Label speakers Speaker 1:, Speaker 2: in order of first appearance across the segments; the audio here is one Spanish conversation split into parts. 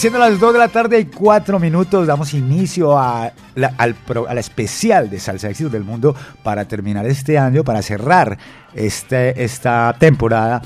Speaker 1: Siendo las 2 de la tarde y 4 minutos, damos inicio a la, al a la especial de Salsa Éxitos del Mundo para terminar este año, para cerrar este, esta temporada.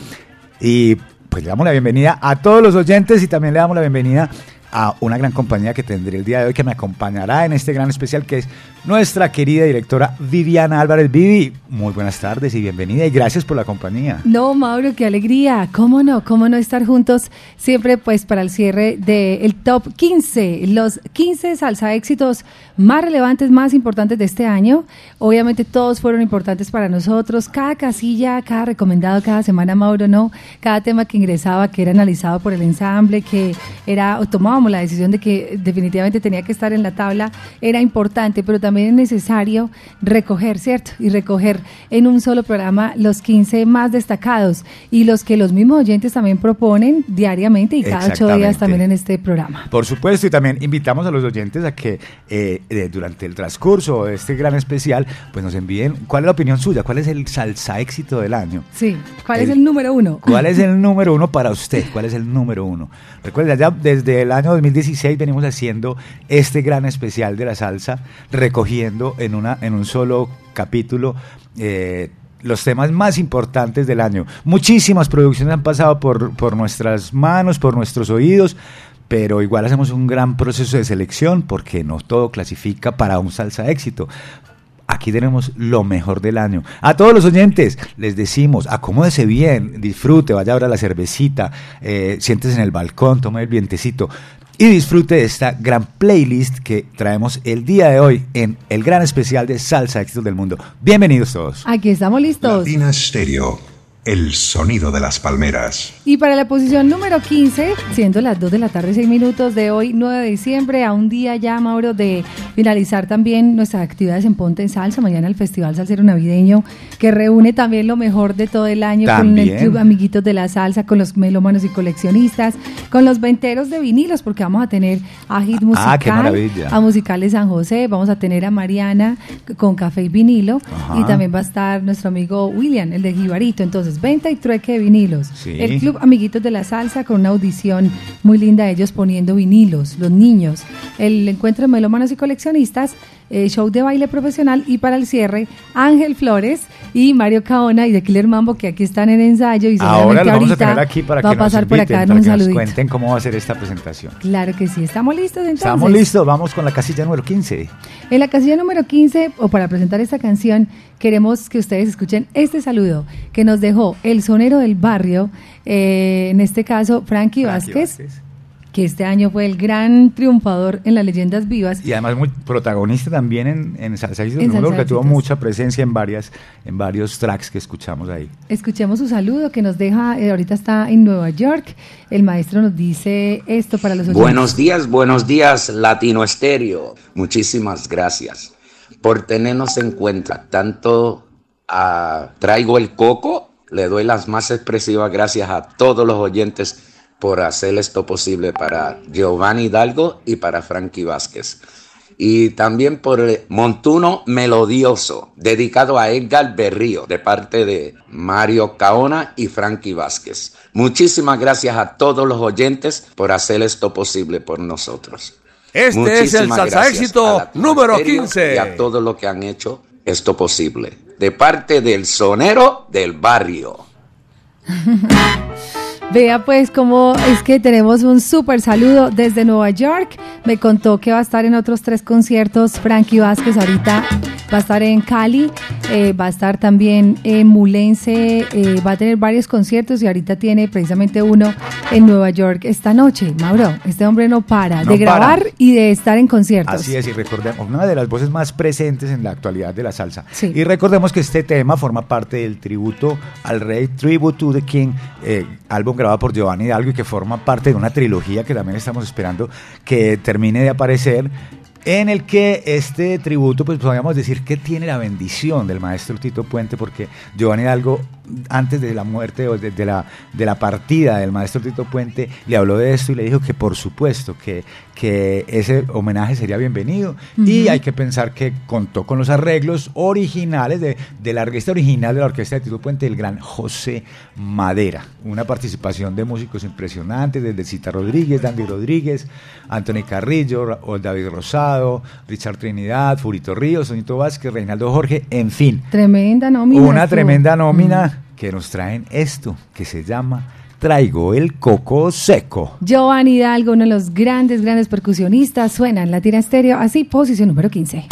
Speaker 1: Y pues le damos la bienvenida a todos los oyentes y también le damos la bienvenida a una gran compañía que tendré el día de hoy que me acompañará en este gran especial que es nuestra querida directora Viviana Álvarez. Vivi, muy buenas tardes y bienvenida y gracias por la compañía.
Speaker 2: No, Mauro, qué alegría. ¿Cómo no? ¿Cómo no estar juntos siempre pues para el cierre del top 15, los 15 salsa éxitos más relevantes, más importantes de este año? Obviamente todos fueron importantes para nosotros. Cada casilla, cada recomendado cada semana, Mauro, ¿no? Cada tema que ingresaba, que era analizado por el ensamble, que era, o tomábamos la decisión de que definitivamente tenía que estar en la tabla, era importante, pero también también es necesario recoger, ¿cierto? Y recoger en un solo programa los 15 más destacados y los que los mismos oyentes también proponen diariamente y cada ocho días también en este programa.
Speaker 1: Por supuesto, y también invitamos a los oyentes a que eh, eh, durante el transcurso de este gran especial, pues nos envíen cuál es la opinión suya, cuál es el salsa éxito del año.
Speaker 2: Sí, cuál es el número uno.
Speaker 1: ¿Cuál es el número uno para usted? ¿Cuál es el número uno? Recuerda, ya desde el año 2016 venimos haciendo este gran especial de la salsa, recogiendo cogiendo en, una, en un solo capítulo eh, los temas más importantes del año. Muchísimas producciones han pasado por, por nuestras manos, por nuestros oídos, pero igual hacemos un gran proceso de selección porque no todo clasifica para un salsa éxito. Aquí tenemos lo mejor del año. A todos los oyentes les decimos, acomódese bien, disfrute, vaya ahora la cervecita, eh, siéntese en el balcón, tome el vientecito y disfrute de esta gran playlist que traemos el día de hoy en el gran especial de Salsa Éxitos del Mundo. Bienvenidos todos.
Speaker 2: Aquí estamos listos.
Speaker 3: Latina Stereo el sonido de las palmeras.
Speaker 2: Y para la posición número 15, siendo las 2 de la tarde, 6 minutos de hoy, 9 de diciembre, a un día ya, Mauro, de finalizar también nuestras actividades en Ponte en Salsa. Mañana el Festival Salsero Navideño, que reúne también lo mejor de todo el año con el Club Amiguitos de la Salsa, con los melómanos y coleccionistas, con los venteros de vinilos, porque vamos a tener a Hit ah, Musical, a Musicales San José, vamos a tener a Mariana con Café y Vinilo, y también va a estar nuestro amigo William, el de Jibarito. Entonces, venta y trueque de vinilos. El Club Amiguitos de la Salsa con una audición muy linda, ellos poniendo vinilos, los niños. El encuentro de melómanos y coleccionistas eh, show de baile profesional y para el cierre Ángel Flores y Mario Caona y de Killer Mambo que aquí están en ensayo y
Speaker 1: ahora los vamos a tener aquí para que pasar nos por acá para que nos cuenten cómo va a ser esta presentación.
Speaker 2: Claro que sí, estamos listos entonces.
Speaker 1: Estamos listos, vamos con la casilla número 15.
Speaker 2: En la casilla número 15 o para presentar esta canción queremos que ustedes escuchen este saludo que nos dejó el sonero del barrio, eh, en este caso Frankie, Vázquez que este año fue el gran triunfador en las leyendas vivas.
Speaker 1: Y además muy protagonista también en, en Salsa que tuvo mucha presencia en varias en varios tracks que escuchamos ahí.
Speaker 2: Escuchemos su saludo que nos deja, eh, ahorita está en Nueva York, el maestro nos dice esto para los
Speaker 4: oyentes. Buenos días, buenos días Latino Estéreo, muchísimas gracias por tenernos en cuenta, tanto a Traigo el Coco, le doy las más expresivas gracias a todos los oyentes por hacer esto posible para Giovanni Hidalgo y para Frankie Vázquez. Y también por Montuno Melodioso, dedicado a Edgar Berrío, de parte de Mario Caona y Frankie Vázquez. Muchísimas gracias a todos los oyentes por hacer esto posible por nosotros.
Speaker 5: Este es el salsa éxito número 15.
Speaker 4: Y a todos los que han hecho esto posible. De parte del sonero del barrio.
Speaker 2: Vea pues cómo es que tenemos un súper saludo desde Nueva York. Me contó que va a estar en otros tres conciertos. Frankie Vázquez ahorita va a estar en Cali, eh, va a estar también en Mulense, eh, va a tener varios conciertos y ahorita tiene precisamente uno en Nueva York esta noche. Mauro, este hombre no para
Speaker 1: No
Speaker 2: de grabar
Speaker 1: para.
Speaker 2: y de estar en conciertos.
Speaker 1: Así es, y recordemos, una de las voces más presentes en la actualidad de la salsa.
Speaker 2: Sí.
Speaker 1: Y recordemos que este tema forma parte del tributo al rey, Tribute to the King, eh, álbum grabado por Giovanni Hidalgo y que forma parte de una trilogía que también estamos esperando que termine de aparecer. En el que este tributo, pues podríamos decir que tiene la bendición del maestro Tito Puente, porque Giovanni Hidalgo, antes de la muerte o de, de la, de la partida del maestro Tito Puente, le habló de esto y le dijo que por supuesto que, que ese homenaje sería bienvenido. Y hay que pensar que contó con los arreglos originales de, de la orquesta original de la orquesta de Tito Puente, el gran José Madera. Una participación de músicos impresionantes, desde Cita Rodríguez, Dandy Rodríguez, Anthony Carrillo, David Rosado, Richard Trinidad, Furito Ríos, Sonito Vázquez, Reinaldo Jorge, en fin.
Speaker 2: Tremenda nómina.
Speaker 1: Una tremenda nómina que nos traen esto, que se llama Traigo el Coco Seco.
Speaker 2: Giovanni Hidalgo, uno de los grandes, grandes percusionistas, suena en Latina Estéreo, así, posición número 15.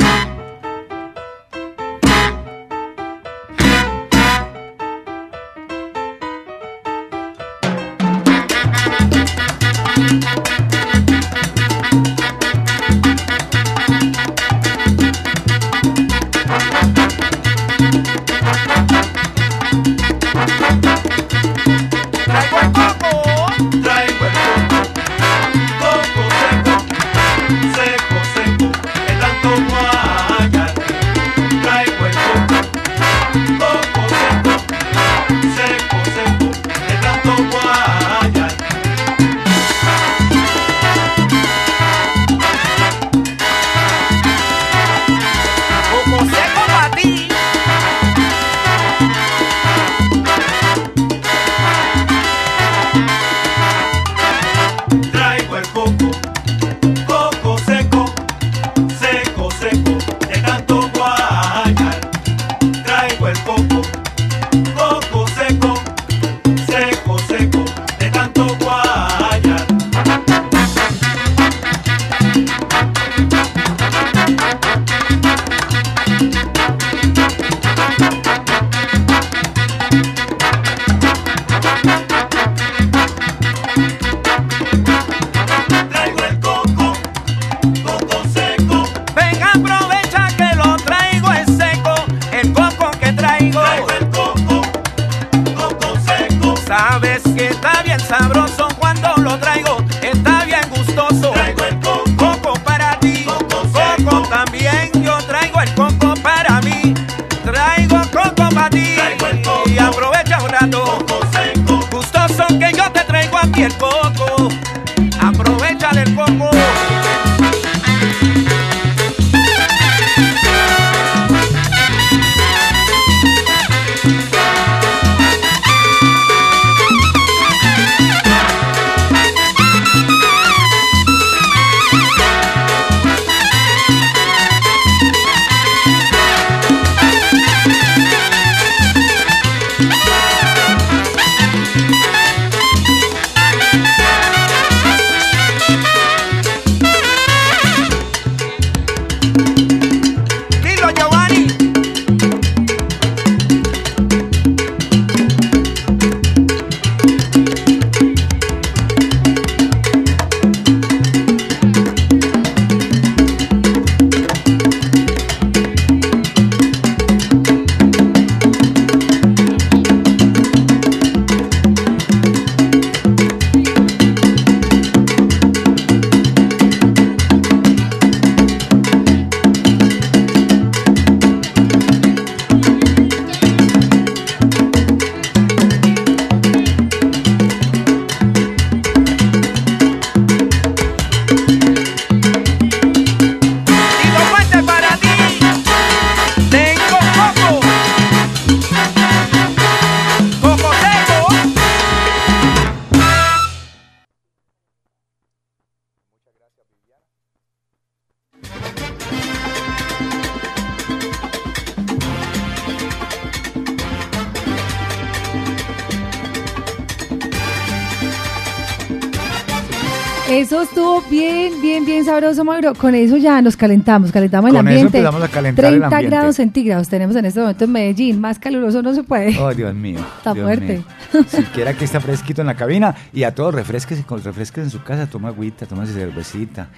Speaker 2: Con eso ya nos calentamos, calentamos el
Speaker 1: Con eso
Speaker 2: ambiente.
Speaker 1: empezamos a calentar el
Speaker 2: 30
Speaker 1: ambiente.
Speaker 2: grados centígrados tenemos en este momento en Medellín. Más caluroso no se puede.
Speaker 1: Oh, Dios mío.
Speaker 2: Está
Speaker 1: Dios
Speaker 2: fuerte.
Speaker 1: mío. Siquiera que está fresquito en la cabina y a todos refresques refresques en su casa, toma agüita, toma cervecita,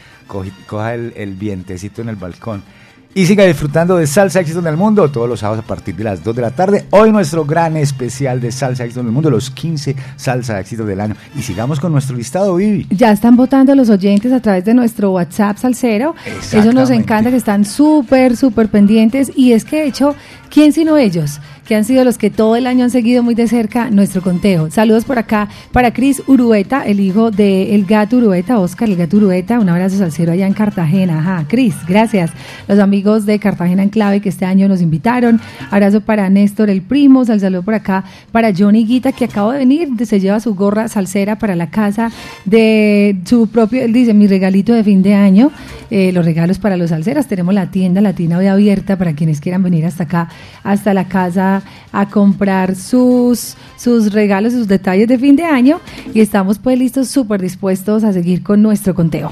Speaker 1: coja el, el vientecito en el balcón. Y siga disfrutando de Salsa Éxito en el Mundo todos los sábados a partir de las 2 de la tarde. Hoy nuestro gran especial de Salsa Éxito en el Mundo, los 15 Salsa Éxitos del año. Y sigamos con nuestro listado, Vivi.
Speaker 2: Ya están votando los oyentes a través de nuestro WhatsApp Salcero. Eso nos encanta, que están súper, súper pendientes. Y es que, de hecho, ¿quién sino ellos? Que han sido los que todo el año han seguido muy de cerca nuestro conteo. Saludos por acá para Cris Urueta, el hijo de El Gato Urueta, Oscar El Gato Urueta. Un abrazo salcero allá en Cartagena. Ajá, Cris, gracias. Los amigos de Cartagena en Clave que este año nos invitaron. Abrazo para Néstor el Primo. Sal saludo por acá para Johnny Guita, que acabo de venir. Se lleva su gorra salsera para la casa de su propio. Él dice: Mi regalito de fin de año. eh, los regalos para los salseras. Tenemos la tienda latina hoy abierta para quienes quieran venir hasta acá, hasta la casa, a comprar sus, sus regalos, sus detalles de fin de año. Y estamos pues listos, súper dispuestos a seguir con nuestro conteo.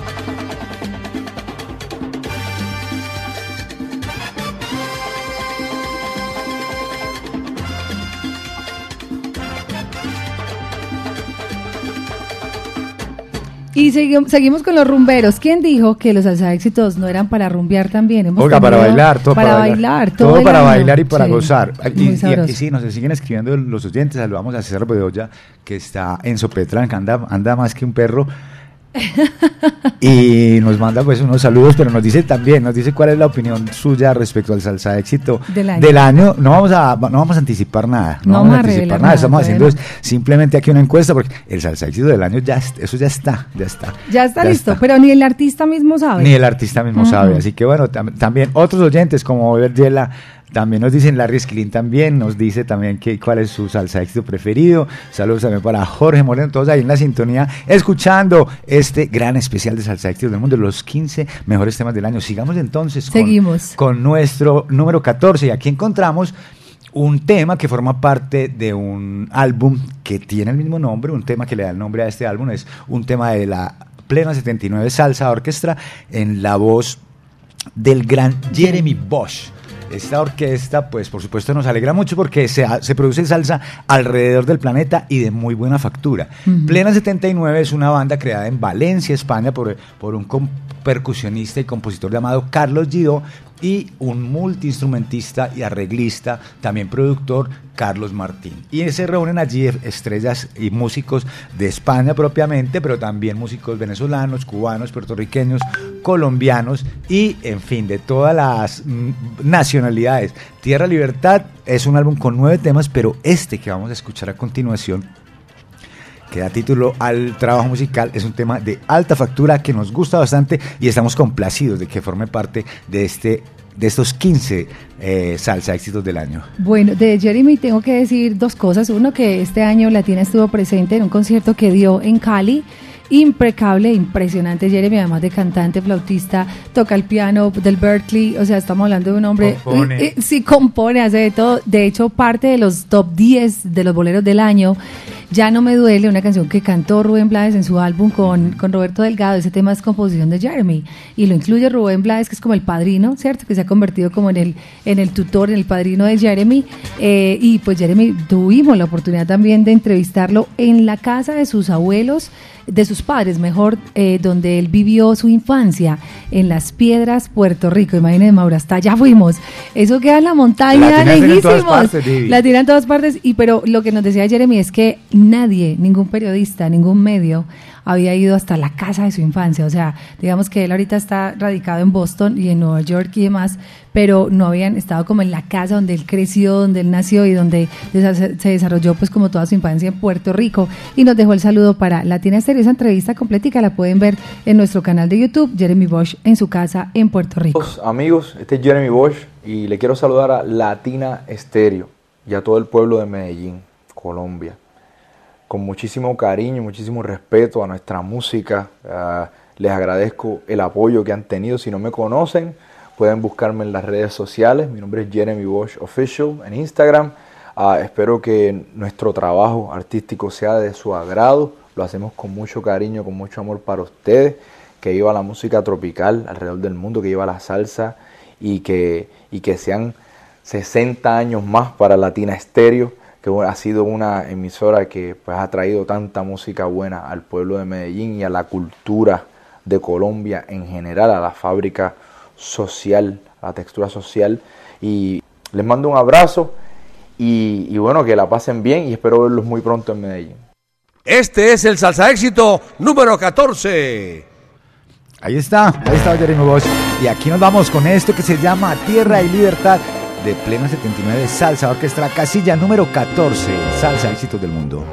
Speaker 2: Y segui- seguimos con los rumberos. ¿Quién dijo que los salsa éxitos no eran para rumbear también? Hemos
Speaker 1: Oiga, para bailar, todo para,
Speaker 2: bailar.
Speaker 1: todo,
Speaker 2: el
Speaker 1: para bailar y para
Speaker 2: Sí,
Speaker 1: gozar. Y, y- y sí, nos siguen escribiendo los oyentes. Saludamos a César Bedoya, que está en Sopetrán, que anda, anda más que un perro. y nos manda pues unos saludos, pero nos dice también, nos dice cuál es la opinión suya respecto al salsa éxito
Speaker 2: Del año.
Speaker 1: No vamos a, no vamos a anticipar nada, no,
Speaker 2: No
Speaker 1: vamos a anticipar nada, estamos haciendo es simplemente aquí una encuesta porque el salsa éxito del año ya, eso ya está, ya está.
Speaker 2: Ya está listo,
Speaker 1: está.
Speaker 2: pero ni el artista mismo sabe.
Speaker 1: Ni el artista mismo sabe. Así que bueno, tam- también otros oyentes como Vergela también nos dicen, Larry Esquilín también nos dice también que cuál es su salsa éxito preferido. Saludos también para Jorge Moreno, todos ahí en la sintonía, escuchando este gran especial de salsa éxito del mundo, los 15 mejores temas del año. Sigamos entonces con,
Speaker 2: Seguimos.
Speaker 1: con nuestro número 14 y aquí encontramos un tema que forma parte de un álbum que tiene el mismo nombre, un tema que le da el nombre a este álbum, es un tema de la plena 79 Salsa Orquestra en la voz del gran Jeremy Bosch. Esta orquesta, pues por supuesto nos alegra mucho porque se, se produce salsa alrededor del planeta y de muy buena factura. Plena 79 es una banda creada en Valencia, España, por, por un percusionista y compositor llamado Carlos Gidó y un multiinstrumentista y arreglista, también productor, Carlos Martín. Y se reúnen allí e- estrellas y músicos de España propiamente, pero también músicos venezolanos, cubanos, puertorriqueños, colombianos y, en fin, de todas las mm, nacionalidades. Tierra Libertad es un álbum con nueve temas, pero este que vamos a escuchar a continuación que da título al trabajo musical, es un tema de alta factura que nos gusta bastante y estamos complacidos de que forme parte de este de estos 15 eh, salsa éxitos del año.
Speaker 2: Bueno, de Jeremy tengo que decir dos cosas. Uno, que este año Latina estuvo presente en un concierto que dio en Cali. Impecable, impresionante Jeremy, además de cantante, flautista, toca el piano del Berkeley, o sea, estamos hablando de un hombre,
Speaker 1: Compone.
Speaker 2: eh, eh, sí, compone, hace de todo, de hecho parte de los top 10 de los boleros del año, Ya no me duele, una canción que cantó Rubén Blades en su álbum con, con Roberto Delgado, ese tema es composición de Jeremy, y lo incluye Rubén Blades, que es como el padrino, ¿cierto? Que se ha convertido como en el, en el tutor, en el padrino de Jeremy, eh, y pues Jeremy tuvimos la oportunidad también de entrevistarlo en la casa de sus abuelos, de sus padres, mejor, eh, donde él vivió su infancia, en Las Piedras, Puerto Rico. Imagínense, Maura, hasta allá fuimos. Eso queda en la montaña,
Speaker 1: La
Speaker 2: lejísimos. La tiran en todas partes. Y pero lo que nos decía Jeremy es que nadie, ningún periodista, ningún medio había ido hasta la casa de su infancia. O sea, digamos que él ahorita está radicado en Boston y en Nueva York y demás, pero no habían estado como en la casa donde él creció, donde él nació y donde se desarrolló pues como toda su infancia en Puerto Rico. Y nos dejó el saludo para Latina Estéreo. Esa entrevista completica la pueden ver en nuestro canal de YouTube, Jeremy Bosch en su casa en Puerto Rico.
Speaker 6: Amigos, este es Jeremy Bosch y le quiero saludar a Latina Estéreo y a todo el pueblo de Medellín, Colombia. Con muchísimo cariño, muchísimo respeto a nuestra música. ah, les agradezco el apoyo que han tenido. Si no me conocen, pueden buscarme en las redes sociales. Mi nombre es Jeremy Bosch Official en Instagram. Ah, espero que nuestro trabajo artístico sea de su agrado. lo hacemos con mucho cariño, con mucho amor para ustedes, que viva la música tropical alrededor del mundo, que viva la salsa y que, y que sean 60 años más para Latina Estéreo, que ha sido una emisora que pues, ha traído tanta música buena al pueblo de Medellín y a la cultura de Colombia en general, a la fábrica social, a la textura social. Y les mando un abrazo y, y bueno, que la pasen bien y espero verlos muy pronto en Medellín.
Speaker 5: Este es el salsa éxito número 14.
Speaker 1: Ahí está, ahí está Jeremy Bosch. Y aquí nos vamos con esto que se llama Tierra y Libertad de Pleno 79 Salsa Orquestra, casilla número 14, Salsa Éxitos del Mundo.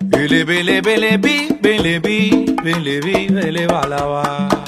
Speaker 7: Bele bele bele bi bele bi bele bi bele balaba.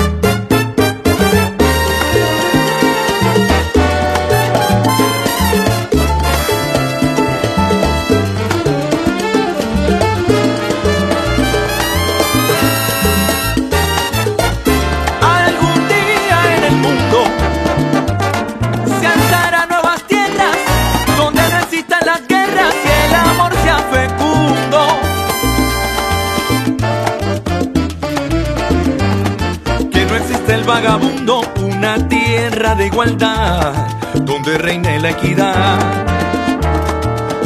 Speaker 7: vagabundo, una tierra de igualdad donde reine la equidad,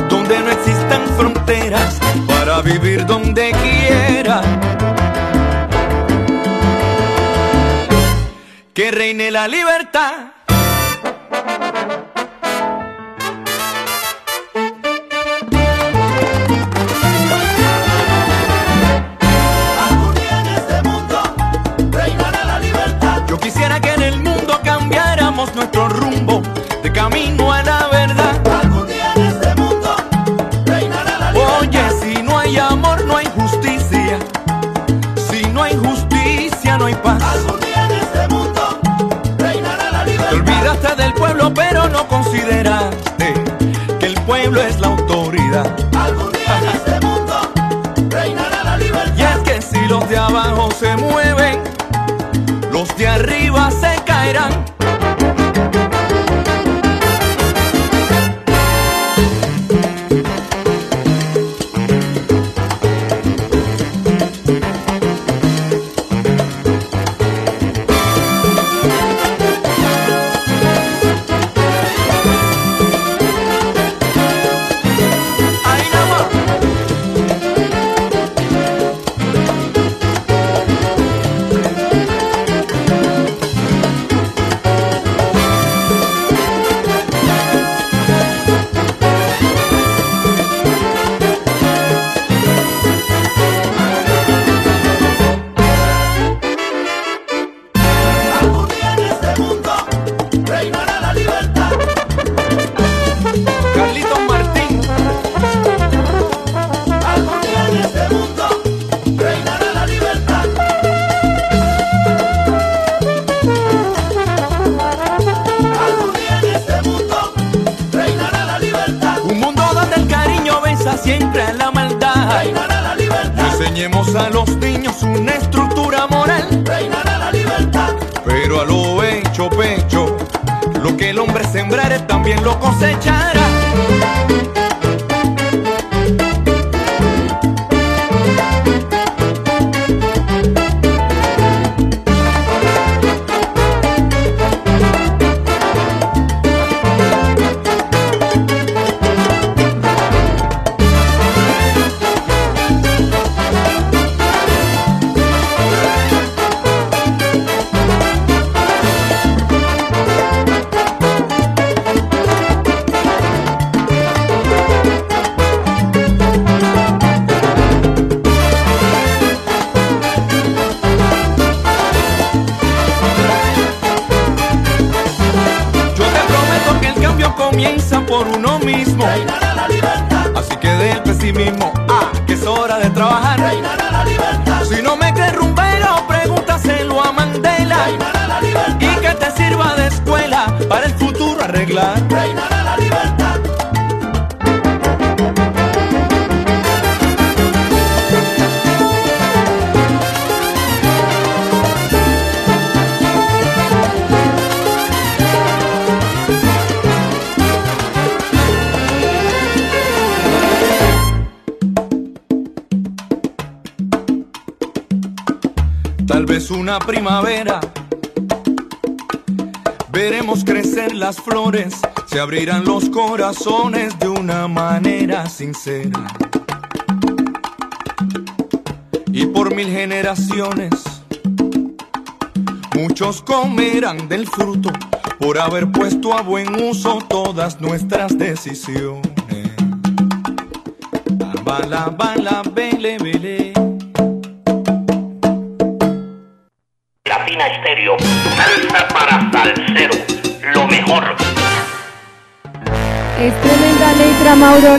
Speaker 7: donde no existan fronteras para vivir donde quiera. que reine la libertad. Arriba se caerán. Comerán del fruto por haber puesto a buen uso todas nuestras decisiones. Bala, bala.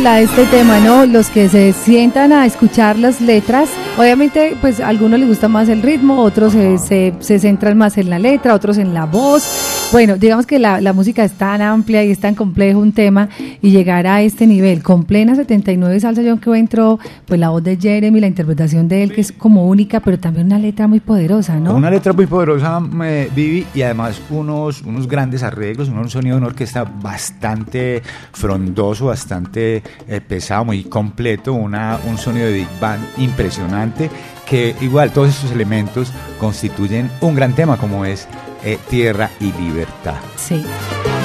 Speaker 2: Este tema, ¿no? Los que se sientan a escuchar las letras, obviamente, pues a algunos les gusta más el ritmo, otros se, se, se centran más en la letra, otros en la voz. Bueno, digamos que la, la música es tan amplia y es tan complejo un tema y llegar a este nivel, con plena 79 salsa, yo que entró, pues la voz de Jeremy, la interpretación de él, que es como única, pero también una letra muy poderosa, ¿no?
Speaker 1: Una letra muy poderosa, eh, Vivi, y además unos, unos grandes arreglos, un sonido de una orquesta bastante frondoso, bastante eh, pesado, muy completo, una, un sonido de Big Band impresionante, que igual todos estos elementos constituyen un gran tema como es eh, Tierra y Libertad.
Speaker 2: Sí.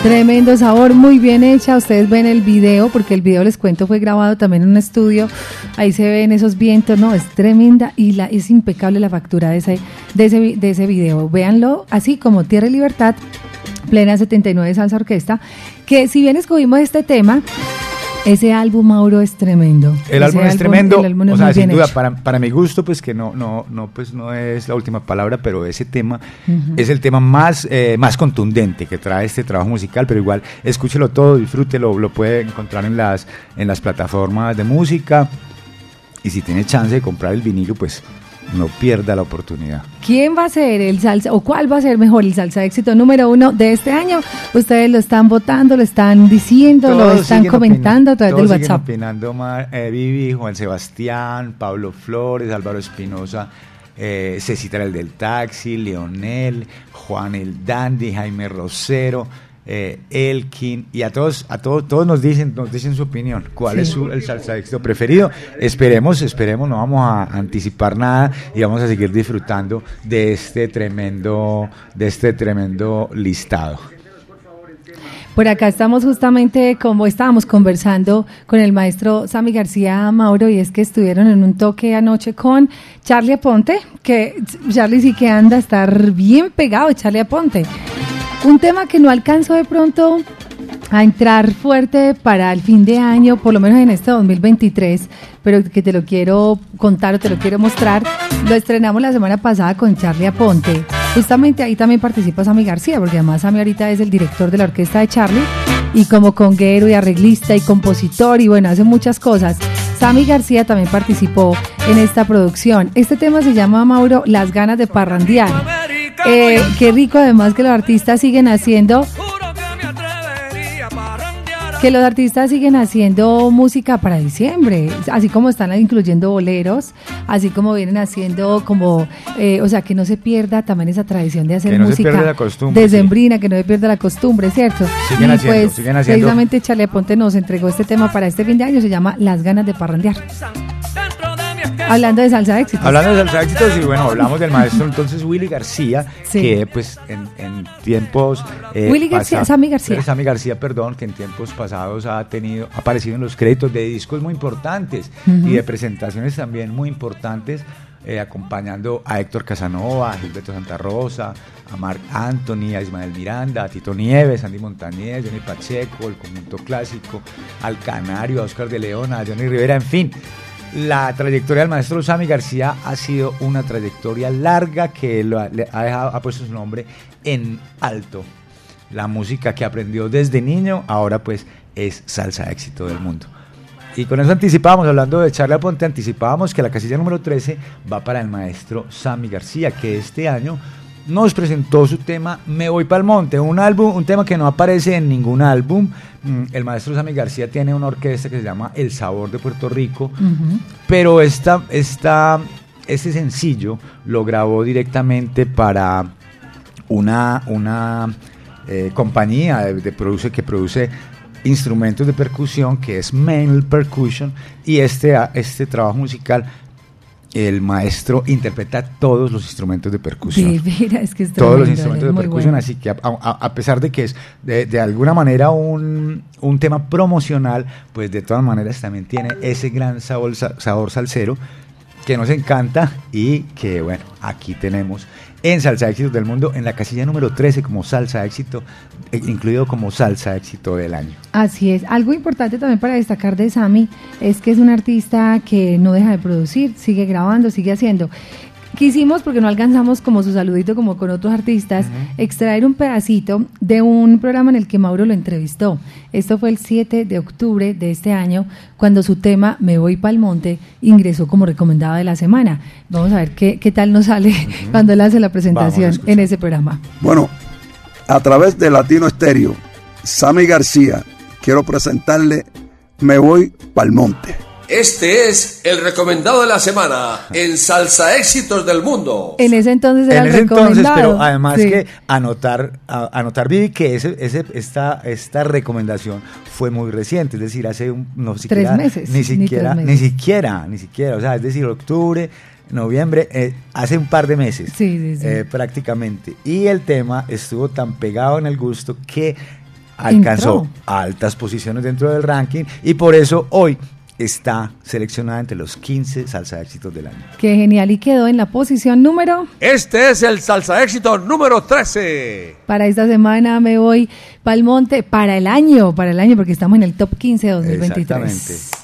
Speaker 2: Tremendo sabor, muy bien hecha. Ustedes ven el video, porque el video les cuento fue grabado también en un estudio. Ahí se ven esos vientos, no, es tremenda y la, es impecable la factura de ese, de ese, de ese video. Véanlo así como Tierra y Libertad, plena 79 Salsa Orquesta, que si bien escogimos este tema, ese álbum, Mauro, es tremendo.
Speaker 1: El álbum es tremendo,
Speaker 2: el álbum es
Speaker 1: o sea, sin duda, para, para mi gusto, pues que no, no, no, pues no es la última palabra, pero ese tema es el tema más, eh, más contundente que trae este trabajo musical, pero igual escúchelo todo, disfrútelo, lo puede encontrar en las, en las plataformas de música. Y si tiene chance de comprar el vinilo, pues no pierda la oportunidad.
Speaker 2: ¿Quién va a ser el salsa o cuál va a ser mejor el salsa éxito número uno de este año? Ustedes lo están votando, lo están diciendo, lo
Speaker 1: Todos
Speaker 2: están
Speaker 1: siguen
Speaker 2: comentando a
Speaker 1: opinando,
Speaker 2: través del
Speaker 1: todos
Speaker 2: WhatsApp.
Speaker 1: opinando, Mar- eh, Vivi, Juan Sebastián, Pablo Flores, Álvaro Espinosa, eh, Cecita el del Taxi, Leonel, Juan el Dandy, Jaime Rosero, eh, Elkin, y a todos, a todos, todos nos dicen, nos dicen su opinión, cuál
Speaker 2: Sí.
Speaker 1: es su, el salsa éxito preferido. Esperemos, esperemos, no vamos a anticipar nada y vamos a seguir disfrutando de este tremendo, de este tremendo listado.
Speaker 2: Por acá estamos justamente como estábamos conversando con el maestro Sammy García Mauro y es que estuvieron en un toque anoche con Charlie Aponte, que Charlie sí que anda a estar bien pegado, Charlie Aponte. Un tema que no alcanzó de pronto a entrar fuerte para el fin de año, por lo menos en este 2023, pero que te lo quiero contar o te lo quiero mostrar. Lo estrenamos la semana pasada con Charlie Aponte. Justamente ahí también participa Sammy García, porque además Sammy ahorita es el director de la orquesta de Charlie y como conguero y arreglista y compositor y bueno, hace muchas cosas. Sammy García también participó en esta producción. Este tema se llama, Mauro, Las ganas de parrandear. Eh, qué rico además que los artistas siguen haciendo que los artistas siguen haciendo música para diciembre, así como están incluyendo boleros, así como vienen haciendo como, eh, o sea, que no se pierda también esa tradición de hacer
Speaker 1: Que no se
Speaker 2: música
Speaker 1: pierda la costumbre,
Speaker 2: decembrina, que no se pierda la costumbre, ¿cierto?
Speaker 1: Siguen
Speaker 2: y
Speaker 1: haciendo,
Speaker 2: pues
Speaker 1: siguen haciendo.
Speaker 2: precisamente Charlie Ponte nos entregó este tema para este fin de año, se llama Las ganas de parrandear. Hablando de salsa de éxitos.
Speaker 1: Hablando de salsa éxitos, y bueno, hablamos del maestro entonces Willy García,
Speaker 2: Sí.
Speaker 1: que pues en, en tiempos... eh,
Speaker 2: Willy García, Sammy García.
Speaker 1: eh, Sammy García, perdón, que en tiempos pasados ha tenido, ha aparecido en los créditos de discos muy importantes y de presentaciones también muy importantes, eh, acompañando a Héctor Casanova, a Gilberto Santa Rosa, a Marc Anthony, a Ismael Miranda, a Tito Nieves, Andy Montañez, Johnny Pacheco, el conjunto clásico, al Canario, a Oscar de León, a Johnny Rivera, en fin. La trayectoria del maestro Sammy García ha sido una trayectoria larga que lo ha, dejado- ha puesto su nombre en alto. La música que aprendió desde niño, ahora pues es salsa éxito del mundo. Y con eso anticipábamos, hablando de Charla Ponte, anticipábamos que la casilla número 13 va para el maestro Sammy García, que este año nos presentó su tema Me voy pa'l monte, un álbum, un tema que no aparece en ningún álbum. Mm, El maestro Sammy García tiene una orquesta que se llama El Sabor de Puerto Rico, pero esta, esta, este sencillo lo grabó directamente para una, una eh, compañía de, de produce, que produce instrumentos de percusión que es Manual Percussion y este, este trabajo musical el maestro interpreta todos los instrumentos de percusión.
Speaker 2: De veras, es que es
Speaker 1: todos los instrumentos de percusión,
Speaker 2: bueno.
Speaker 1: así que a, a- a pesar de que es de, de alguna manera un, un tema promocional, pues de todas maneras también tiene ese gran sabor, sa- sabor salsero que nos encanta y que bueno, aquí tenemos en Salsa Éxitos del Mundo, en la casilla número 13 como Salsa Éxito, eh, incluido como Salsa Éxito del año.
Speaker 2: Así es. Algo importante también para destacar de Sammy es que es un artista que no deja de producir, sigue grabando, sigue haciendo. Quisimos, porque no alcanzamos como su saludito como con otros artistas, extraer un pedacito de un programa en el que Mauro lo entrevistó. Esto fue el 7 de octubre de este año, cuando su tema Me voy pa'l monte ingresó como recomendado de la semana. Vamos a ver qué, qué tal nos sale cuando él hace la presentación en ese programa.
Speaker 8: Bueno, a través de Latino Estéreo, Sammy García, quiero presentarle Me voy pa'l monte.
Speaker 5: Este es el recomendado de la semana en Salsa Éxitos del Mundo.
Speaker 2: En ese entonces era
Speaker 1: En
Speaker 2: el
Speaker 1: ese entonces,
Speaker 2: recomendado.
Speaker 1: pero además
Speaker 2: Sí.
Speaker 1: que anotar, a- anotar Vivi, que ese, ese, esta, esta recomendación fue muy reciente, es decir, hace un, no siquiera,
Speaker 2: meses,
Speaker 1: ni
Speaker 2: ni
Speaker 1: siquiera,
Speaker 2: tres
Speaker 1: ni,
Speaker 2: meses.
Speaker 1: siquiera, ni siquiera, o sea, es decir, octubre, noviembre, eh, hace un par de meses,
Speaker 2: Sí, sí, sí.
Speaker 1: eh, prácticamente, y el tema estuvo tan pegado en el gusto que alcanzó
Speaker 2: Entró.
Speaker 1: altas posiciones dentro del ranking y por eso hoy está seleccionada entre los 15 salsa éxitos del año.
Speaker 2: Qué genial. Y quedó en la posición número.
Speaker 5: Este es el Salsa Éxito número 13.
Speaker 2: Para esta semana me voy pa'l monte para el año, para el año, porque estamos en el top 15 de 2023.
Speaker 1: Exactamente.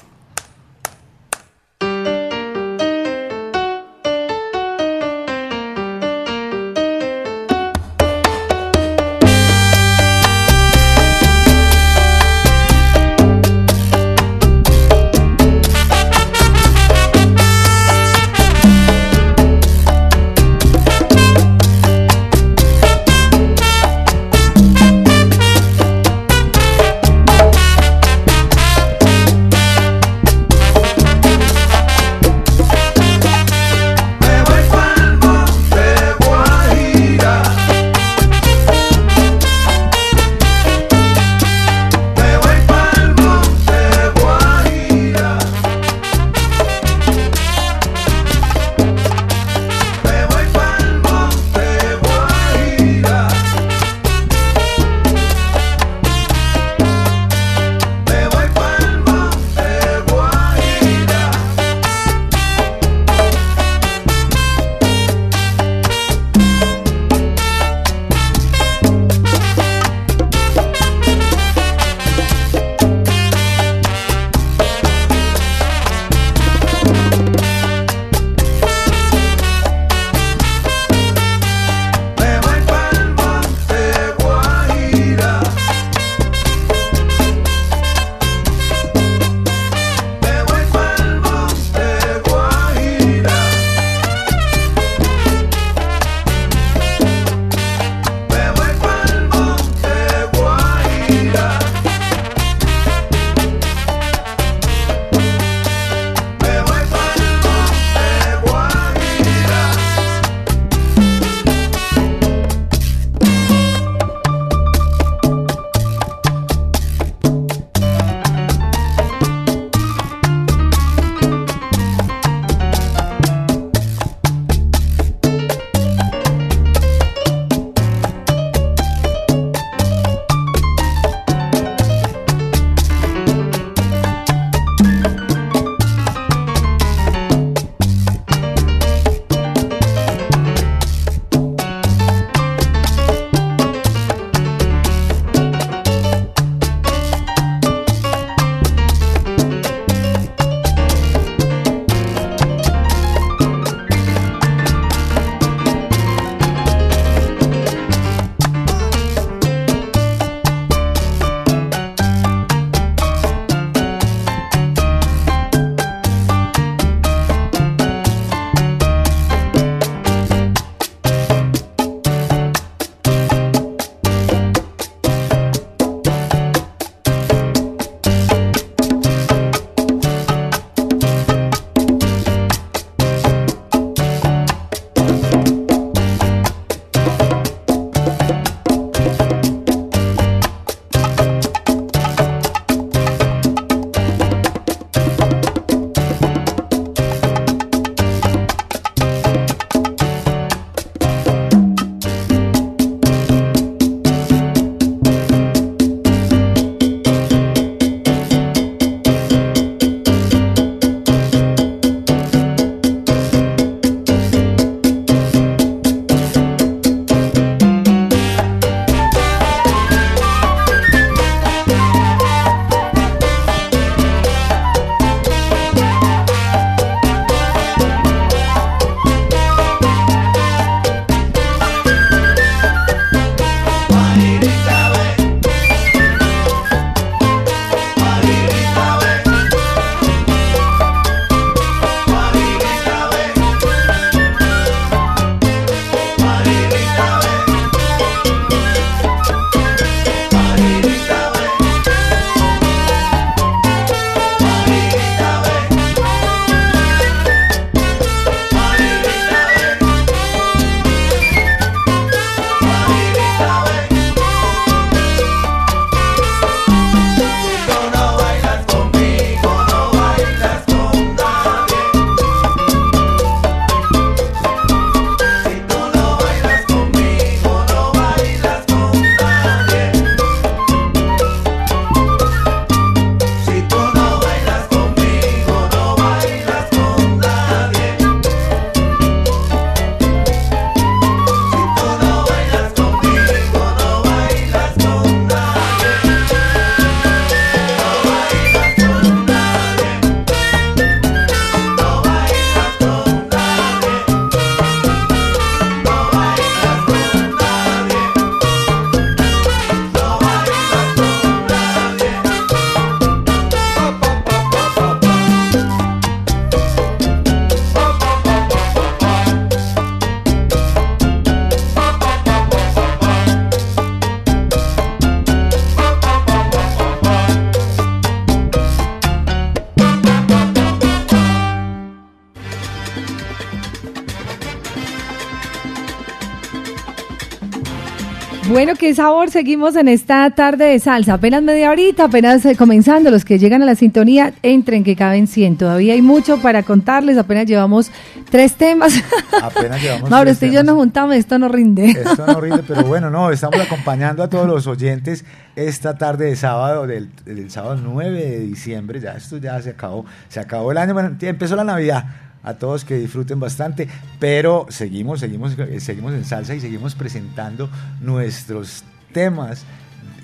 Speaker 2: Bueno, qué sabor. Seguimos en esta tarde de salsa. Apenas media horita, apenas eh, comenzando. Los que llegan a la sintonía, entren que caben 100. Todavía hay mucho para contarles. Apenas llevamos tres temas.
Speaker 1: Apenas llevamos
Speaker 2: Mauro, usted y yo nos juntamos. Esto no rinde.
Speaker 1: Esto no rinde, pero bueno, no, estamos acompañando a todos los oyentes esta tarde de sábado, del, del sábado 9 de diciembre, ya esto ya se acabó, se acabó el año, bueno, ya empezó la Navidad, a todos que disfruten bastante, pero seguimos, seguimos, seguimos en salsa y seguimos presentando nuestros temas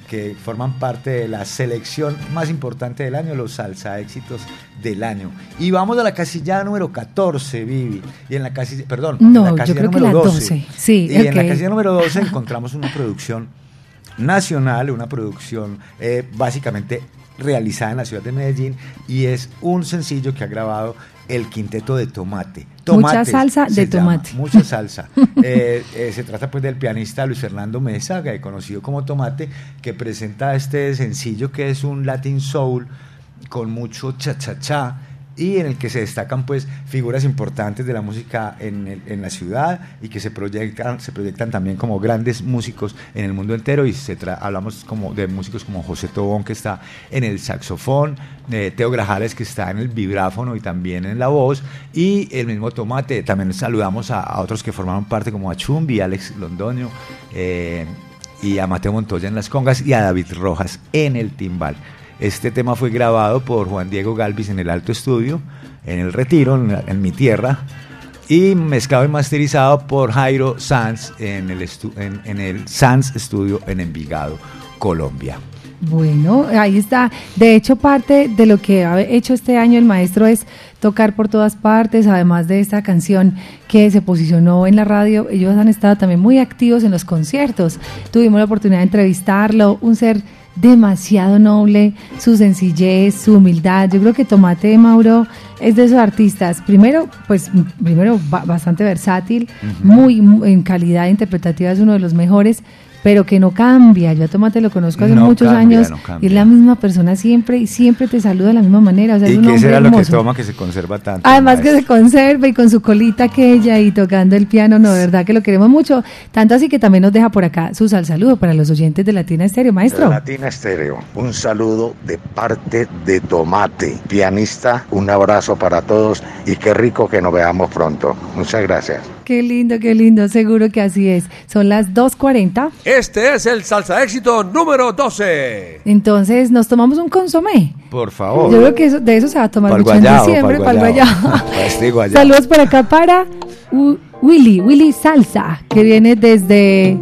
Speaker 1: que forman parte de la selección más importante del año, los salsa éxitos del año. Y vamos a la casilla número 14, Vivi. Y en la casilla, perdón,
Speaker 2: No,
Speaker 1: en la
Speaker 2: yo
Speaker 1: casilla
Speaker 2: que
Speaker 1: número
Speaker 2: la
Speaker 1: 12.
Speaker 2: 12. Sí,
Speaker 1: y en la casilla número 12 encontramos una producción nacional, una producción eh, básicamente realizada en la ciudad de Medellín y es un sencillo que ha grabado el quinteto de Tomate.
Speaker 2: Mucha
Speaker 1: Tomates
Speaker 2: salsa
Speaker 1: se
Speaker 2: de
Speaker 1: llama,
Speaker 2: tomate.
Speaker 1: mucha salsa. Eh, eh, se trata pues del pianista Luis Fernando Mesa, que conocido como Tomate, que presenta este sencillo que es un Latin Soul con mucho cha-cha-cha y en el que se destacan pues figuras importantes de la música en, en la ciudad y que se proyectan, se proyectan también como grandes músicos en el mundo entero y se hablamos como de músicos como José Tobón que está en el saxofón, eh, Teo Grajales que está en el vibráfono y también en la voz y el mismo Tomate, también saludamos a, a otros que formaron parte como a Chumbi, Alex Londoño eh, y a Mateo Montoya en las congas y a David Rojas en el timbal. Este tema fue grabado por Juan Diego Galvis en el Alto Estudio, en el Retiro, en, mi tierra, y mezclado y masterizado por Jairo Sanz en el, en, en el Sanz Studio en Envigado, Colombia.
Speaker 2: Bueno, ahí está. De hecho, parte de lo que ha hecho este año el maestro es tocar por todas partes, además de esta canción que se posicionó en la radio, ellos han estado también muy activos en los conciertos. Tuvimos la oportunidad de entrevistarlo, un ser demasiado noble, su sencillez, su humildad. Yo creo que Tomate Mauro es de esos artistas, primero, pues primero ba- bastante versátil, muy, muy- en calidad interpretativa es uno de los mejores, pero que no cambia. Yo a Tomate lo conozco hace
Speaker 1: No
Speaker 2: muchos
Speaker 1: cambia,
Speaker 2: años
Speaker 1: no
Speaker 2: y es la misma persona siempre y siempre te saluda de la misma manera. O sea, es
Speaker 1: ¿Y
Speaker 2: un
Speaker 1: qué será lo que
Speaker 2: hermoso.
Speaker 1: toma que se conserva tanto?
Speaker 2: Además que se conserva y con su colita aquella y tocando el piano, no, de verdad que lo queremos mucho. Tanto así que también nos deja por acá su sal saludo para los oyentes de Latina Estéreo, maestro.
Speaker 9: Latina Estéreo, un saludo de parte de Tomate, pianista, un abrazo para todos y qué rico que nos veamos pronto. Muchas gracias.
Speaker 2: Qué lindo, qué lindo, seguro que así es. Son las 2.40,
Speaker 5: Este es el salsa éxito número 12.
Speaker 2: entonces nos tomamos un consomé.
Speaker 1: Por favor.
Speaker 2: Yo creo que eso- de eso se va a tomar
Speaker 1: Pa'l
Speaker 2: mucho en diciembre,
Speaker 1: pa'l este guayabo.
Speaker 2: Saludos por acá para U- Willy, Willy Salsa, que viene desde,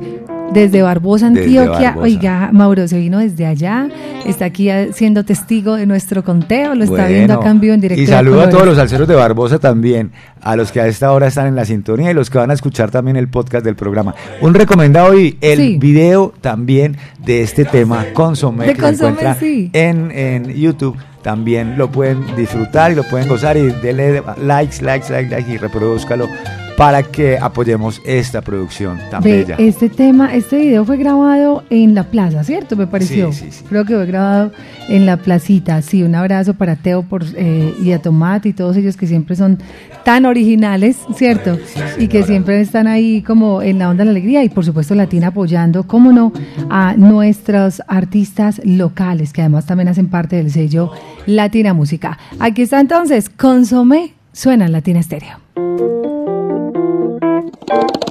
Speaker 2: desde Barbosa,
Speaker 1: Desde
Speaker 2: Antioquia.
Speaker 1: Barbosa.
Speaker 2: Oiga, Mauro se vino desde allá, está aquí siendo testigo de nuestro conteo, lo está viendo acá en vivo en directo.
Speaker 1: Y saludo a todos los salseros de Barbosa también, a los que a esta hora están en la sintonía y los que van a escuchar también el podcast del programa. Un recomendado y el
Speaker 2: Sí.
Speaker 1: video también de este tema, Consomé,
Speaker 2: De
Speaker 1: que se encuentra
Speaker 2: sí.
Speaker 1: en, en YouTube. También lo pueden disfrutar y lo pueden gozar y denle likes, likes, likes, likes y reproduzcalo para que apoyemos esta producción tan
Speaker 2: Ve,
Speaker 1: bella.
Speaker 2: este tema, este video fue grabado en la plaza, ¿cierto? Me pareció.
Speaker 1: Sí, sí, sí.
Speaker 2: Creo que fue grabado en la placita. Sí, un abrazo para Teo por, eh, y a Tomate y todos ellos que siempre son tan originales, ¿cierto? y que siempre están ahí como en la onda de la alegría y por supuesto Latina apoyando, cómo no, a nuestros artistas locales que además también hacen parte del sello Latina Música. Aquí está entonces, Consomé, suena en Latina Estéreo.
Speaker 7: Consomé,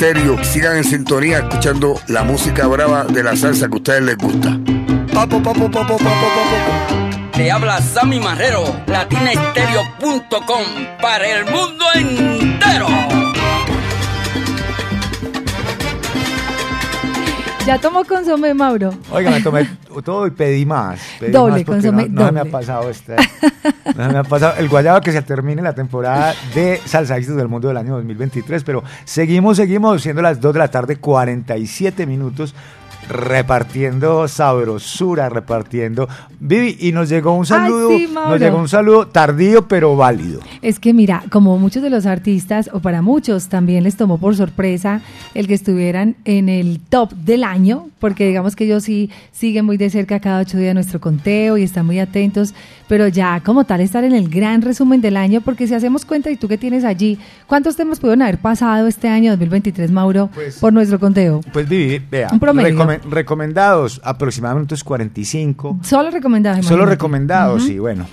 Speaker 10: Estéreo. Sigan en sintonía escuchando la música brava de la salsa que a ustedes les gusta. Papo, papo, papo, papo, papo.
Speaker 11: Te habla Sammy Marrero, latinaestereo.com para el mundo entero.
Speaker 2: Ya tomó consomé, Mauro.
Speaker 1: Oiga, me tomé todo y pedí más. Pedí
Speaker 2: Doble,
Speaker 1: más porque
Speaker 2: consomé
Speaker 1: no, no se me ha
Speaker 2: doble.
Speaker 1: pasado este. se me ha pasado el guayabo que se termine la temporada de Salsa Éxitos del Mundo del año 2023. Pero seguimos, seguimos, siendo las 2 de la tarde, 47 minutos. Repartiendo sabrosura, repartiendo. Vivi, y nos llegó un saludo.
Speaker 2: sí,
Speaker 1: nos llegó un saludo tardío, pero válido.
Speaker 2: Es que mira, como muchos de los artistas, o para muchos también les tomó por sorpresa el que estuvieran en el top del año, porque digamos que ellos sí siguen muy de cerca cada ocho días nuestro conteo y están muy atentos, pero ya como tal estar en el gran resumen del año, porque si hacemos cuenta y tú que tienes allí, ¿cuántos temas pudieron haber pasado este año 2023, Mauro, por nuestro conteo?
Speaker 1: Pues Vivi, vea,
Speaker 2: Un promedio.
Speaker 1: recomen- recomendados aproximadamente unos 45.
Speaker 2: Solo recomendados.
Speaker 1: Solo
Speaker 2: imagínate.
Speaker 1: recomendados,
Speaker 2: Ujú.
Speaker 1: y bueno.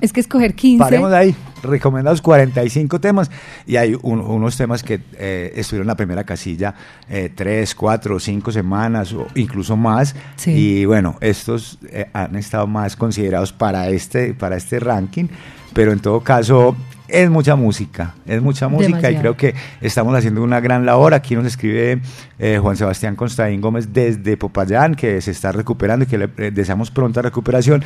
Speaker 2: Es que escoger 15.
Speaker 1: Paremos de ahí, recomendados 45 temas y hay un- unos temas que eh, estuvieron en la primera casilla eh, tres, cuatro, cinco semanas o incluso más
Speaker 2: Sí.
Speaker 1: y bueno, estos eh, han estado más considerados para este, para este ranking, pero en todo caso es mucha música, es mucha música y creo que estamos haciendo una gran labor. Aquí nos escribe eh, Juan Sebastián Constaín Gómez desde Popayán, que se está recuperando y que le eh, deseamos pronta recuperación.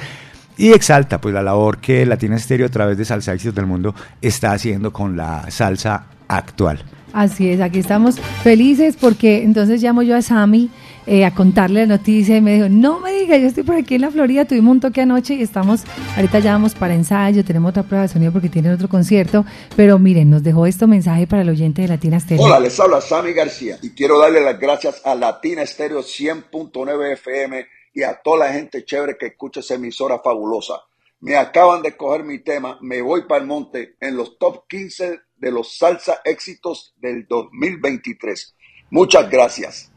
Speaker 1: Y exalta pues la labor que Latina Estéreo a través de Salsa Éxitos del Mundo está haciendo con la salsa actual.
Speaker 2: Así es, aquí estamos felices porque entonces llamo yo a Sammy eh, a contarle la noticia y me dijo, no me diga, yo estoy por aquí en la Florida, tuvimos un toque anoche y estamos, ahorita ya vamos para ensayo, tenemos otra prueba de sonido porque tienen otro concierto, pero miren, nos dejó esto mensaje para el oyente de Latina Stereo.
Speaker 8: Hola, les habla Sammy García y quiero darle las gracias a Latina Estéreo 100.9 FM y a toda la gente chévere que escucha esa emisora fabulosa. Me acaban de coger mi tema, Me Voy para el Monte, en los top 15 de los salsa éxitos del 2023. Muchas gracias.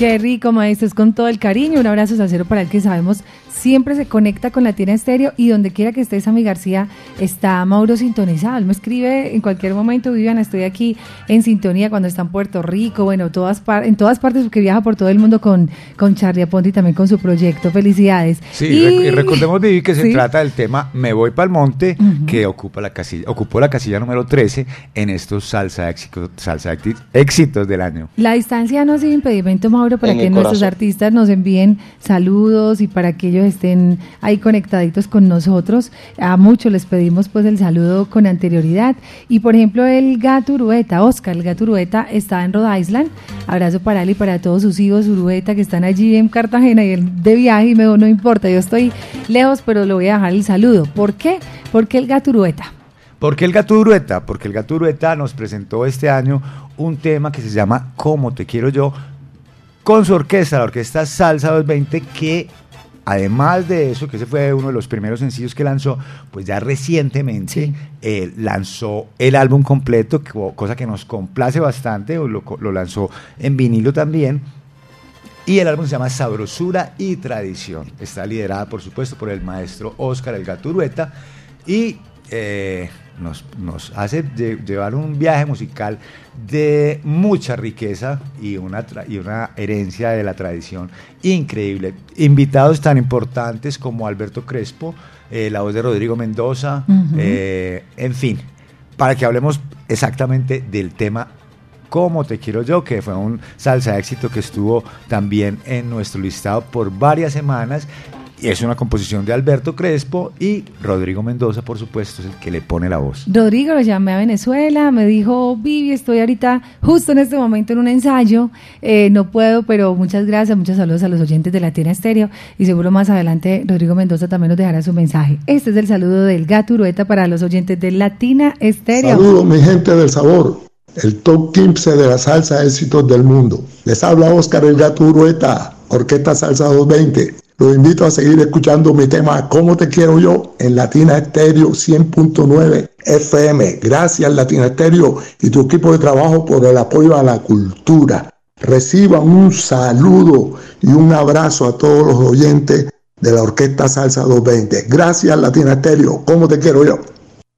Speaker 2: Qué rico, maestro, es con todo el cariño. Un abrazo salsero para el que sabemos siempre se conecta con Latina Estéreo y donde quiera que esté Sammy García está Mauro sintonizado. Él me escribe en cualquier momento, Viviana, estoy aquí en sintonía cuando está en Puerto Rico, bueno, todas en todas partes porque viaja por todo el mundo con, con Charlie Aponte y también con su proyecto. Felicidades.
Speaker 1: Sí,
Speaker 2: Y-
Speaker 1: rec- y recordemos, Vivi, que se
Speaker 2: Sí.
Speaker 1: trata del tema Me voy para el monte, que ocupa la casilla, ocupó la casilla número 13 en estos salsa éxitos, salsa éxi- éxitos del año.
Speaker 2: La distancia no ha sido impedimento, Mauro, para que nuestros artistas nos envíen saludos y para que ellos estén ahí conectaditos con nosotros. A muchos les pedimos pues el saludo con anterioridad. Y por ejemplo, el gato Urueta, Oscar, el gato Urueta está en Rhode Island. Abrazo para él y para todos sus hijos Urueta que están allí en Cartagena y él de viaje y me dijo, no importa, yo estoy lejos, pero le voy a dejar el saludo. ¿Por qué? Porque el gato Urueta.
Speaker 1: ¿Por qué el Gato Urueta? Porque el Gato Urueta nos presentó este año un tema que se llama Como te quiero yo, con su orquesta, la orquesta Salsa 220, que además de eso, que ese fue uno de los primeros sencillos que lanzó, pues ya recientemente eh, lanzó el álbum completo, co- cosa que nos complace bastante, lo, lanzó en vinilo también. Y el álbum se llama Sabrosura y Tradición. Está liderada, por supuesto, por el maestro Oscar El Gaturueta. Y eh, nos, nos hace lle- llevar un viaje musical de mucha riqueza y una, y una herencia de la tradición increíble. Invitados tan importantes como Alberto Crespo, eh, la voz de Rodrigo Mendoza, eh, en fin, para que hablemos exactamente del tema como te quiero yo, que fue un salsa éxito que estuvo también en nuestro listado por varias semanas. Y es una composición de Alberto Crespo y Rodrigo Mendoza, por supuesto, es el que le pone la voz.
Speaker 2: Rodrigo lo llamé a Venezuela, me dijo, Vivi, estoy ahorita justo en este momento en un ensayo, eh, no puedo, pero muchas gracias, muchos saludos a los oyentes de Latina Estéreo y seguro más adelante Rodrigo Mendoza también nos dejará su mensaje. Este es el saludo del gato Urueta para los oyentes de Latina Estéreo.
Speaker 12: Saludos mi gente del sabor, el top 15 de la salsa éxitos del mundo. Les habla Oscar el Gato Urueta, Orquesta Salsa 220. Los invito a seguir escuchando mi tema ¿Cómo te quiero yo? en Latina Estéreo 100.9 FM. Gracias Latina Estéreo y tu equipo de trabajo por el apoyo a la cultura. Reciban un saludo y un abrazo a todos los oyentes de la Orquesta Salsa 220. Gracias Latina Estéreo. ¿Cómo te quiero yo?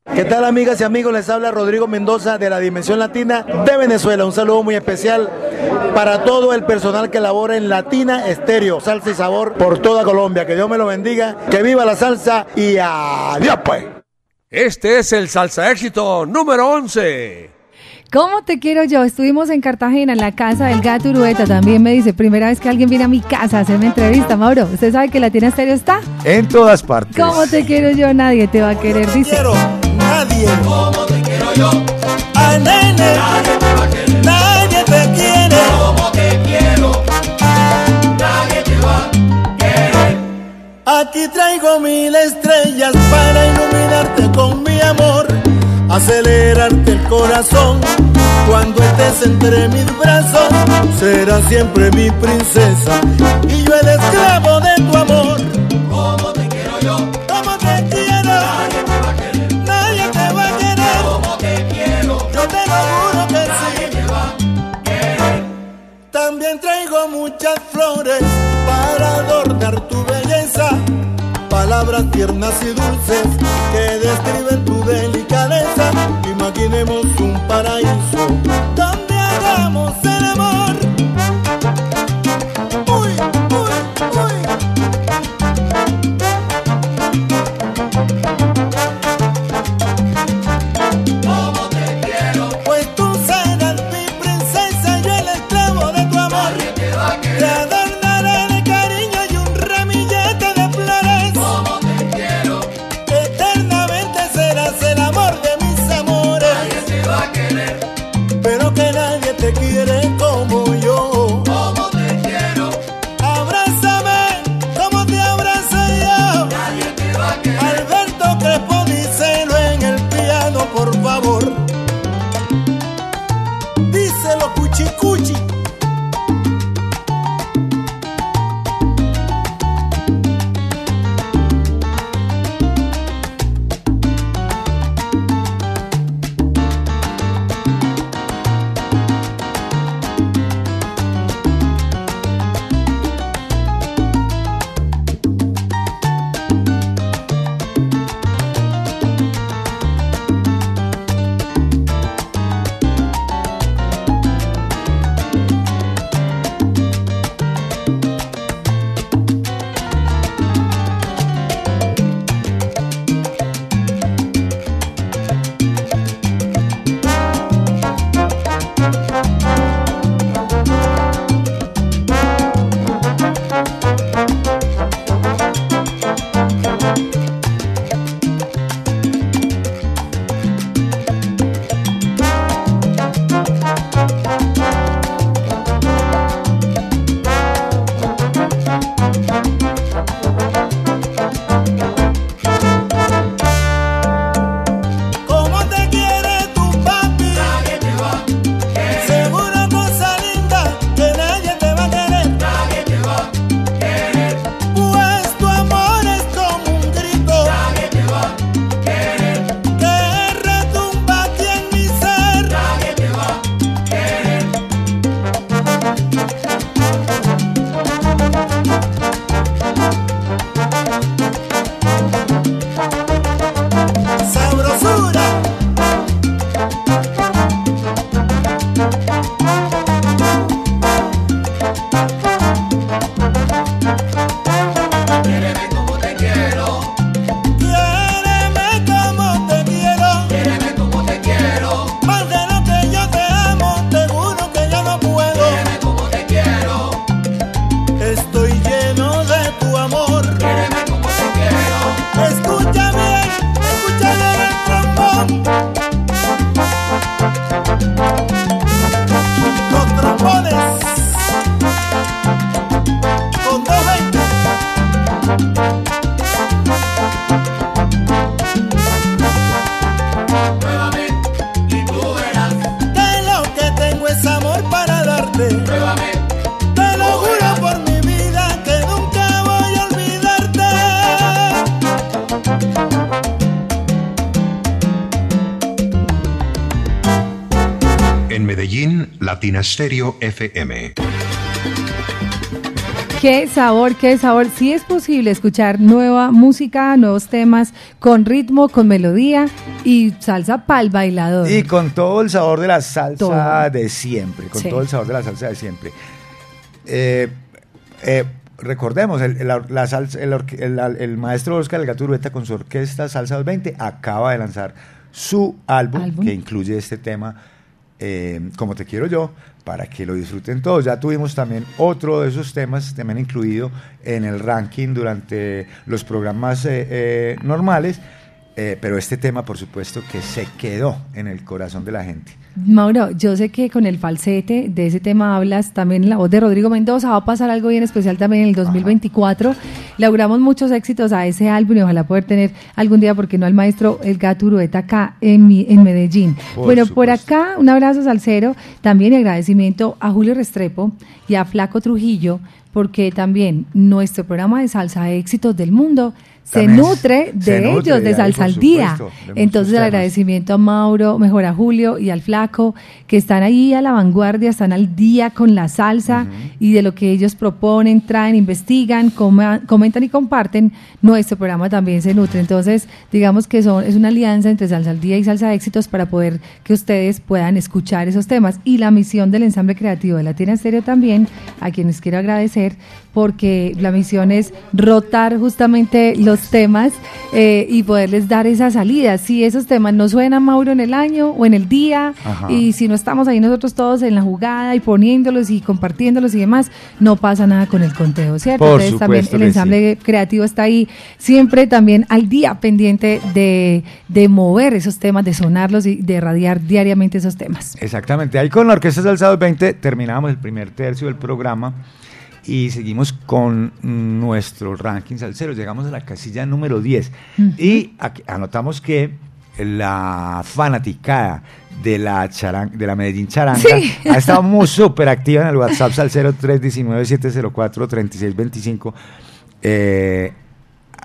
Speaker 13: ¿Qué tal amigas y amigos? Les habla Rodrigo Mendoza de la Dimensión Latina de Venezuela. Un saludo muy especial para todo el personal que labora en Latina Estéreo, salsa y sabor por toda Colombia. Que Dios me lo bendiga, que viva la salsa y adiós pues.
Speaker 5: Este es el salsa éxito número 11.
Speaker 2: ¿Cómo te quiero yo? Estuvimos en Cartagena, en la casa del gato Urueta. También me dice, primera vez que alguien viene a mi casa a hacerme entrevista. Mauro, ¿usted sabe que Latina Estéreo está?
Speaker 1: En todas partes.
Speaker 2: ¿Cómo te quiero yo? Nadie te va a querer, dice.
Speaker 13: Nadie.
Speaker 14: Como te quiero yo. Ay, nene. Nadie te va a querer. Nadie te quiere. Como te quiero. Nadie te va a querer.
Speaker 15: Aquí traigo mil estrellas para iluminarte con mi amor, acelerarte el corazón. Cuando estés entre mis brazos, serás siempre mi princesa y yo el esclavo de tu amor.
Speaker 14: Como te quiero yo.
Speaker 15: Como te quiero,
Speaker 14: Nadie te va a querer.
Speaker 15: nadie te va a querer.
Speaker 14: Como te quiero.
Speaker 15: Yo te lo juro que
Speaker 14: Nadie
Speaker 15: sí.
Speaker 14: te va a querer.
Speaker 15: También traigo muchas flores para adornar tu. Palabras tiernas y dulces que describen tu delicadeza. Imaginemos un paraíso donde hagamos el.
Speaker 3: Stereo FM.
Speaker 2: Qué sabor, qué sabor. Sí es posible escuchar nueva música, nuevos temas con ritmo, con melodía y salsa pa'l bailador.
Speaker 1: Y con todo el sabor de la salsa
Speaker 2: Todo.
Speaker 1: de siempre, con
Speaker 2: Sí.
Speaker 1: todo el sabor de la salsa de siempre. Eh, eh, recordemos, el, la- la salsa- el, orque- el- el maestro Oscar El Gato Urueta con su orquesta Salsa 220 acaba de lanzar su álbum,
Speaker 2: Álbum.
Speaker 1: que incluye este tema, eh, Como te quiero yo, para que lo disfruten todos. Ya tuvimos también otro de esos temas, también incluido en el ranking durante los programas eh, eh, normales, eh, pero este tema, por supuesto, que se quedó en el corazón de la gente.
Speaker 2: Mauro, yo sé que con el falsete de ese tema hablas, también en la voz de Rodrigo Mendoza, va a pasar algo bien especial también en el 2024. Logramos muchos éxitos a ese álbum y ojalá poder tener algún día, porque no al maestro El Gato Urueta acá en, mi, en Medellín.
Speaker 16: Por
Speaker 2: bueno, por acá un abrazo salsero, también y agradecimiento a Julio Restrepo y a Flaco Trujillo, porque también nuestro programa de salsa de éxitos del mundo se nutre de
Speaker 1: se
Speaker 2: ellos,
Speaker 1: de
Speaker 2: Salsa al Día. Entonces el agradecimiento a Mauro, mejor a Julio y al Flaco, que están ahí a la vanguardia, están al día con la salsa y de lo que ellos proponen, traen, investigan, coma- comentan y comparten, nuestro programa también se nutre. Entonces, digamos que son, es una alianza entre Salsa al Día y Salsa de Éxitos para poder que ustedes puedan escuchar esos temas. Y la misión del ensamble creativo de Latina Estéreo también, a quienes quiero agradecer, porque la misión es rotar justamente los temas eh, y poderles dar esa salida. Si esos temas no suenan, Mauro, en el año o en el día,
Speaker 16: Ajá.
Speaker 2: y si no estamos ahí nosotros todos en la jugada y poniéndolos y compartiéndolos y demás, no pasa nada con el conteo, ¿cierto?
Speaker 1: Por
Speaker 2: Entonces también el ensamble creativo está ahí siempre también al día pendiente de, de mover esos temas, de sonarlos y de radiar diariamente esos temas.
Speaker 1: Exactamente. Ahí con la Orquesta Salsa 220 terminamos el primer tercio del programa y seguimos con nuestro ranking salsero. Llegamos a la casilla número 10 y aquí anotamos que la fanaticada de la charan- de la Medellín Charanga
Speaker 2: Sí.
Speaker 1: ha estado muy súper activa en el WhatsApp salsero 319-704-3625 eh,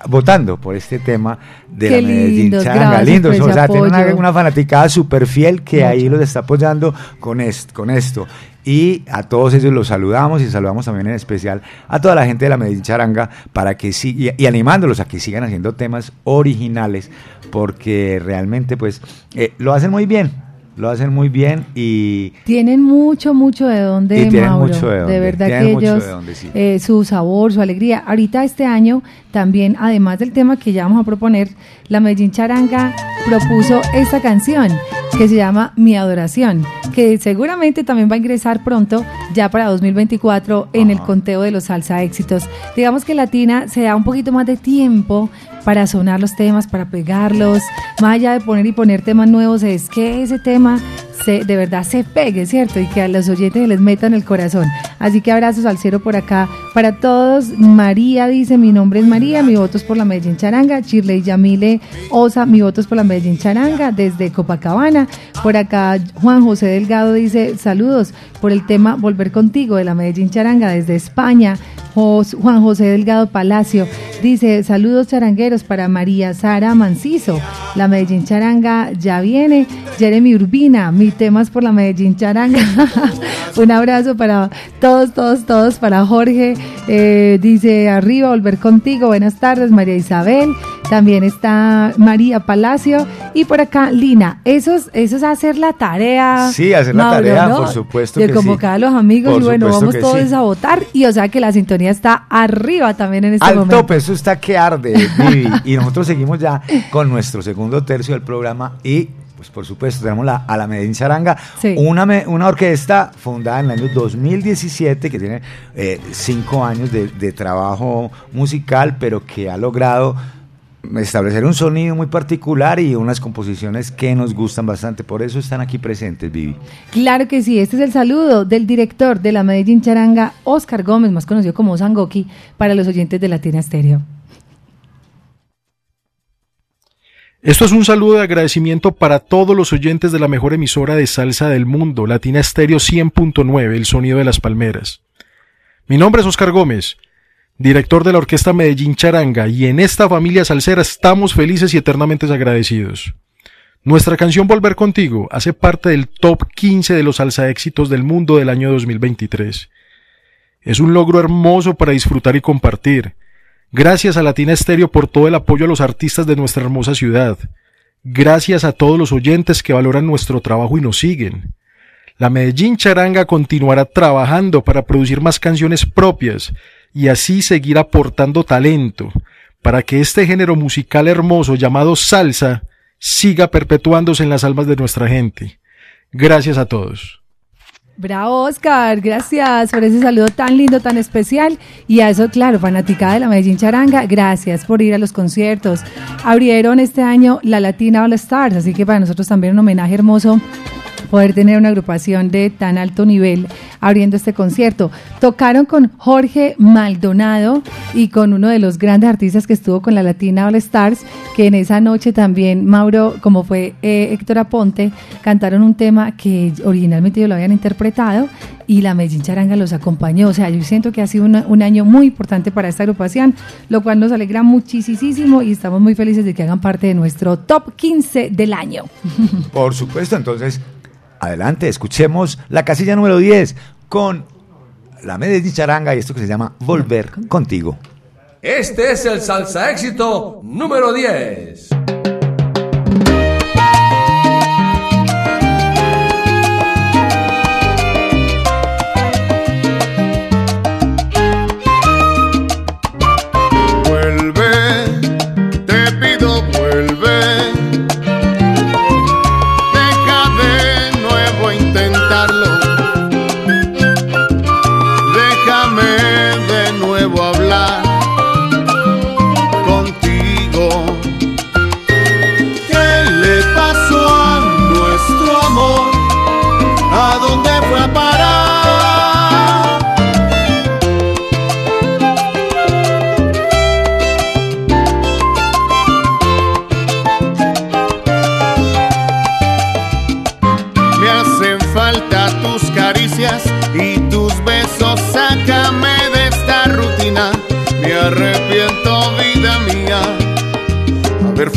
Speaker 1: votando por este tema de
Speaker 2: Qué
Speaker 1: la Medellín Charanga.
Speaker 2: gracias por
Speaker 1: o sea, tiene una, fanaticada súper fiel que ahí los está apoyando con, est- con esto. Y a todos ellos los saludamos y saludamos también en especial a toda la gente de la Medellín Charanga para que sí, y, animándolos a que sigan haciendo temas originales porque realmente pues eh, lo hacen muy bien, lo hacen muy bien y
Speaker 2: Tienen mucho, mucho de dónde, Mauro.
Speaker 1: mucho de dónde,
Speaker 2: verdad
Speaker 1: tienen
Speaker 2: que ellos,
Speaker 1: de dónde, sí.
Speaker 2: eh, su sabor, su alegría. Ahorita este año también, además del tema que ya vamos a proponer, la Medellín Charanga propuso esta canción que se llama Mi Adoración, que seguramente también va a ingresar pronto, ya para 2024, en el conteo de los salsa éxitos. Digamos que Latina se da un poquito más de tiempo para sonar los temas, para pegarlos, más allá de poner y poner temas nuevos, es que ese tema se, de verdad se pegue, ¿cierto? Y que a los oyentes les metan el corazón. Así que abrazos al cero por acá para todos. María dice, mi nombre es María, mi voto es por la Medellín Charanga. Chirley Yamile Osa, mi voto es por la Medellín Charanga, desde Copacabana. Por acá Juan José Delgado dice, saludos por el tema Volver contigo de la Medellín Charanga desde España. Juan José Delgado Palacio dice, saludos charangueros para María Sara Manciso. La Medellín Charanga ya viene. Jeremy Urbina, mi tema es por la Medellín Charanga. Un abrazo para todos, todos, todos. Para Jorge, eh, dice arriba, volver contigo. Buenas tardes, María Isabel. También está María Palacio. Y por acá, Lina. Eso es, eso es hacer la tarea.
Speaker 1: Sí, hacer la tarea,
Speaker 2: ¿no?
Speaker 1: por supuesto
Speaker 2: De
Speaker 1: que sí.
Speaker 2: convocar a los amigos
Speaker 1: Por
Speaker 2: y bueno, vamos todos
Speaker 1: sí.
Speaker 2: a votar. Y o sea que la sintonía está arriba también en este
Speaker 1: al
Speaker 2: momento.
Speaker 1: tope, eso está que arde, Vivi. y nosotros seguimos ya con nuestro segundo tercio del programa y pues por supuesto tenemos la, a la Medellín Charanga,
Speaker 2: Sí.
Speaker 1: una, una orquesta fundada en el año 2017 que tiene eh, cinco años de, de trabajo musical, pero que ha logrado establecer un sonido muy particular y unas composiciones que nos gustan bastante. Por eso están aquí presentes, Vivi.
Speaker 2: Claro que sí, este es el saludo del director de la Medellín Charanga, Oscar Gómez, más conocido como Sangoki, para los oyentes de Latina Stereo.
Speaker 16: Esto es un saludo de agradecimiento para todos los oyentes de la mejor emisora de salsa del mundo, Latina Stereo 100.9, el sonido de las palmeras. Mi nombre es Oscar Gómez, director de la Orquesta Medellín Charanga, y en esta familia salsera estamos felices y eternamente agradecidos. Nuestra canción Volver contigo hace parte del top 15 de los salsa éxitos del mundo del año 2023. Es un logro hermoso para disfrutar y compartir. Gracias a Latina Estéreo por todo el apoyo a los artistas de nuestra hermosa ciudad. Gracias a todos los oyentes que valoran nuestro trabajo y nos siguen. La Medellín Charanga continuará trabajando para producir más canciones propias y así seguir aportando talento para que este género musical hermoso llamado salsa siga perpetuándose en las almas de nuestra gente. Gracias a todos.
Speaker 2: Bravo, Oscar. Gracias por ese saludo tan lindo, tan especial. Y a eso, claro, fanaticada de la Medellín Charanga, gracias por ir a los conciertos. Abrieron este año la Latina All Stars, así que para nosotros también un homenaje hermoso poder tener una agrupación de tan alto nivel abriendo este concierto. Tocaron con Jorge Maldonado y con uno de los grandes artistas que estuvo con la Latina All Stars, que en esa noche también Mauro, como fue eh, Héctor Aponte, cantaron un tema que originalmente ellos lo habían interpretado y la Medellín Charanga los acompañó. O sea, yo siento que ha sido un año muy importante para esta agrupación, lo cual nos alegra muchísimo y estamos muy felices de que hagan parte de nuestro top 15 del año.
Speaker 1: Por supuesto, entonces, adelante, escuchemos la casilla número 10 con la Medellín Charanga y esto que se llama Volver contigo.
Speaker 5: Este es el salsa éxito número 10.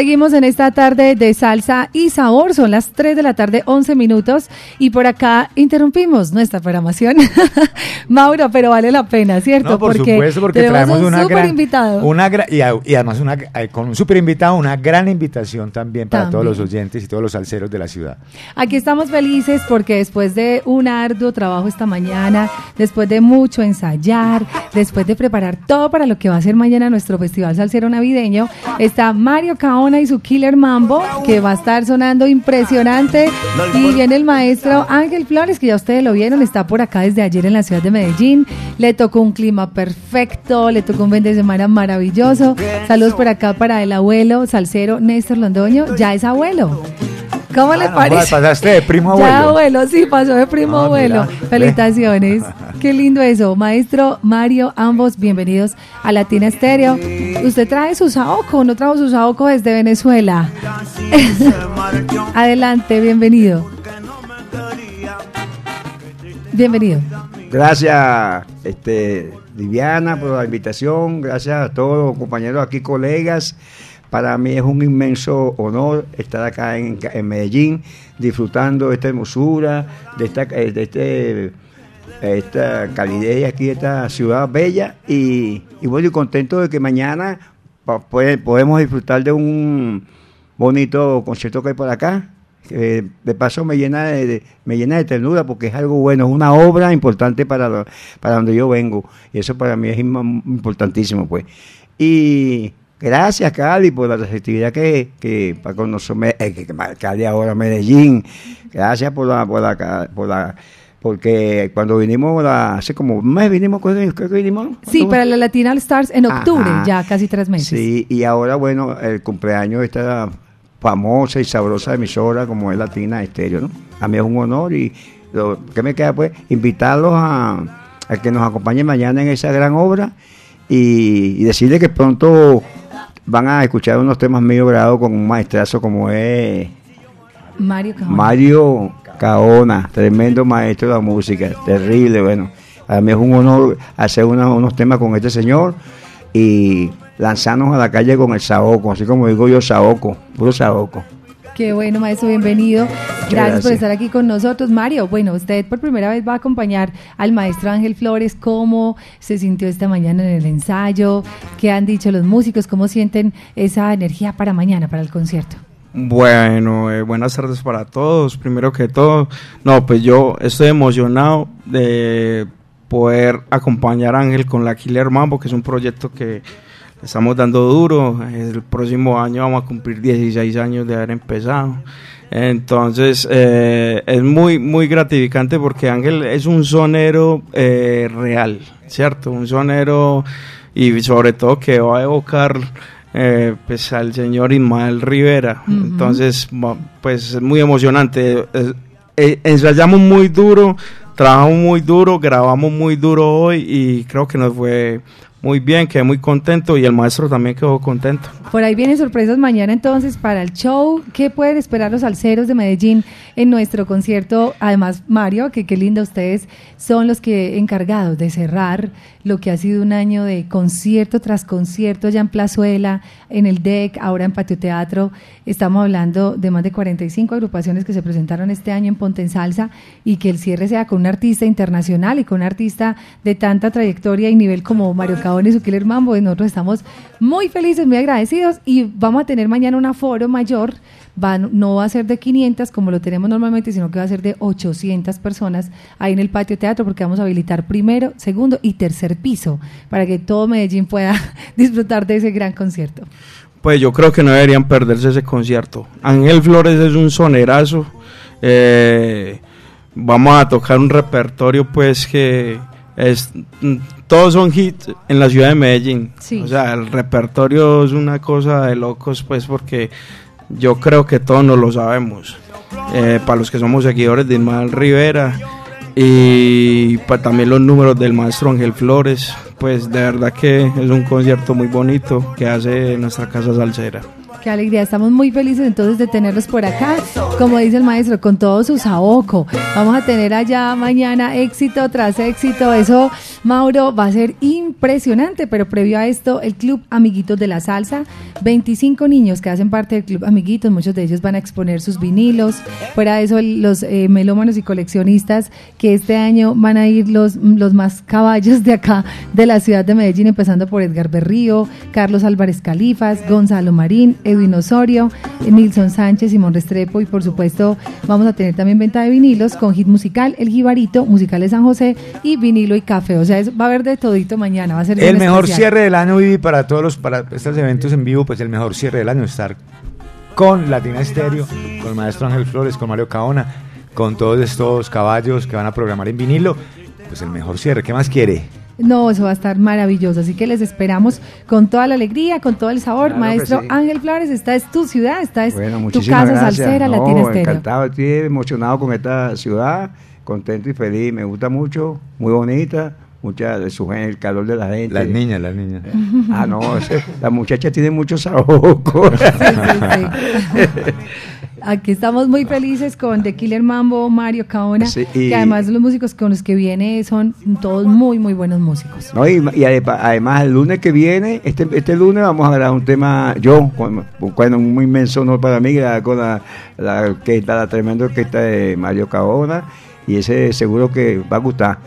Speaker 2: Seguimos en esta tarde de salsa y sabor. Son las 3 de la tarde, 11 minutos. Y por acá interrumpimos nuestra programación. Mauro, pero vale la pena, ¿cierto?
Speaker 1: No, por
Speaker 2: porque
Speaker 1: supuesto, porque traemos
Speaker 2: un
Speaker 1: una
Speaker 2: súper
Speaker 1: gran,
Speaker 2: invitado.
Speaker 1: una y, además una, eh, con un super invitado, una gran invitación también para todos los oyentes y todos los salseros de la ciudad.
Speaker 2: Aquí estamos felices porque después de un arduo trabajo esta mañana, después de mucho ensayar, después de preparar todo para lo que va a ser mañana nuestro Festival Salsero Navideño, está Mario Caona y su Killer Mambo, que va a estar sonando impresionante. Y viene el maestro Ángel Flores, que ya ustedes lo vieron, está por acá desde ayer en la ciudad de Medellín. Le tocó un clima perfecto, le tocó un fin de semana maravilloso. Saludos por acá para el abuelo salsero Néstor Londoño, ya es abuelo. ¿Cómo le
Speaker 1: Ah,
Speaker 2: parece?
Speaker 1: Pasaste de primo abuelo.
Speaker 2: Ya abuelo, sí, pasó de primo
Speaker 1: Ah,
Speaker 2: abuelo.
Speaker 1: mira.
Speaker 2: Felicitaciones. Qué lindo eso. Maestro Mario, ambos bienvenidos a Latina Estéreo. Usted trae su saoco, no trajo su saoco desde Venezuela. Adelante, bienvenido. Bienvenido.
Speaker 17: Gracias, este, Viviana, por la invitación. Gracias a todos los compañeros aquí, colegas. Para mí es un inmenso honor estar acá en, Medellín, disfrutando de esta hermosura, de esta, de este, esta calidez aquí, de esta ciudad bella. Y, y bueno, y contento de que mañana podemos disfrutar de un bonito concierto que hay por acá. que de paso me llena de, me llena de ternura porque es algo bueno, es una obra importante para, lo- para donde yo vengo. Y eso para mí es im- importantísimo, pues. Y gracias, Cali, por la receptividad que, que para con nosotros, eh, que, que Cali ahora Medellín. Gracias por la, por la, por la porque cuando vinimos la- hace como un mes vinimos, creo que vinimos.
Speaker 2: Sí, para la Latina All Stars en octubre,
Speaker 17: Ajá.
Speaker 2: ya casi tres meses.
Speaker 17: Sí, y ahora, bueno, el cumpleaños de esta famosa y sabrosa emisora como es Latina Estéreo, ¿no? A mí es un honor y lo que me queda, pues, invitarlos a, a que nos acompañen mañana en esa gran obra y, y decirles que pronto van a escuchar unos temas míos grabados con un maestrazo como es
Speaker 2: Mario Caona.
Speaker 17: Mario Caona, tremendo maestro de la música, terrible, bueno. Para mí es un honor hacer una- unos temas con este señor y lanzarnos a la calle con el saoco, así como digo yo, saoco, puro saoco.
Speaker 2: Qué bueno, maestro, bienvenido. Gracias, por
Speaker 17: gracias.
Speaker 2: estar aquí con nosotros. Mario, bueno, usted por primera vez va a acompañar al maestro Ángel Flores. ¿Cómo se sintió esta mañana en el ensayo? ¿Qué han dicho los músicos? ¿Cómo sienten esa energía para mañana, para el concierto?
Speaker 18: Bueno, eh, buenas tardes para todos. Primero que todo, no, pues yo estoy emocionado de poder acompañar a Ángel con la Killer Mambo, que es un proyecto que estamos dando duro. El próximo año vamos a cumplir 16 años de haber empezado. Entonces, eh, es muy, muy gratificante porque Ángel es un sonero eh, real, ¿cierto? Un sonero y sobre todo que va a evocar eh, pues al señor Ismael Rivera. Entonces, pues es muy emocionante. Es- eh, ensayamos muy duro, trabajamos muy duro, grabamos muy duro hoy y creo que nos fue muy bien, quedé muy contento y el maestro también quedó contento.
Speaker 2: Por ahí vienen sorpresas mañana entonces para el show. ¿Qué pueden esperar los salseros de Medellín en nuestro concierto? Además, Mario, que qué lindo ustedes son los que encargados de cerrar lo que ha sido un año de concierto tras concierto ya en Plazuela, en el DEC, ahora en Patio Teatro. Estamos hablando de más de 45 agrupaciones que se presentaron este año en Ponte en Salsa y que el cierre sea con un artista internacional y con un artista de tanta trayectoria y nivel como Mario Cabón y su Killer Mambo. Nosotros estamos muy felices, muy agradecidos y vamos a tener mañana un aforo mayor. Va, no va a ser de 500 como lo tenemos normalmente, sino que va a ser de 800 personas ahí en el patio teatro porque vamos a habilitar primero, segundo y tercer piso para que todo Medellín pueda disfrutar de ese gran concierto.
Speaker 18: Pues yo creo que no deberían perderse ese concierto. Ángel Flores es un sonerazo. eh, vamos a tocar un repertorio pues que es mm, todos son hits en la ciudad de Medellín.
Speaker 2: Sí.
Speaker 18: O sea, el repertorio es una cosa de locos pues porque yo creo que todos nos lo sabemos. Eh, para los que somos seguidores de Ismael Rivera y para también los números del maestro Ángel Flores, pues de verdad que es un concierto muy bonito que hace nuestra casa salsera.
Speaker 2: Qué alegría, estamos muy felices entonces de tenerlos por acá. Como dice el maestro, con todo su saoco. Vamos a tener allá mañana éxito tras éxito. Eso, Mauro, va a ser impresionante. Pero previo a esto, el Club Amiguitos de la Salsa, 25 niños que hacen parte del Club Amiguitos, muchos de ellos van a exponer sus vinilos. Fuera de eso, los eh, melómanos y coleccionistas que este año van a ir los, los más caballos de acá, de la ciudad de Medellín, empezando por Edgar Berrío, Carlos Álvarez Califas, Gonzalo Marín, Edwin Osorio, Nilson Sánchez, Simón Restrepo y por supuesto vamos a tener también venta de vinilos con hit musical, El Jibarito, musical de San José y vinilo y café. O sea, es- va a haber de todito mañana, va a ser
Speaker 1: El mejor
Speaker 2: especial.
Speaker 1: cierre del año, Vivi, para todos los, para estos eventos en vivo, pues el mejor cierre del año, estar con Latina Estéreo, con el maestro Ángel Flores, con Mario Caona, con todos estos caballos que van a programar en vinilo, pues el mejor cierre. ¿Qué más quiere?
Speaker 2: No, eso va a estar maravilloso. Así que les esperamos con toda la alegría, con todo el sabor.
Speaker 17: Claro
Speaker 2: Maestro
Speaker 17: sí.
Speaker 2: Ángel Flores, esta es tu ciudad, esta es
Speaker 17: Bueno,
Speaker 2: tu casa
Speaker 17: gracias.
Speaker 2: salsera,
Speaker 17: No,
Speaker 2: Latina Estéreo.
Speaker 17: Encantado, estoy emocionado con esta ciudad, contento y feliz. Me gusta mucho, muy bonita, mucha de su gente, el calor de la gente.
Speaker 1: Las niñas, las niñas.
Speaker 17: Ah, no, ese- la muchacha tiene mucho saoco.
Speaker 2: Aquí estamos muy felices con The Killer Mambo, Mario Caona,
Speaker 17: Sí, y-
Speaker 2: que además los músicos con los que viene son todos muy, muy buenos músicos.
Speaker 17: No, y, además el lunes que viene, este, este lunes vamos a grabar un tema, yo, con, con un muy inmenso honor para mí, grabar con la, la orquesta, la tremenda orquesta de Mario Caona, y ese seguro que va a gustar.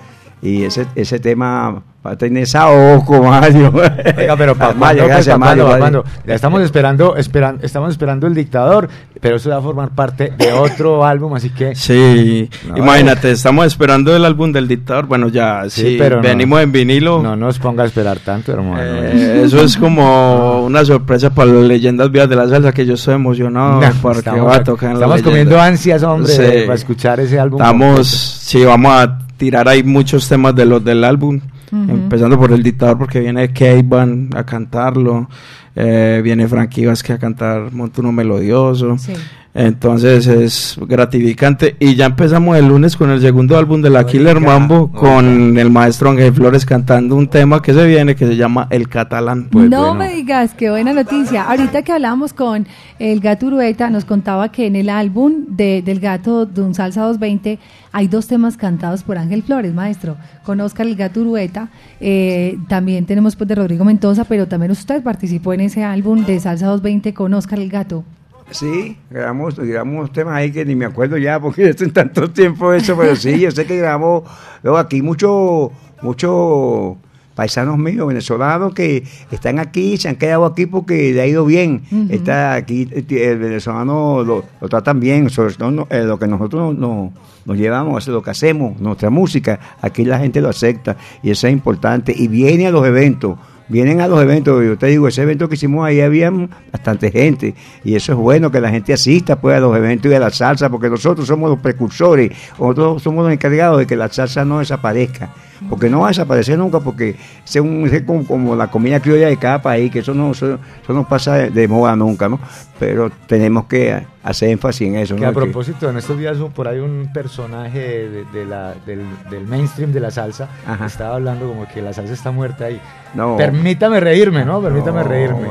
Speaker 17: Y ese, ese tema va a tener saoco, Mario.
Speaker 1: Oiga, pero para
Speaker 17: Mario, gracias, Mario. Mario.
Speaker 1: Ya estamos esperando, esperan, estamos esperando el dictador, pero eso va a formar parte de otro álbum, así que
Speaker 18: Sí,
Speaker 1: No,
Speaker 18: imagínate, estamos esperando el álbum del dictador. Bueno, ya,
Speaker 1: Sí, pero no.
Speaker 18: venimos en vinilo.
Speaker 1: No nos ponga a esperar tanto, hermano.
Speaker 18: Eh, eso es como una sorpresa para las leyendas vivas de la salsa que yo estoy emocionado
Speaker 1: No,
Speaker 18: porque
Speaker 1: estamos-
Speaker 18: va a tocar
Speaker 1: estamos comiendo ansias, hombre,
Speaker 18: Sí.
Speaker 1: para escuchar ese álbum
Speaker 18: Estamos,
Speaker 1: completo.
Speaker 18: sí, vamos a tirar ahí muchos temas de los del álbum, empezando por el dictador porque viene Van a cantarlo, eh, viene Frankie Vázquez a cantar Montuno Melodioso.
Speaker 2: Sí.
Speaker 18: Entonces es gratificante. Y ya empezamos el lunes con el segundo álbum de la Killer Mambo, con el maestro Ángel Flores cantando un tema que se viene que se llama El Catalán.
Speaker 2: no me digas, qué buena noticia. Ahorita que hablamos con el gato Urueta, nos contaba que en el álbum de, del gato de un Salsa 220 hay dos temas cantados por Ángel Flores, maestro. Con Oscar el gato Urueta. Eh, también tenemos pues de Rodrigo Mendoza, pero también usted participó en ese álbum de Salsa 220 con Oscar el gato.
Speaker 17: Sí, grabamos, grabamos unos temas ahí que ni me acuerdo ya porque esto en tanto tiempo eso, pero sí, yo sé que grabamos, luego aquí muchos muchos paisanos míos, venezolanos que están aquí, se han quedado aquí porque le ha ido bien. Está aquí, el venezolano lo, lo tratan bien, sobre todo no- eh, lo que nosotros no- nos llevamos, lo que hacemos, nuestra música, aquí la gente lo acepta y eso es importante. Y viene a los eventos, vienen a los eventos, yo te digo, ese evento que hicimos ahí había bastante gente y eso es bueno que la gente asista pues a los eventos y a la salsa porque nosotros somos los precursores, nosotros somos los encargados de que la salsa no desaparezca, porque no va a desaparecer nunca porque es, un- es como, como la comida criolla de cada país, que eso no, eso, eso no pasa de, de moda nunca, ¿no? Pero tenemos que hacer énfasis en eso,
Speaker 1: Que
Speaker 17: ¿no?
Speaker 1: a propósito, en estos días por ahí un personaje de, de la, del, del mainstream de la salsa estaba hablando como que la salsa está muerta ahí.
Speaker 17: No.
Speaker 1: Permítame reírme, ¿no? Permítame
Speaker 17: No,
Speaker 1: reírme.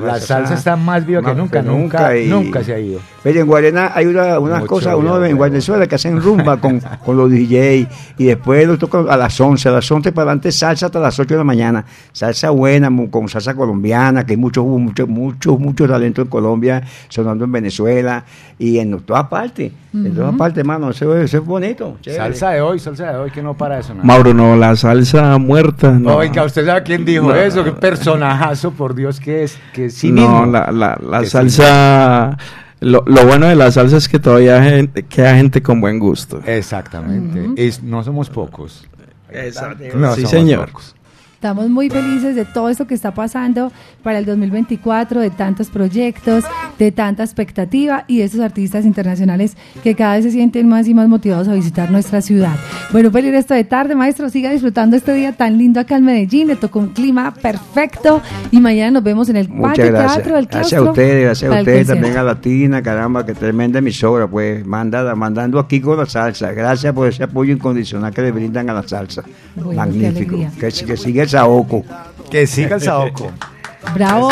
Speaker 1: la salsa está más viva que nunca,
Speaker 17: que
Speaker 1: nunca,
Speaker 17: nunca y-
Speaker 1: nunca se ha ido.
Speaker 17: Oye, en Guarena hay una- unas
Speaker 1: Mucho
Speaker 17: cosas, uno en Venezuela que hacen rumba con, con los DJ y después lo tocan a las 11, a las 11 para adelante salsa hasta las 8 de la mañana. Salsa buena, con salsa colombiana, que hay mucho, mucho, mucho, mucho talento en Colombia, sonando en Venezuela y en todas partes. En todas partes, hermano, eso, es- eso es bonito. chévere.
Speaker 1: Salsa de hoy, salsa de hoy, que no para eso. nada.
Speaker 18: Mauro, no, la salsa muerta. No,
Speaker 1: Oiga, ¿usted sabe quién dijo
Speaker 18: No.
Speaker 1: eso? Qué personajazo, por Dios, que es, que sí
Speaker 18: no
Speaker 1: mismo.
Speaker 18: la, la, la
Speaker 1: Que sí
Speaker 18: salsa. Lo, lo bueno de la salsa es que todavía hay gente, queda gente con buen gusto.
Speaker 1: Exactamente. Es- no somos pocos.
Speaker 18: Exacto.
Speaker 1: No
Speaker 18: sí, señor.
Speaker 2: Estamos muy felices de todo esto que está pasando para el 2024, de tantos proyectos, de tanta expectativa y de estos artistas internacionales que cada vez se sienten más y más motivados a visitar nuestra ciudad. Bueno, feliz resto de tarde, maestro. Siga disfrutando este día tan lindo acá en Medellín. Le tocó un clima perfecto y mañana nos vemos en el patio teatro del
Speaker 17: Gracias a ustedes, gracias a ustedes también a Latina, caramba, que tremenda emisora, pues, manda, mandando aquí con la salsa. Gracias por ese apoyo incondicional que le brindan a la salsa.
Speaker 2: Bueno,
Speaker 17: Magnífico. Que, que siga el saoco.
Speaker 1: Que siga el saoco.
Speaker 2: Bravo.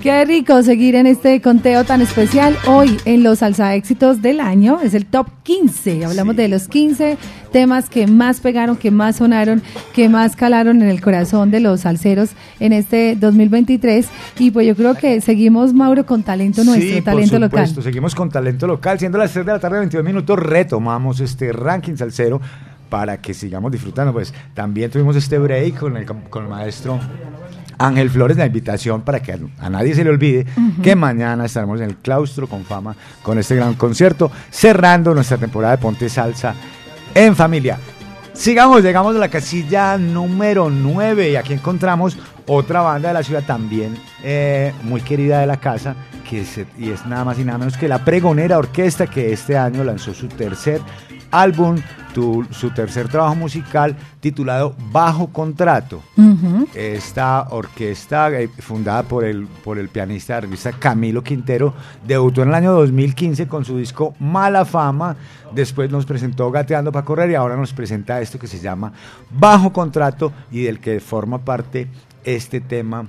Speaker 2: Qué rico seguir en este conteo tan especial hoy en los salsa éxitos del año. Es el top 15. Hablamos de los 15 temas que más pegaron, que más sonaron, que más calaron en el corazón de los salseros en este 2023. Y pues yo creo que seguimos, Mauro, con talento nuestro,
Speaker 1: Sí, por
Speaker 2: talento local.
Speaker 1: supuesto, Seguimos con talento local. Siendo las 3 de la tarde, 22 minutos, retomamos este ranking salsero para que sigamos disfrutando. Pues también tuvimos este break con el, con el maestro Ángel Flores, la invitación para que a, nadie se le olvide que mañana estaremos en el claustro con fama con este gran concierto, cerrando nuestra temporada de Ponte Salsa en familia. Sigamos, llegamos a la casilla número 9 y aquí encontramos otra banda de la ciudad también eh, muy querida de la casa, que es, y es nada más y nada menos que la Pregonera Orquesta, que este año lanzó su tercer álbum, tu- su tercer trabajo musical titulado Bajo Contrato. Esta orquesta, eh, fundada por el, por el pianista revista Camilo Quintero, debutó en el año 2015 con su disco Mala Fama. Después nos presentó Gateando para Correr y ahora nos presenta esto que se llama Bajo Contrato y del que forma parte este tema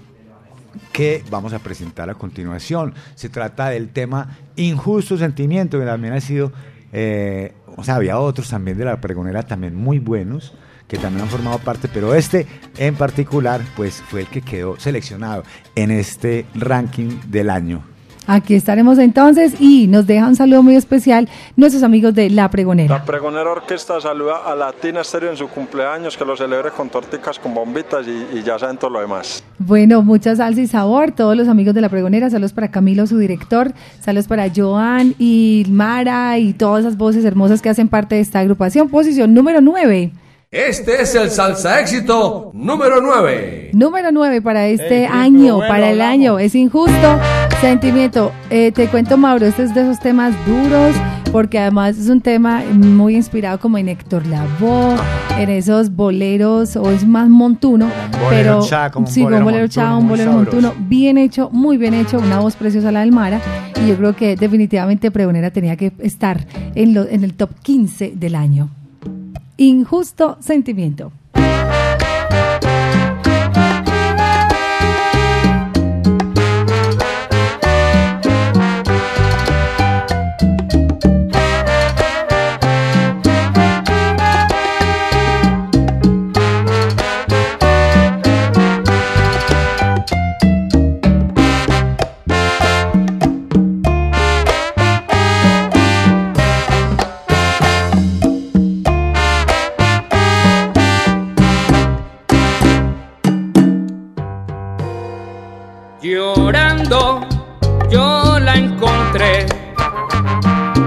Speaker 1: que vamos a presentar a continuación. Se trata del tema Injusto Sentimiento, que también ha sido, eh, o sea, había otros también de la pregonera también muy buenos que también han formado parte, pero este en particular, pues fue el que quedó seleccionado en este ranking del año.
Speaker 2: Aquí estaremos entonces y nos deja un saludo muy especial nuestros amigos de La Pregonera.
Speaker 19: La pregonera orquesta saluda a Latina Stereo en su cumpleaños, que lo celebre con torticas, con bombitas y, y ya saben todo lo demás.
Speaker 2: Bueno, mucha salsa y sabor. Todos los amigos de La Pregonera, saludos para Camilo, su director, saludos para Joan y Mara y todas esas voces hermosas que hacen parte de esta agrupación. Posición número 9.
Speaker 5: Este es el salsa éxito número 9.
Speaker 2: Número 9 para este
Speaker 5: Eh,
Speaker 2: año,
Speaker 5: bueno,
Speaker 2: para el año. Es injusto. Sentimiento. Eh, te cuento, Mauro, este es de esos temas duros, porque además es un tema muy inspirado como en Héctor Lavoe, en esos boleros, o es más montuno.
Speaker 1: bolero
Speaker 2: pero
Speaker 1: cha, como un
Speaker 2: sí,
Speaker 1: bolero
Speaker 2: un bolero
Speaker 1: montuno,
Speaker 2: cha, un bolero
Speaker 1: sabroso.
Speaker 2: montuno. Bien hecho, muy bien hecho, una voz preciosa la del Mara. Y yo creo que definitivamente Pregonera tenía que estar en, lo- en el top 15 del año. Injusto sentimiento.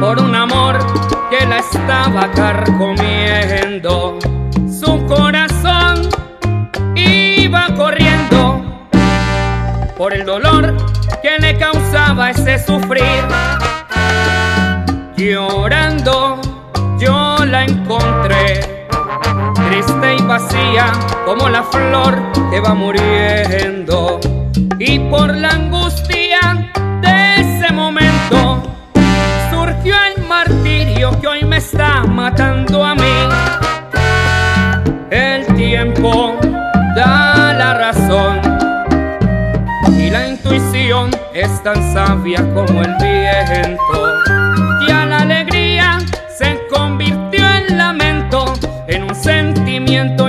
Speaker 20: Por un amor que la estaba carcomiendo. Su corazón iba corriendo por el dolor que le causaba ese sufrir. Llorando yo la encontré triste y vacía como la flor que va muriendo. Y por la angustia surgió el martirio que hoy me está matando a mí. El tiempo da la razón y la intuición es tan sabia como el viento. Ya la alegría se convirtió en lamento, en un sentimiento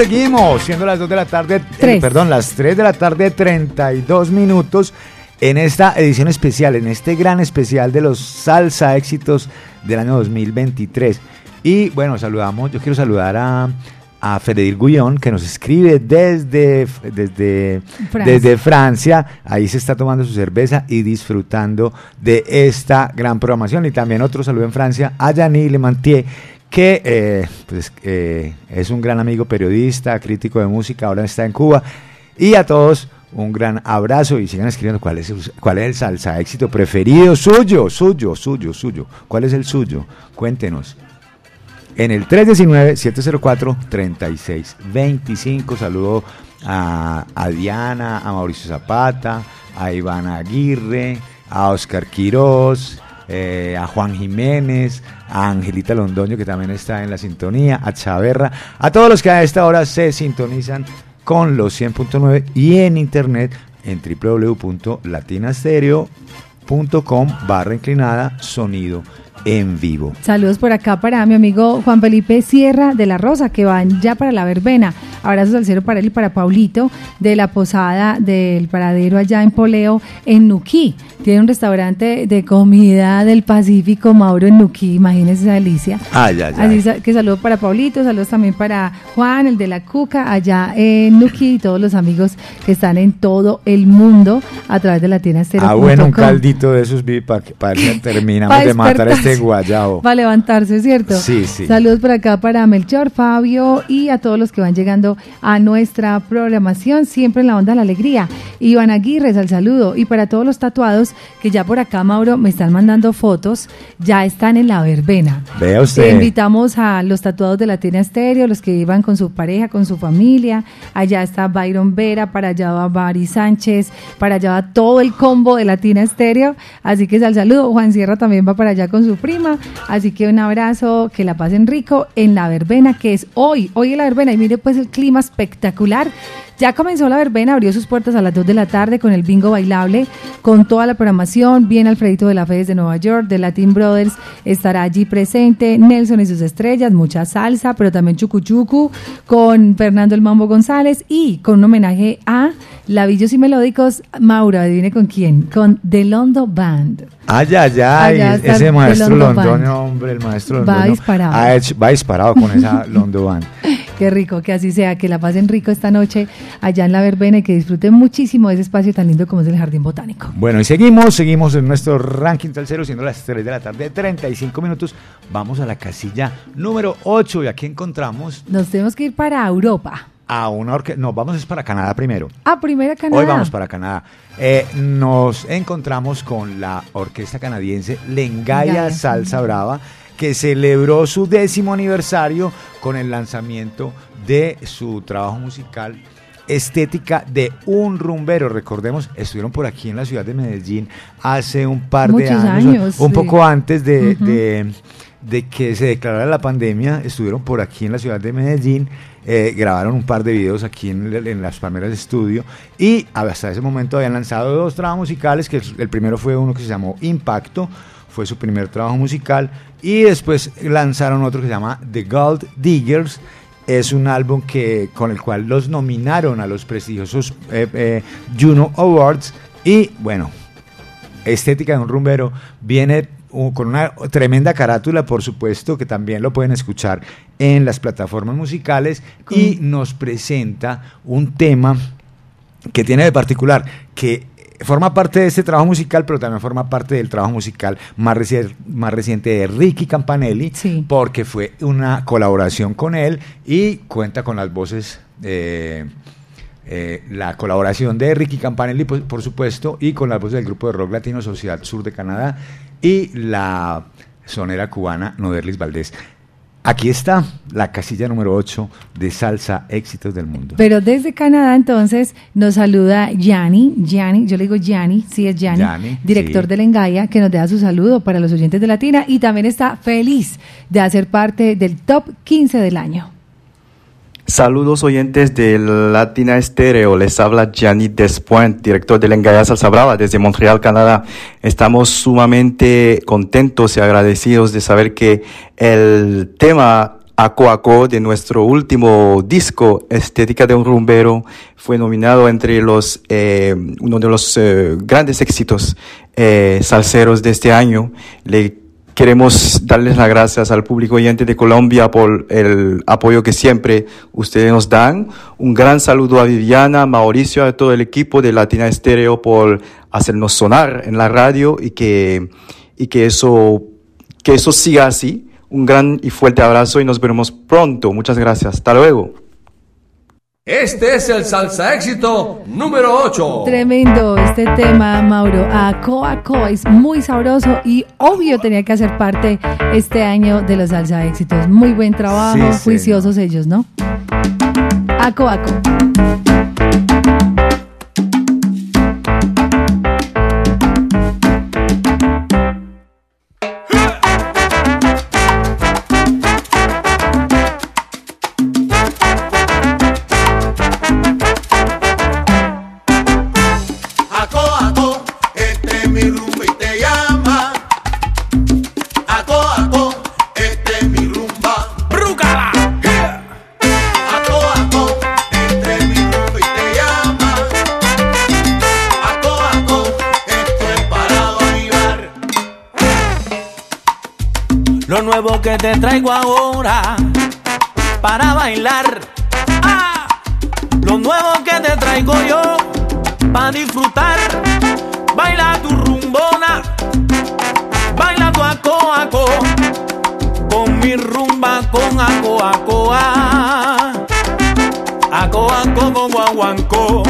Speaker 1: seguimos. Siendo las 2 de la tarde, eh, perdón, las 3 de la tarde, 32 minutos. En esta edición especial, en este gran especial de los salsa éxitos del año 2023. Y bueno, saludamos, yo quiero saludar a, a Frederic Guillón, que nos escribe desde, desde,
Speaker 2: Francia.
Speaker 1: desde Francia. Ahí se está tomando su cerveza y disfrutando de esta gran programación. Y también otro saludo en Francia a Yanni Lemantier, que eh, pues, eh, es un gran amigo periodista, crítico de música, ahora está en Cuba. Y a todos un gran abrazo y sigan escribiendo cuál es, el- cuál es el salsa éxito preferido suyo, suyo, suyo, suyo. ¿Cuál es el suyo? Cuéntenos. En el 319-704-3625. Saludo a, a Diana, a Mauricio Zapata, a Iván Aguirre, a Oscar Quirós, eh, a Juan Jiménez, a Angelita Londoño, que también está en la sintonía, a Chaverra, a todos los que a esta hora se sintonizan con los 100.9 y en internet en www.latinastereo.com barra inclinada sonido en vivo.
Speaker 2: Saludos por acá para mi amigo Juan Felipe Sierra de la Rosa, que van ya para la verbena. Abrazos al cielo para él y para Paulito de la posada del paradero allá en Poleo, en Nuquí. Tiene un restaurante de comida del Pacífico, Mauro en Nuquí, imagínense esa delicia.
Speaker 1: Ay, ay,
Speaker 2: Así
Speaker 1: ay.
Speaker 2: sa- que saludos para Paulito, saludos también para Juan, el de la Cuca, allá en Nuquí y todos los amigos que están en todo el mundo a través de la tienda
Speaker 1: Ah, bueno, un caldito de esos para que para que terminamos de matar a este
Speaker 2: despertarse.
Speaker 1: guayabo.
Speaker 2: Para levantarse, ¿cierto?
Speaker 1: Sí, sí.
Speaker 2: Saludos por acá para Melchor, Fabio y a todos los que van llegando a nuestra programación, siempre en la onda de la alegría. Iván Aguirre, al saludo. Y para todos los tatuados que ya por acá, Mauro, me están mandando fotos, ya están en la verbena.
Speaker 1: Vea usted.
Speaker 2: Te invitamos a los tatuados de Latina Estéreo, los que iban con su pareja, con su familia. Allá está Byron Vera, para allá va Bari Sánchez, para allá va todo el combo de Latina Estéreo. Así que al saludo. Juan Sierra también va para allá con su prima. Así que un abrazo, que la pasen rico en la verbena, que es hoy. Hoy en la verbena. Y mire pues el clima espectacular. Ya comenzó la verbena, abrió sus puertas a las 2 de la tarde con el bingo bailable, con toda la programación. Viene Alfredito de la Fe desde Nueva York, de Latin Brothers, estará allí presente. Nelson y sus estrellas, mucha salsa, pero también chucuchucu, con Fernando el Mambo González y con un homenaje a Lavillos y Melódicos. Maura, adivine con quién, con The Londo Band.
Speaker 1: Ay, ay, ay, ese maestro. Londoño, hombre, el maestro
Speaker 2: Va
Speaker 1: Londoño.
Speaker 2: disparado.
Speaker 1: ha hecho- va disparado con esa Londo Band.
Speaker 2: Qué rico, que así sea, que la pasen rico esta noche allá en la verbena y que disfruten muchísimo de ese espacio tan lindo como es el Jardín Botánico.
Speaker 1: Bueno, y seguimos, seguimos en nuestro ranking salsero, siendo las 3 de la tarde, 35 minutos. Vamos a la casilla número 8 y aquí encontramos
Speaker 2: Nos tenemos que ir para Europa.
Speaker 1: a una orquesta. No, vamos es para Canadá primero.
Speaker 2: Ah, primera Canadá.
Speaker 1: Hoy vamos para Canadá. Eh, nos encontramos con la orquesta canadiense Lengaya. Salsa Brava, que celebró su décimo aniversario con el lanzamiento de su trabajo musical estética de un rumbero. Recordemos, estuvieron por aquí en la ciudad de Medellín hace un par de años,
Speaker 2: años,
Speaker 1: un
Speaker 2: sí.
Speaker 1: poco antes de, de- de que se declarara la pandemia, estuvieron por aquí en la ciudad de Medellín, eh, grabaron un par de videos aquí en las Palmeras de Estudio y hasta ese momento habían lanzado dos trabajos musicales, que el primero fue uno que se llamó Impacto, fue su primer trabajo musical y después lanzaron otro que se llama The Gold Diggers, es un álbum que, con el cual los nominaron a los prestigiosos eh, eh, Juno Awards. Y bueno, estética de un rumbero viene uh, con una tremenda carátula, por supuesto, que también lo pueden escuchar en las plataformas musicales y nos presenta un tema que tiene de particular que forma parte de este trabajo musical, pero también forma parte del trabajo musical más, reci- más reciente de Ricky Campanelli, porque fue una colaboración con él y cuenta con las voces eh, eh, la colaboración de Ricky Campanelli, por, por supuesto, y con las voces del grupo de rock latino Sociedad Sur de Canadá y la sonera cubana Noderlis Valdés. Aquí está la casilla número 8 de Salsa Éxitos del Mundo.
Speaker 2: Pero desde Canadá entonces nos saluda Gianni, Gianni, yo le digo Gianni, sí es Gianni, director
Speaker 1: sí.
Speaker 2: de Lengaya, que nos da su saludo para los oyentes de Latina y también está feliz de hacer parte del top 15 del año.
Speaker 21: Saludos oyentes de Latina Estéreo, les habla Gianni Despoint, director de Lengaya Salsa Brava desde Montreal, Canadá. Estamos sumamente contentos y agradecidos de saber que el tema Aco Aco de nuestro último disco, Estética de un Rumbero, fue nominado entre los, eh, uno de los eh, grandes éxitos eh, salseros de este año. Queremos darles las gracias al público oyente de Colombia por el apoyo que siempre ustedes nos dan. Un gran saludo a Viviana, Mauricio, a todo el equipo de Latina Estéreo por hacernos sonar en la radio y que, y que eso, que eso siga así. Un gran y fuerte abrazo y nos veremos pronto. Muchas gracias. Hasta luego.
Speaker 5: Este es el salsa éxito número 8.
Speaker 2: Tremendo este tema, Mauro. Aco Aco es muy sabroso y obvio tenía que hacer parte este año de los salsa éxitos. Muy buen trabajo,
Speaker 1: Sí, sí.
Speaker 2: juiciosos ellos, ¿no? Aco. Aco,
Speaker 22: te
Speaker 23: traigo ahora para bailar. Ah, lo nuevo que te traigo yo para disfrutar. Baila tu rumbona, baila tu aco aco, con mi rumba con aco aco ah. Aco aco con guaguancó,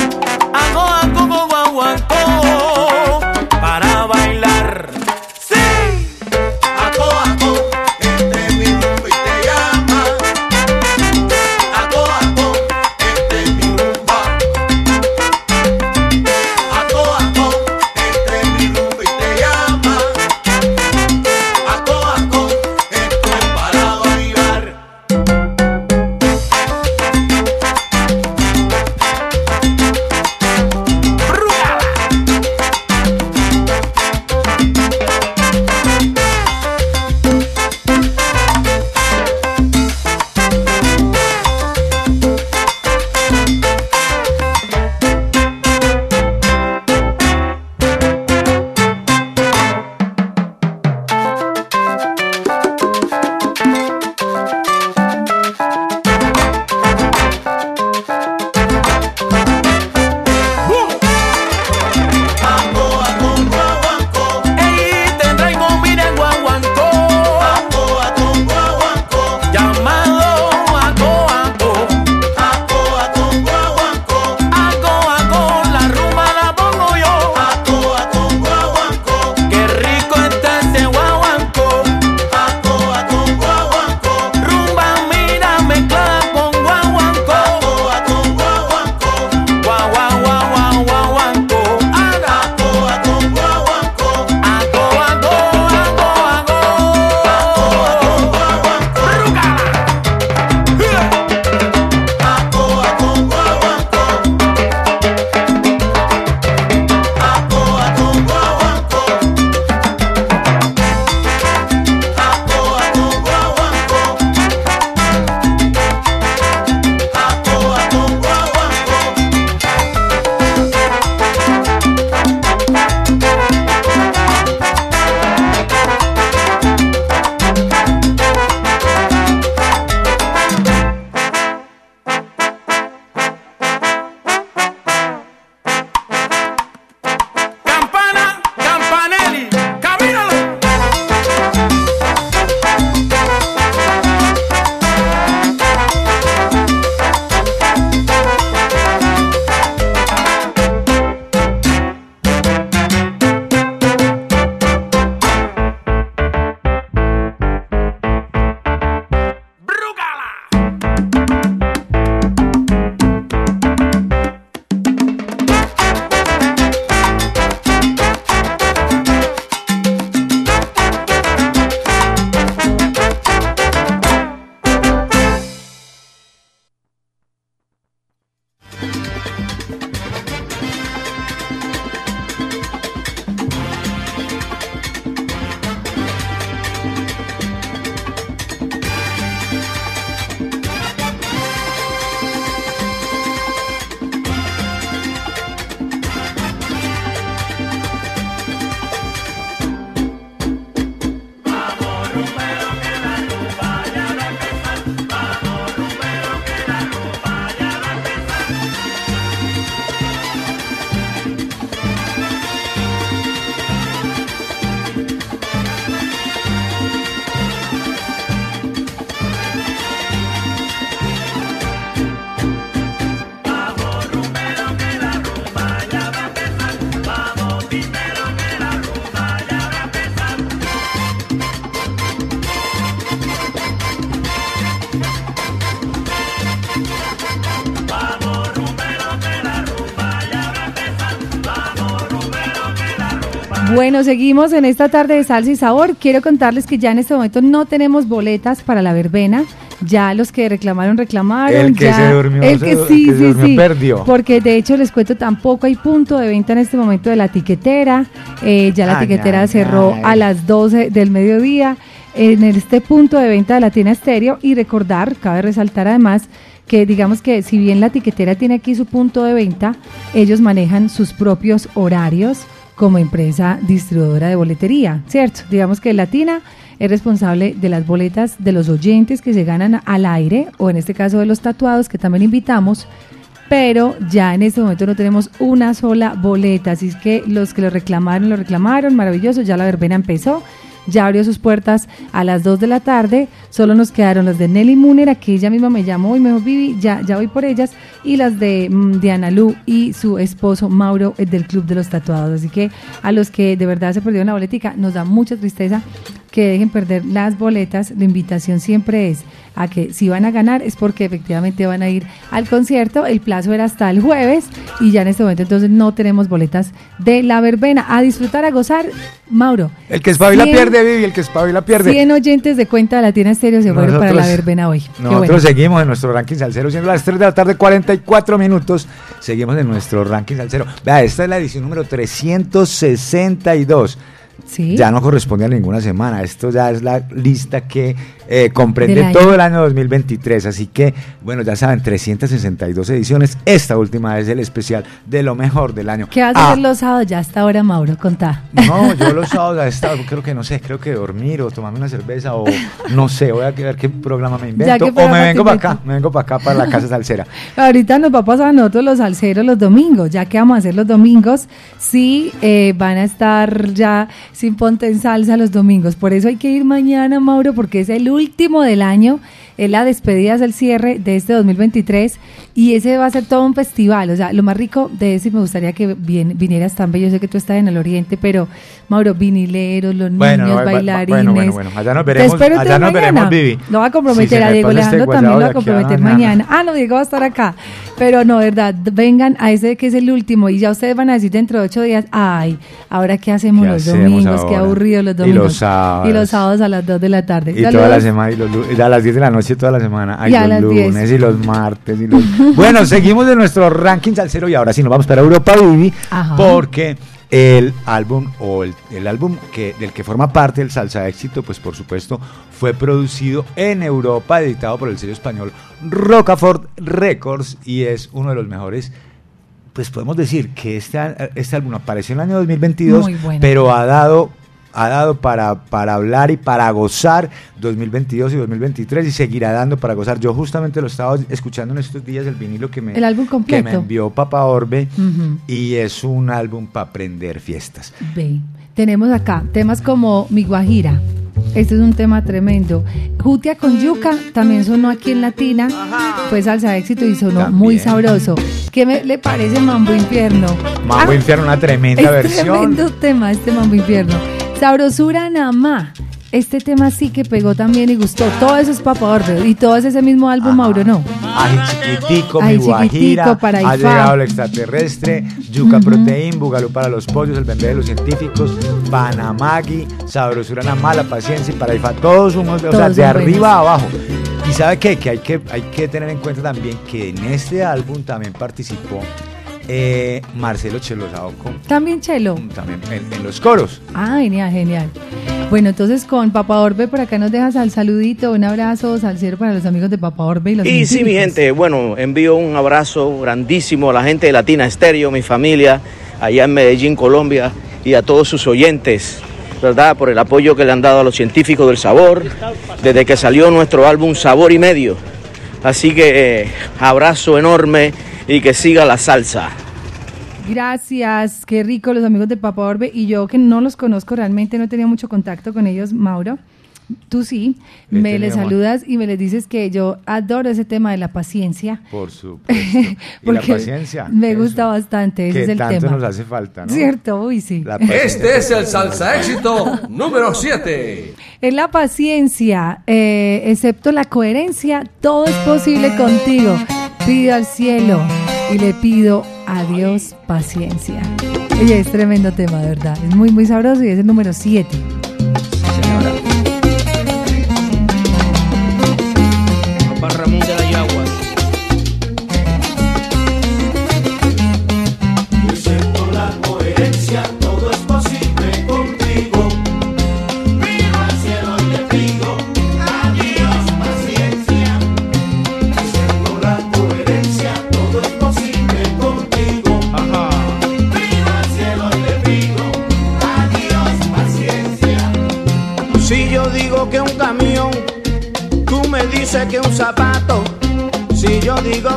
Speaker 2: Bueno, seguimos en esta tarde de salsa y sabor. Quiero contarles que ya en este momento no tenemos boletas para la verbena. Ya los que reclamaron, reclamaron.
Speaker 1: El que
Speaker 2: ya-
Speaker 1: se durmió,
Speaker 2: el
Speaker 1: se-
Speaker 2: que
Speaker 1: el
Speaker 2: sí,
Speaker 1: que se
Speaker 2: sí,
Speaker 1: durmió
Speaker 2: sí.
Speaker 1: perdió.
Speaker 2: Porque de hecho les cuento tampoco hay punto de venta en este momento de la tiquetera. Eh, ya la
Speaker 1: Ay,
Speaker 2: tiquetera
Speaker 1: ay,
Speaker 2: cerró
Speaker 1: ay.
Speaker 2: a las 12 del mediodía en este punto de venta de Latina Estéreo. Y recordar, cabe resaltar además que digamos que si bien la tiquetera tiene aquí su punto de venta, ellos manejan sus propios horarios como empresa distribuidora de boletería, ¿cierto? Digamos que Latina es responsable de las boletas de los oyentes que se ganan al aire, o en este caso de los tatuados que también invitamos, pero ya en este momento no tenemos una sola boleta, así es que los que lo reclamaron, lo reclamaron, maravilloso, ya la verbena empezó, ya abrió sus puertas a las 2 de la tarde, solo nos quedaron las de Nelly Muner, que ella misma me llamó y me dijo, Vivi, ya, ya voy por ellas, y las de mm, Diana Lu su esposo Mauro eh, del Club de los Tatuados, así que a los que de verdad se perdieron la boletica, nos da mucha tristeza que dejen perder las boletas, la invitación siempre es a que si van a ganar es porque efectivamente van a ir al concierto. El plazo era hasta el jueves y ya en este momento entonces no tenemos boletas de la verbena. A disfrutar, a gozar. Mauro.
Speaker 1: El que espabila
Speaker 2: 100
Speaker 1: pierde, Vivi, el que espabila pierde.
Speaker 2: 100 oyentes de cuenta de Latina Estéreo se fueron para la verbena hoy. Qué
Speaker 1: Nosotros
Speaker 2: bueno.
Speaker 1: seguimos en nuestro ranking salsero, siendo las 3 de la tarde, 44 minutos. Seguimos en nuestro ranking salsero. Vea, esta es la edición número 362.
Speaker 2: Sí.
Speaker 1: Ya no corresponde a ninguna semana. Esto ya es la lista que eh, comprende todo el año 2023. Así que, bueno, ya saben, 362 ediciones. Esta última es el especial de lo mejor del año.
Speaker 2: ¿Qué vas a
Speaker 1: Ah,
Speaker 2: hacer los sábados ya hasta ahora, Mauro? Contá.
Speaker 1: no, yo los sábados a esta, creo que no sé, creo que dormir o tomarme una cerveza o no sé, voy a ver qué programa me invento. O me vengo para acá, me vengo para acá, para la casa salsera.
Speaker 2: Ahorita nos va a pasar a nosotros los salseros los domingos, ya que vamos a hacer los domingos, sí eh, van a estar ya sin ponte en salsa los domingos. Por eso hay que ir mañana, Mauro, porque es el último del año, es la despedida, es el cierre de este 2023 y ese va a ser todo un festival. O sea, lo más rico de eso y me gustaría que vien- vinieras también. Yo sé que tú estás en el oriente, pero Mauro, vinileros, los niños, bailarines.
Speaker 1: bueno, bueno, bueno, allá nos
Speaker 2: Te
Speaker 1: veremos,
Speaker 2: espero
Speaker 1: allá nos veremos. Vivi.
Speaker 2: Lo va a
Speaker 1: Si
Speaker 2: comprometer
Speaker 1: se
Speaker 2: a Diego
Speaker 1: este
Speaker 2: Alejandro, también lo va a
Speaker 1: a
Speaker 2: comprometer
Speaker 1: mañana.
Speaker 2: Ah, no, Diego va a estar acá. Pero no, verdad, vengan a ese que es el último y ya ustedes van a decir dentro de ocho días, ay, ahora qué hacemos
Speaker 1: ¿Qué
Speaker 2: los
Speaker 1: hacemos
Speaker 2: domingos, qué aburrido los
Speaker 1: Y
Speaker 2: domingos.
Speaker 1: los sábados.
Speaker 2: Y los sábados a las 2 de la tarde.
Speaker 1: Y toda la semana, y los, y a las 10 de la noche toda la semana. Ay, los
Speaker 2: las 10.
Speaker 1: lunes y los martes. Y los... bueno, seguimos en nuestro ranking salsero y ahora sí nos vamos para Europa Vivi porque el álbum o el, el álbum que, del que forma parte el Salsa Éxito, pues por supuesto fue producido en Europa, editado por el sello español Rocafort Records y es uno de los mejores pues podemos decir que este, este álbum apareció en el año 2022,
Speaker 2: Muy bueno.
Speaker 1: pero ha dado ha dado para, para hablar y para gozar 2022 y 2023 y seguirá dando para gozar. Yo justamente lo estaba escuchando en estos días el vinilo que me,
Speaker 2: El álbum
Speaker 1: que me envió Papa Orbe y es un álbum para aprender fiestas.
Speaker 2: Ve, tenemos acá temas como Mi Guajira. Este es un tema tremendo. Jutia con Yuca también sonó aquí en Latina. Fue salsa de éxito y sonó muy sabroso. ¿Qué me, le parece Mambo Infierno?
Speaker 1: Mambo
Speaker 2: Ah,
Speaker 1: Infierno, una tremenda
Speaker 2: es
Speaker 1: versión.
Speaker 2: tremendo tema este Mambo Infierno. Sabrosura Namá. Este tema sí que pegó también y gustó. Todo eso es Papa Orbe. Y todo es ese mismo álbum, Mauro, ¿no?
Speaker 1: Ay, chiquitico,
Speaker 2: Ay,
Speaker 1: mi guajira,
Speaker 2: chiquitico, para
Speaker 1: ha llegado el extraterrestre, yuca proteín, bugalú para los pollos, el bebé de los científicos, panamagui, sabrosura nada mala, paciencia y para Ifá, todos somos, o sea, de arriba
Speaker 2: buenos.
Speaker 1: a abajo. Y sabe qué? que hay que hay que tener en cuenta también que en este álbum también participó eh, Marcelo Chelosaoco,
Speaker 2: También Chelo.
Speaker 1: también en, en los coros.
Speaker 2: Ah, genial, genial. Bueno, entonces con Papa Orbe por acá nos dejas al saludito, un abrazo salsero para los amigos de Papa Orbe y los
Speaker 24: Y sí, mi gente, bueno, envío un abrazo grandísimo a la gente de Latina Estéreo, mi familia, allá en Medellín, Colombia, y a todos sus oyentes, ¿verdad? Por el apoyo que le han dado a los científicos del sabor, desde que salió nuestro álbum Sabor y Medio. Así que eh, abrazo enorme y que siga la salsa.
Speaker 2: Gracias, qué rico los amigos de Papa Orbe y yo que no los conozco realmente, no tenía mucho contacto con ellos, Mauro. Tú sí, me les saludas y me les dices que yo adoro ese tema de la paciencia.
Speaker 1: Por supuesto. Y la
Speaker 2: Porque
Speaker 1: paciencia.
Speaker 2: Me
Speaker 1: eso,
Speaker 2: gusta bastante, ese
Speaker 1: que
Speaker 2: es el
Speaker 1: tanto
Speaker 2: tema.
Speaker 1: nos hace falta, ¿no?
Speaker 2: Cierto, uy, sí.
Speaker 5: Este es el salsa éxito número 7.
Speaker 2: Es la paciencia, eh, excepto la coherencia, todo es posible contigo. Pido al cielo y le pido a Dios paciencia. Oye, es tremendo tema, de verdad. Es muy, muy sabroso y es el número 7.
Speaker 23: Para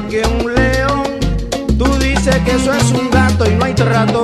Speaker 23: que un león, tú dices que eso es un gato y no hay trato.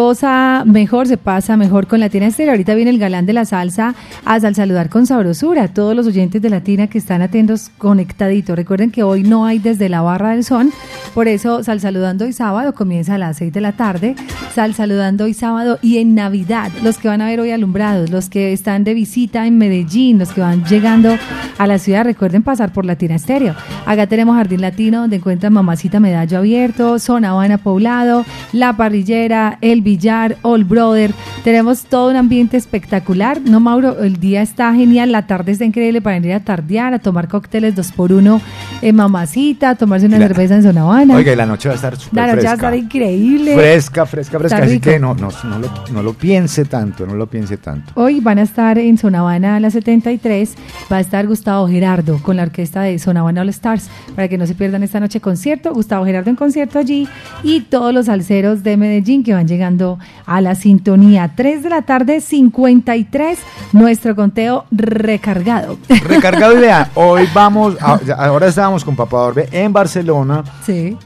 Speaker 2: Diciembre se mejor, se pasa mejor con Latina Estéreo. Ahorita viene el galán de la salsa a sal- saludar con sabrosura a todos los oyentes de Latina que están atentos, conectaditos. Recuerden que hoy no hay desde la barra del son, por eso Sal Saludando hoy sábado comienza a las 6 de la tarde. Sal Saludando hoy sábado y en Navidad, los que van a ver hoy alumbrados, los que están de visita en Medellín, los que van llegando a la ciudad, recuerden pasar por Latina Estéreo. Acá tenemos Jardín Latino, donde encuentran Mamacita Medallo Abierto, Zona Habana Poblado, La Parrillera, El Villar, All Brother. Tenemos todo un ambiente espectacular. No, Mauro, el día está genial, la tarde está increíble para venir a tardear, a tomar cócteles dos por uno en Mamacita, a tomarse una
Speaker 1: La-
Speaker 2: cerveza en Zona Habana.
Speaker 1: Oiga, y la noche va a estar súper
Speaker 2: la noche va a estar increíble.
Speaker 1: Fresca, fresca, fresca.
Speaker 2: Está
Speaker 1: Así
Speaker 2: rico.
Speaker 1: que no, no, no, lo, no lo piense tanto, no lo piense tanto.
Speaker 2: Hoy van a estar en Zona Habana a las 73, va a estar Gustavo Gerardo con la orquesta de Zona Habana All Stars, para que no se pierdan esta noche concierto, Gustavo Gerardo en concierto allí y todos los salseros de Medellín que van llegando a la sintonía. 3 de la tarde, 53, nuestro conteo recargado.
Speaker 1: Recargado idea. Hoy vamos, a- ahora estábamos con Papá Orbe en Barcelona.
Speaker 2: Sí.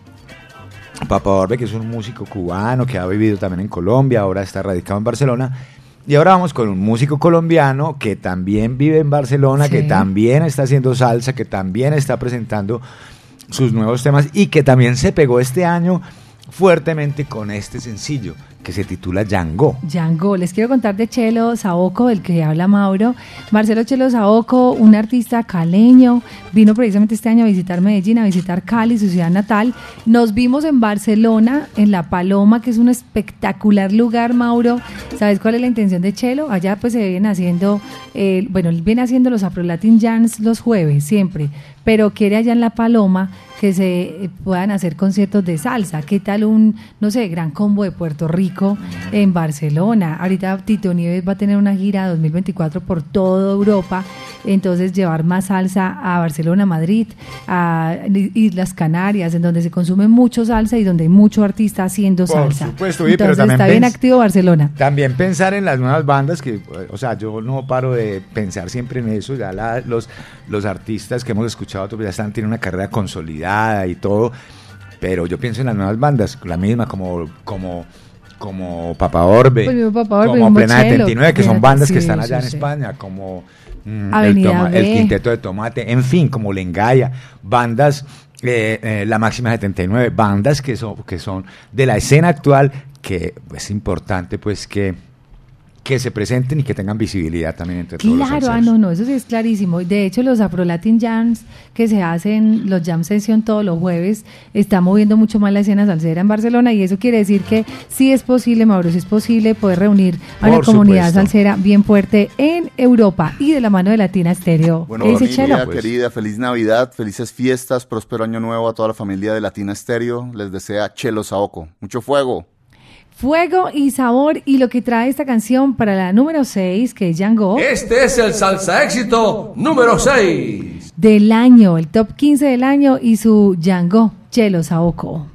Speaker 1: Papá Orbe, que es un músico cubano que ha vivido también en Colombia, ahora está radicado en Barcelona. Y ahora vamos con un músico colombiano que también vive en Barcelona, que también está haciendo salsa, que también está presentando sus nuevos temas y que también se pegó este año fuertemente con este sencillo que se titula Django.
Speaker 2: Django, les quiero contar de Chelo Saoco, del que habla Mauro. Marcelo Chelo Saoco, un artista caleño, vino precisamente este año a visitar Medellín, a visitar Cali, su ciudad natal. Nos vimos en Barcelona, en La Paloma, que es un espectacular lugar, Mauro. ¿Sabes cuál es la intención de Chelo? Allá pues se vienen haciendo, eh, bueno, él viene haciendo los Afro Latin Jams los jueves, siempre, pero quiere allá en La Paloma que se eh, puedan hacer conciertos de salsa. ¿Qué tal un, no sé, gran combo de Puerto Rico en Barcelona? Ahorita Tito Nieves va a tener una gira 2024 por toda Europa, entonces llevar más salsa a Barcelona, Madrid, a Islas Canarias, en donde se consume mucho salsa y donde hay mucho artista haciendo
Speaker 1: Por
Speaker 2: salsa.
Speaker 1: supuesto, pero
Speaker 2: entonces
Speaker 1: también
Speaker 2: está bien activo Barcelona.
Speaker 1: También pensar en las nuevas bandas, que, o sea, yo no paro de pensar siempre en eso, ya la- los, los artistas que hemos escuchado pues, ya están, tienen una carrera consolidada y todo, pero yo pienso en las nuevas bandas, la misma como, como, como Papa Orbe,
Speaker 2: Pues Papa Orbe,
Speaker 1: como Plena
Speaker 2: Chelo,
Speaker 1: 79, que son bandas que están allá en. España, como mm, el, Toma-. Quinteto de Tomate, en fin, como Lengaya, bandas, eh, eh, La Máxima 79, bandas que son, que son de la escena actual, que es importante pues que, que se presenten y que tengan visibilidad también entre todos los
Speaker 2: Claro, ah, no, no, eso sí es clarísimo. De hecho, los Afro Latin Jams que se hacen, los Jam Session todos los jueves, está moviendo mucho más la escena salsera en Barcelona y eso quiere decir que sí es posible, Mauro, sí es posible poder reunir a una
Speaker 25: Por
Speaker 2: comunidad
Speaker 25: supuesto.
Speaker 2: salsera bien fuerte en Europa y de la mano de Latina Estéreo.
Speaker 25: Bueno,
Speaker 2: ¿Qué dice
Speaker 25: familia
Speaker 2: Chelo?
Speaker 25: querida, feliz Navidad, felices fiestas, próspero año nuevo a toda la familia de Latina Estéreo. Les desea Chelo Saoco. Mucho fuego.
Speaker 2: Fuego y sabor y lo que trae esta canción para la número 6, que es Django,
Speaker 5: Este es el salsa éxito número 6.
Speaker 2: del año, el top 15 del año y su Django, Chelo Saoco.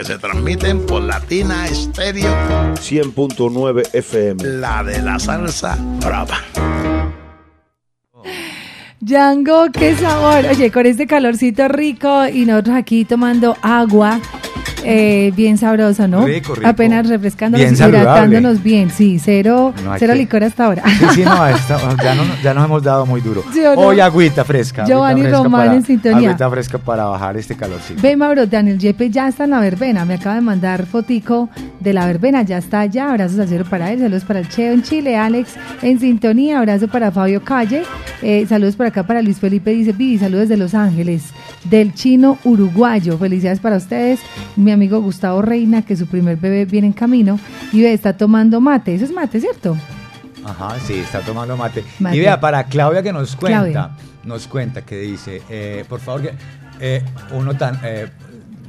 Speaker 26: Que
Speaker 27: se transmiten por Latina Estéreo.
Speaker 26: 100.9 FM.
Speaker 27: La de la salsa brava.
Speaker 2: Django, qué sabor. Oye, con este calorcito rico y nosotros aquí tomando agua. Eh, bien sabroso, ¿no?
Speaker 1: Rico, rico.
Speaker 2: Apenas refrescándonos
Speaker 1: Bien
Speaker 2: hidratándonos bien. Sí, cero,
Speaker 1: No
Speaker 2: cero
Speaker 1: que-
Speaker 2: licor hasta ahora.
Speaker 1: Sí, sí, no, esta- ya, no, ya nos hemos dado muy duro.
Speaker 2: ¿Sí o no?
Speaker 1: Hoy agüita fresca. agüita
Speaker 2: Giovanni
Speaker 1: fresca
Speaker 2: Román
Speaker 1: para-
Speaker 2: en sintonía.
Speaker 1: Agüita fresca para bajar este calorcito.
Speaker 2: Ve, Mauro, Daniel Yepe ya está en la verbena. Me acaba de mandar fotico de la verbena. Ya está allá. Abrazos al cielo para él. Saludos para el Cheo en Chile. Alex en sintonía. Abrazo para Fabio Calle. Eh, saludos por acá para Luis Felipe. Dice, Vivi, saludos de Los Ángeles. Del chino uruguayo. Felicidades para ustedes. Mi amigo Gustavo Reina, que su primer bebé viene en camino. Y ve, está tomando mate. Eso es mate, ¿cierto?
Speaker 1: Ajá, sí, está tomando mate.
Speaker 2: Mate.
Speaker 1: Y vea, para Claudia que nos cuenta,
Speaker 2: Claudia.
Speaker 1: nos cuenta que dice, eh, por favor, que eh, uno tan... Eh,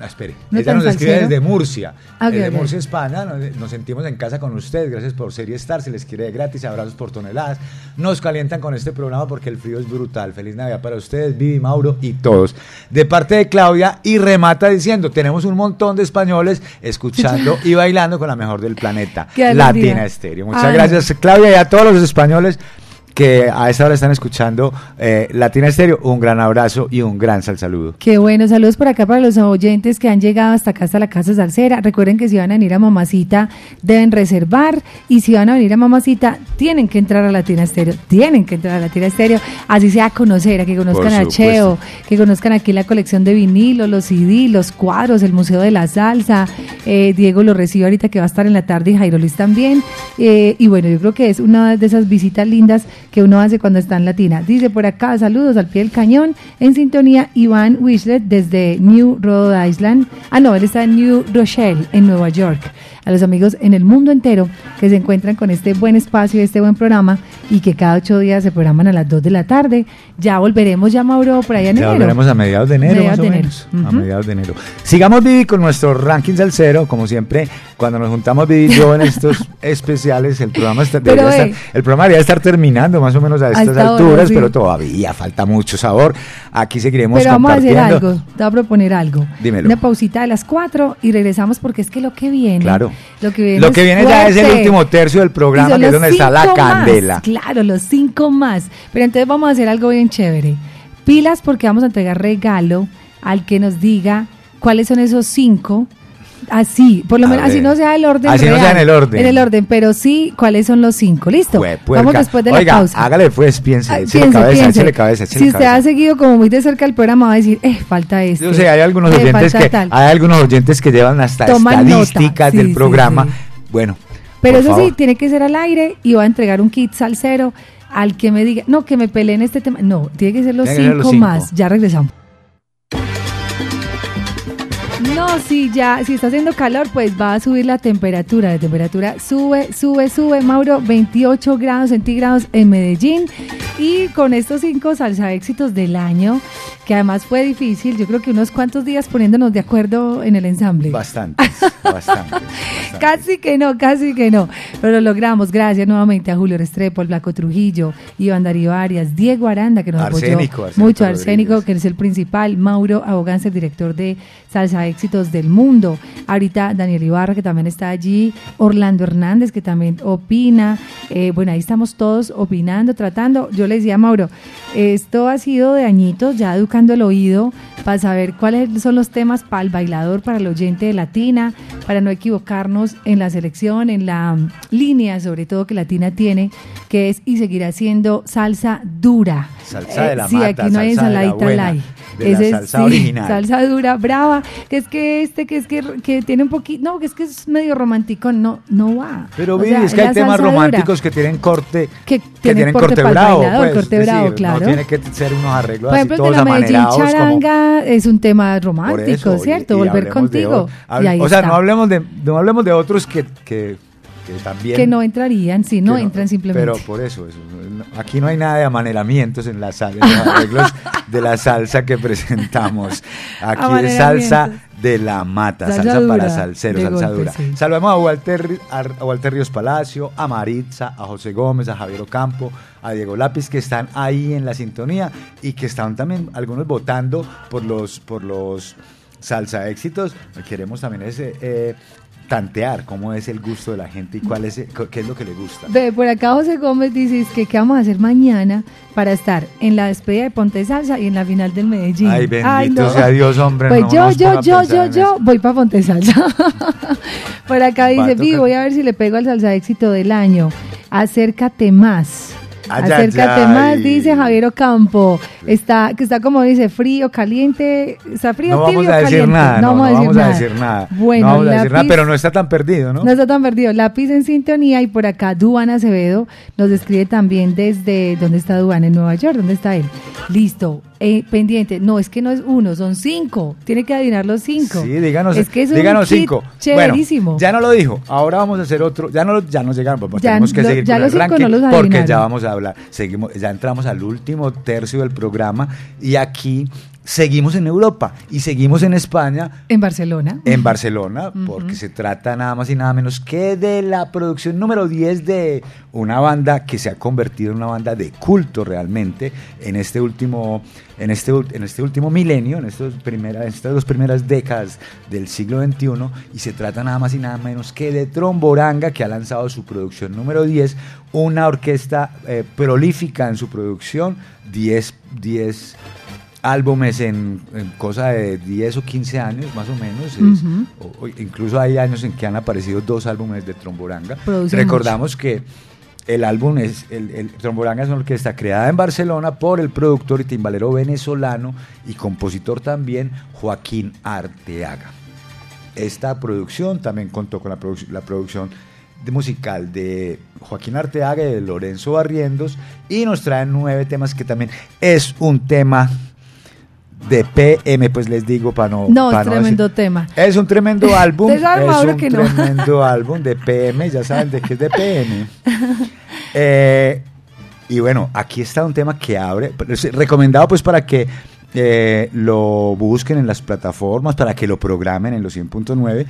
Speaker 1: espere,
Speaker 2: ¿No
Speaker 1: ella nos escribe desde Murcia,
Speaker 2: Ah,
Speaker 1: desde
Speaker 2: ok.
Speaker 1: Murcia, España, nos, nos sentimos en casa con ustedes, gracias por Serie Star, se les quiere de gratis, abrazos por toneladas, nos calientan con este programa porque el frío es brutal, feliz Navidad para ustedes, Vivi, Mauro y todos. De parte de Claudia y remata diciendo, tenemos un montón de españoles escuchando y bailando con la mejor del planeta. Latina Estéreo. Muchas
Speaker 2: Ay.
Speaker 1: gracias Claudia y a todos los españoles que a esta hora están escuchando eh, Latina Estéreo, un gran abrazo y un gran sal saludo.
Speaker 2: Qué bueno, saludos por acá para los oyentes que han llegado hasta acá, hasta la Casa Salsera. Recuerden que si van a venir a Mamacita, deben reservar. Y si van a venir a Mamacita, tienen que entrar a Latina Estéreo. Tienen que entrar a Latina Estéreo. Así sea a conocer, a que conozcan a. Cheo, que conozcan aquí la colección de vinilos, los CD, los cuadros, el Museo de la Salsa. Eh, Diego lo recibe ahorita que va a estar en la tarde y Jairo Luis también. Eh, y bueno, yo creo que es una de esas visitas lindas que uno hace cuando está en Latina. Dice por acá, saludos al pie del cañón. En sintonía, Iván Wishlet desde New Rhode Island. Ah, no, él está en New Rochelle, en Nueva York. A los amigos en el mundo entero que se encuentran con este buen espacio, este buen programa y que cada ocho días se programan a las dos de la tarde. Ya volveremos ya, Mauro, por allá en
Speaker 1: Ya
Speaker 2: enero.
Speaker 1: volveremos a mediados de enero,
Speaker 2: Mediados
Speaker 1: más o
Speaker 2: enero.
Speaker 1: menos. A mediados de enero. Sigamos, Vivi, con nuestro ranking salsero. Como siempre, cuando nos juntamos, Vivi y yo, en estos especiales, el programa, está,
Speaker 2: Pero,
Speaker 1: debería estar, el programa debería estar terminando más o menos a estas
Speaker 2: hora,
Speaker 1: alturas,
Speaker 2: sí.
Speaker 1: pero todavía falta mucho sabor. Aquí seguiremos
Speaker 2: Pero vamos a hacer algo, te voy a proponer algo.
Speaker 1: Dímelo.
Speaker 2: Una pausita de las cuatro y regresamos porque es que lo que viene.
Speaker 1: Claro.
Speaker 2: Lo que viene,
Speaker 1: Lo que viene ya es el último tercio del programa, que es donde está la
Speaker 2: más,
Speaker 1: candela.
Speaker 2: Claro, los cinco más. Pero entonces vamos a hacer algo bien chévere. Pilas porque vamos a entregar regalo al que nos diga cuáles son esos cinco. Así, por lo
Speaker 1: A
Speaker 2: menos, así no sea el orden.
Speaker 1: Así no sea en el orden.
Speaker 2: En el orden, pero sí cuáles son los cinco. ¿Listo?
Speaker 1: Puerca.
Speaker 2: Vamos después de la
Speaker 1: Oiga,
Speaker 2: pausa.
Speaker 1: hágale pues, piense,
Speaker 2: Ah, piense,
Speaker 1: cabeza,
Speaker 2: piense.
Speaker 1: cabeza,
Speaker 2: si usted
Speaker 1: cabeza.
Speaker 2: ha seguido como muy de cerca el programa, va a decir, eh, falta este.
Speaker 1: Yo sé, hay algunos
Speaker 2: eh,
Speaker 1: oyentes que
Speaker 2: tal.
Speaker 1: hay algunos oyentes que llevan hasta
Speaker 2: Toman
Speaker 1: estadísticas
Speaker 2: sí,
Speaker 1: del programa.
Speaker 2: sí.
Speaker 1: Bueno,
Speaker 2: Pero eso
Speaker 1: favor.
Speaker 2: sí, tiene que ser al aire y va a entregar un kit salsero al que me diga, no, que me peleen este tema. No, tiene que ser los,
Speaker 1: Tiene que ser los cinco.
Speaker 2: más. Ya regresamos. No, si ya, si está haciendo calor, pues va a subir la temperatura. La temperatura sube, sube, sube. Mauro, 28 grados centígrados en Medellín. Y con estos cinco salsa éxitos del año, que además fue difícil, yo creo que unos cuantos días poniéndonos de acuerdo en el ensamble.
Speaker 1: Bastante, bastante.
Speaker 2: Casi que no, casi que no. Pero lo logramos. Gracias nuevamente a Julio Restrepo, al Blanco Trujillo, Iván Darío Arias, Diego Aranda, que nos apoyó
Speaker 1: Arsénico
Speaker 2: mucho,
Speaker 1: Rodríguez.
Speaker 2: Arsénico, que es el principal, Mauro Aboganza, el director de Salsa Éxitos del Mundo. Ahorita Daniel Ibarra, que también está allí, Orlando Hernández, que también opina. Eh, bueno, ahí estamos todos opinando, tratando. Yo le decía a Mauro, esto ha sido de añitos, ya educando el oído para saber cuáles son los temas para el bailador, para el oyente de Latina, para no equivocarnos en la selección, en la línea sobre todo que Latina tiene, que es y seguirá siendo salsa dura.
Speaker 1: Salsa de la
Speaker 2: sí,
Speaker 1: mata,
Speaker 2: aquí no hay
Speaker 1: salsa de la
Speaker 2: ensaladita
Speaker 1: buena, de la
Speaker 2: Ese es,
Speaker 1: salsa
Speaker 2: sí,
Speaker 1: original.
Speaker 2: Salsa dura, brava, que es que este, que es que, que tiene un poquito, no, que es que es medio romántico, no, no va.
Speaker 1: Pero
Speaker 2: sea,
Speaker 1: es que hay temas
Speaker 2: dura.
Speaker 1: románticos que tienen corte,
Speaker 2: Que
Speaker 1: que
Speaker 2: tienen corte
Speaker 1: corte, bravo, pues,
Speaker 2: corte bravo, claro.
Speaker 1: No tiene que ser unos arreglos
Speaker 2: Por ejemplo,
Speaker 1: así
Speaker 2: el de
Speaker 1: todos
Speaker 2: la Medellín
Speaker 1: como
Speaker 2: charanga es un tema romántico,
Speaker 1: eso,
Speaker 2: ¿cierto?
Speaker 1: y
Speaker 2: Volver
Speaker 1: de
Speaker 2: contigo.
Speaker 1: o- hable-
Speaker 2: y ahí
Speaker 1: o sea,
Speaker 2: está.
Speaker 1: no hablemos de no hablemos de otros que, que, que también
Speaker 2: que no entrarían, sí, no entran simplemente.
Speaker 1: Pero por eso, eso, no- aquí no hay nada de amaneramientos en la sala, en los arreglos de la salsa que presentamos. Aquí es salsa de la mata,
Speaker 2: Salsa
Speaker 1: salsa, para salseros, salsa
Speaker 2: golpe,
Speaker 1: dura.
Speaker 2: sí.
Speaker 1: Saludamos a Walter, a Walter Ríos Palacio, a Maritza, a José Gómez, a Javier Ocampo, a Diego Lápiz, que están ahí en la sintonía y que están también algunos votando por los, por los salsa éxitos. Queremos también ese, eh, tantear cómo es el gusto de la gente y cuál es, qué es lo que le gusta.
Speaker 2: Ve, por acá José Gómez dice es que qué vamos a hacer mañana para estar en la despedida de Ponte Salsa y en la final del Medellín.
Speaker 1: Ay, bendito sea Dios, hombre,
Speaker 2: Pues
Speaker 1: no
Speaker 2: yo, yo, yo, yo, yo voy para Ponte Salsa. por acá dice, Vi, voy a ver si le pego al salsa éxito del año. Acércate más.
Speaker 1: Ay, ay,
Speaker 2: Acércate
Speaker 1: ay.
Speaker 2: más, dice Javier Ocampo. Está, que está como dice, frío, caliente. Está frío,
Speaker 1: No
Speaker 2: tibio,
Speaker 1: vamos a decir
Speaker 2: caliente.
Speaker 1: nada,
Speaker 2: no,
Speaker 1: no,
Speaker 2: vamos,
Speaker 1: no
Speaker 2: a, decir
Speaker 1: vamos a
Speaker 2: nada.
Speaker 1: decir nada.
Speaker 2: Bueno,
Speaker 1: no vamos a decir nada, pero no está tan perdido, ¿no?
Speaker 2: no está tan perdido. Lápiz en sintonía y por acá Duan Acevedo nos escribe también desde dónde está Duan en Nueva York, dónde está él. Listo, eh, pendiente. No es que no es uno, son cinco. Tiene que adivinar los cinco.
Speaker 1: Sí, díganos,
Speaker 2: Es que es un kit
Speaker 1: cinco.
Speaker 2: Chéverísimo.
Speaker 1: Bueno, ya no lo dijo. Ahora vamos a hacer otro. Ya no, lo- ya nos llegaron, pues
Speaker 2: Ya
Speaker 1: tenemos que
Speaker 2: lo-
Speaker 1: seguir
Speaker 2: ya
Speaker 1: con
Speaker 2: los
Speaker 1: el ranking
Speaker 2: no los
Speaker 1: porque ya vamos a hablar. Seguimos, ya entramos al último tercio del programa y aquí seguimos en Europa y seguimos en España.
Speaker 2: En Barcelona.
Speaker 1: en Barcelona, porque se trata nada más y nada menos que de la producción número 10 de una banda que se ha convertido en una banda de culto realmente en este último, en este, en este último milenio, en, estos primera, en estas dos primeras décadas del siglo XXI, y se trata nada más y nada menos que de Tromboranga, que ha lanzado su producción número 10, una orquesta eh, prolífica en su producción, 10, 10 álbumes en, en cosa de 10 o 15 años más o menos. es-
Speaker 2: Ujú.
Speaker 1: o- o incluso hay años en que han aparecido dos álbumes de Tromboranga.
Speaker 2: Producen
Speaker 1: Recordamos que el álbum es, el, el Tromboranga es una orquesta creada en Barcelona por el productor y timbalero venezolano y compositor también Joaquín Arteaga. Esta producción también contó con la, produc- la producción de musical de Joaquín Arteaga y de Lorenzo Barrientos y nos traen nueve temas que también es un tema de PM, pues les digo para no...
Speaker 2: No,
Speaker 1: pa
Speaker 2: es tremendo
Speaker 1: decir-
Speaker 2: tema.
Speaker 1: Es un tremendo álbum, es un
Speaker 2: que no.
Speaker 1: tremendo álbum de PM, ya saben de qué es de PM. Eh, y bueno, aquí está un tema que abre, pero es recomendado pues para que eh, lo busquen en las plataformas, para que lo programen en los 100.9.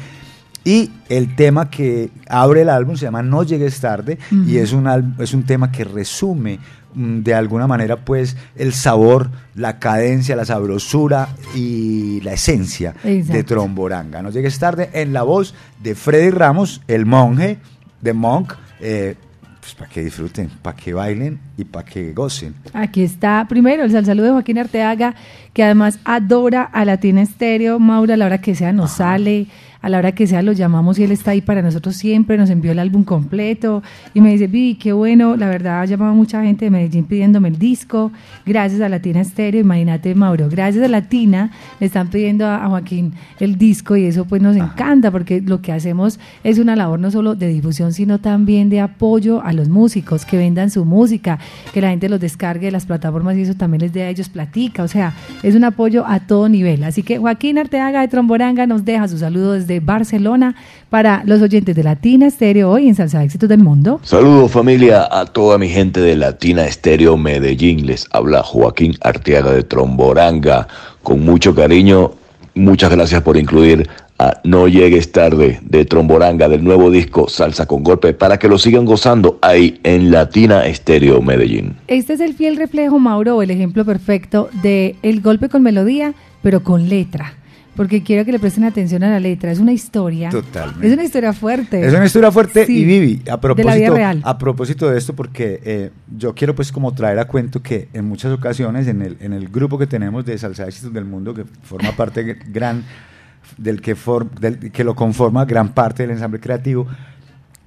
Speaker 1: Y el tema que abre el álbum se llama No llegues tarde y es un, es un tema que resume de alguna manera pues el sabor, la cadencia, la sabrosura y la esencia de. Tromboranga. No llegues tarde en la voz de Freddy Ramos, el monje de Monk, eh, pues para que disfruten, para que bailen y para que gocen.
Speaker 2: Aquí está primero el saludo de Joaquín Arteaga, que además adora a Latina Estéreo. Maura, a la hora que sea nos sale, a la hora que sea lo llamamos y él está ahí para nosotros siempre. Nos envió el álbum completo y me dice, Vi, qué bueno. La verdad, ha llamado mucha gente de Medellín pidiéndome el disco. Gracias a Latina Estéreo. Imagínate, Mauro, gracias a Latina le están pidiendo a, a Joaquín el disco y eso pues nos encanta porque lo que hacemos es una labor no solo de difusión, sino también de apoyo a los músicos, que vendan su música, que la gente los descargue de las plataformas y eso también les dé a ellos platica, o sea, es un apoyo a todo nivel. Así que Joaquín Arteaga de Tromboranga nos deja su saludo desde Barcelona para los oyentes de Latina Estéreo hoy en Salsa Éxitos del Mundo.
Speaker 28: Saludos familia a toda mi gente de Latina Estéreo Medellín. Les habla Joaquín Arteaga de Tromboranga. Con mucho cariño, muchas gracias por incluir a No Llegues Tarde de Tromboranga del nuevo disco Salsa con Golpe para que lo sigan gozando ahí en Latina Estéreo Medellín.
Speaker 2: Este es el fiel reflejo, Mauro, o el ejemplo perfecto de el golpe con melodía, pero con letra. Porque quiero que le presten atención a la letra. Es una historia.
Speaker 1: Totalmente.
Speaker 2: Es una historia fuerte.
Speaker 1: Es una historia fuerte
Speaker 2: Sí,
Speaker 1: y Vivi, a
Speaker 2: de la vida
Speaker 1: propósito,
Speaker 2: real.
Speaker 1: a propósito de esto, porque eh, yo quiero pues como traer a cuento que en muchas ocasiones en el, en el grupo que tenemos de Salsa Éxitos del Mundo, que forma parte gr- gran, del que, for- del que lo conforma gran parte del ensamble creativo,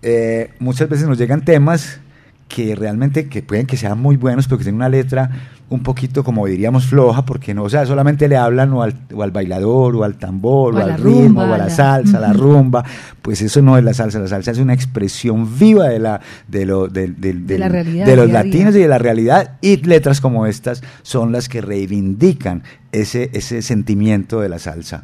Speaker 1: eh, muchas veces nos llegan temas que realmente que pueden que sean muy buenos, pero que tienen una letra un poquito, como diríamos, floja, porque no, o sea, solamente le hablan o al, o al bailador, o al tambor,
Speaker 2: O
Speaker 1: o,
Speaker 2: a la
Speaker 1: al ritmo,
Speaker 2: rumba,
Speaker 1: o a la
Speaker 2: la-
Speaker 1: salsa, la
Speaker 2: Ujú.
Speaker 1: rumba, pues eso no es la salsa, la salsa es una expresión viva de la de lo
Speaker 2: De la realidad,
Speaker 1: los
Speaker 2: a
Speaker 1: latinos y de la realidad y letras como estas son las que reivindican ese ese sentimiento de la salsa.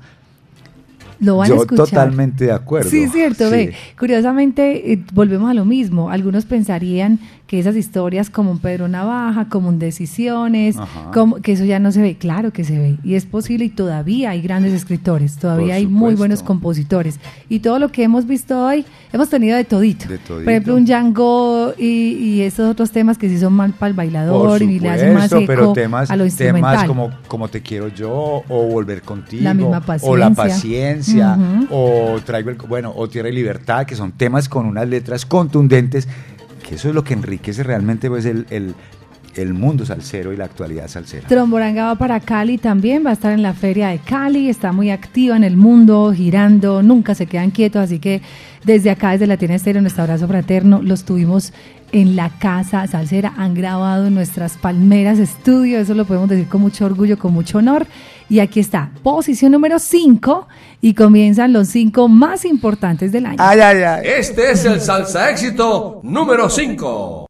Speaker 2: Lo van
Speaker 1: Yo
Speaker 2: a escuchar.
Speaker 1: totalmente de acuerdo.
Speaker 2: Sí, cierto,
Speaker 1: Sí.
Speaker 2: ve. Curiosamente, eh, volvemos a lo mismo. Algunos pensarían que esas historias como un Pedro Navaja, como un Decisiones, como, que eso ya no se ve. Claro que se ve. Y es posible y todavía hay grandes escritores, todavía hay muy
Speaker 1: supuesto.
Speaker 2: buenos compositores. Y todo lo que hemos visto hoy, hemos tenido de todito.
Speaker 1: De todito.
Speaker 2: Por ejemplo, un Django y, y esos otros temas que sí son mal para el bailador
Speaker 1: Por
Speaker 2: y le hacen más
Speaker 1: supuesto, pero temas,
Speaker 2: a lo
Speaker 1: temas
Speaker 2: instrumental.
Speaker 1: como, como Te quiero yo, o Volver contigo,
Speaker 2: La misma
Speaker 1: o La
Speaker 2: paciencia.
Speaker 1: o Traigo el, bueno, o Tierra y Libertad, que son temas con unas letras contundentes, eso es lo que enriquece realmente pues, el, el, el mundo salsero y la actualidad salsera.
Speaker 2: Tromboranga va para Cali también, va a estar en la feria de Cali, está muy activa en el mundo, girando, nunca se quedan quietos, así que desde acá, desde Latina Estéreo, nuestro abrazo fraterno, los tuvimos en la casa salsera, han grabado en nuestras palmeras estudio, eso lo podemos decir con mucho orgullo, con mucho honor, y aquí está, posición número 5, y comienzan los cinco más importantes del año.
Speaker 1: Ay, ay, ay.
Speaker 29: Este es el salsa éxito número 5.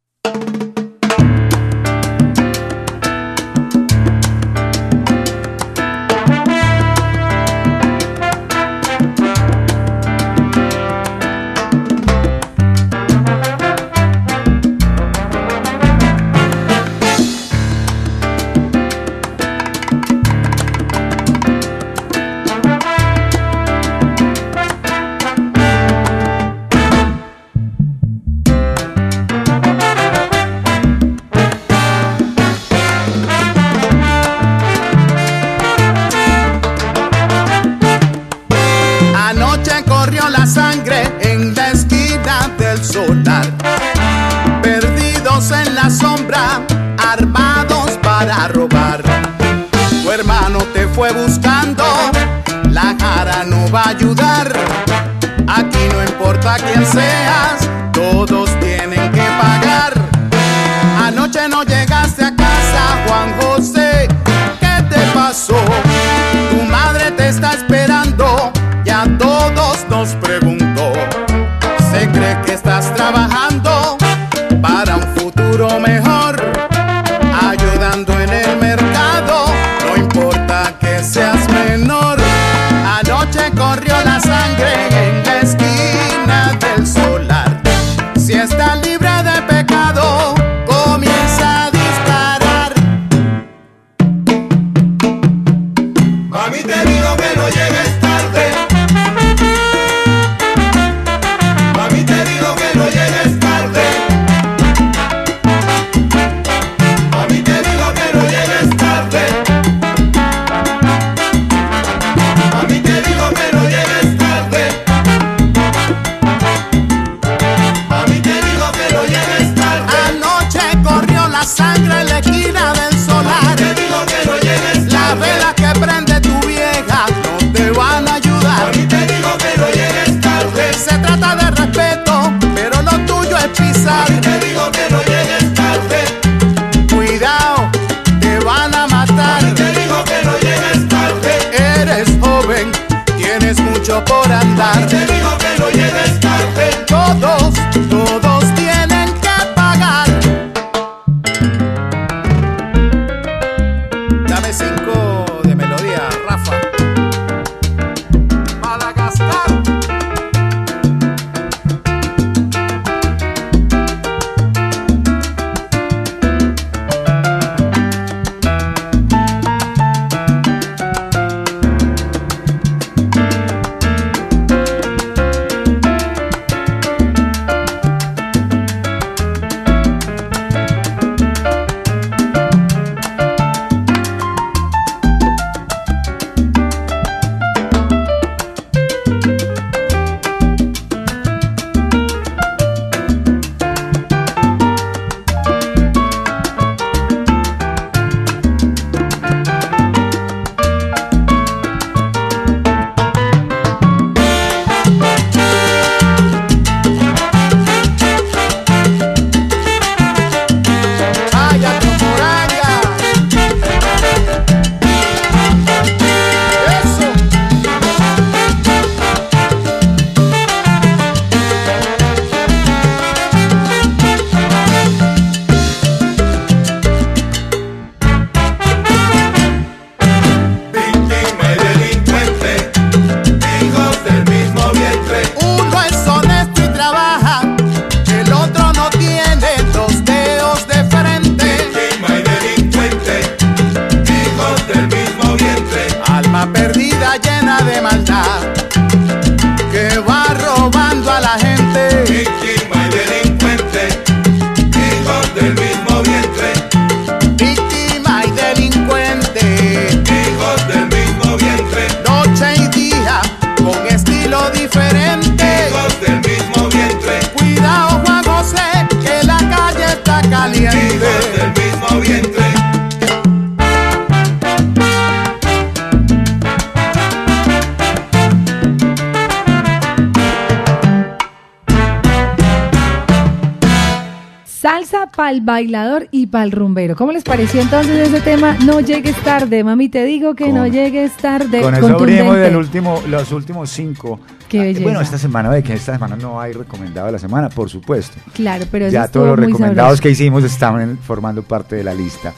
Speaker 2: Pa'l rumbero. ¿Cómo les pareció entonces ese tema? No llegues tarde, mami, te digo que no llegues tarde.
Speaker 1: Con eso abrimos del último, los últimos cinco.
Speaker 2: Qué
Speaker 1: Ah,
Speaker 2: belleza.
Speaker 1: Bueno, esta semana, ve que esta semana no hay recomendado de la semana, por supuesto.
Speaker 2: Claro, pero
Speaker 1: ya todos los recomendados
Speaker 2: sabroso.
Speaker 1: que hicimos estaban formando parte de la lista.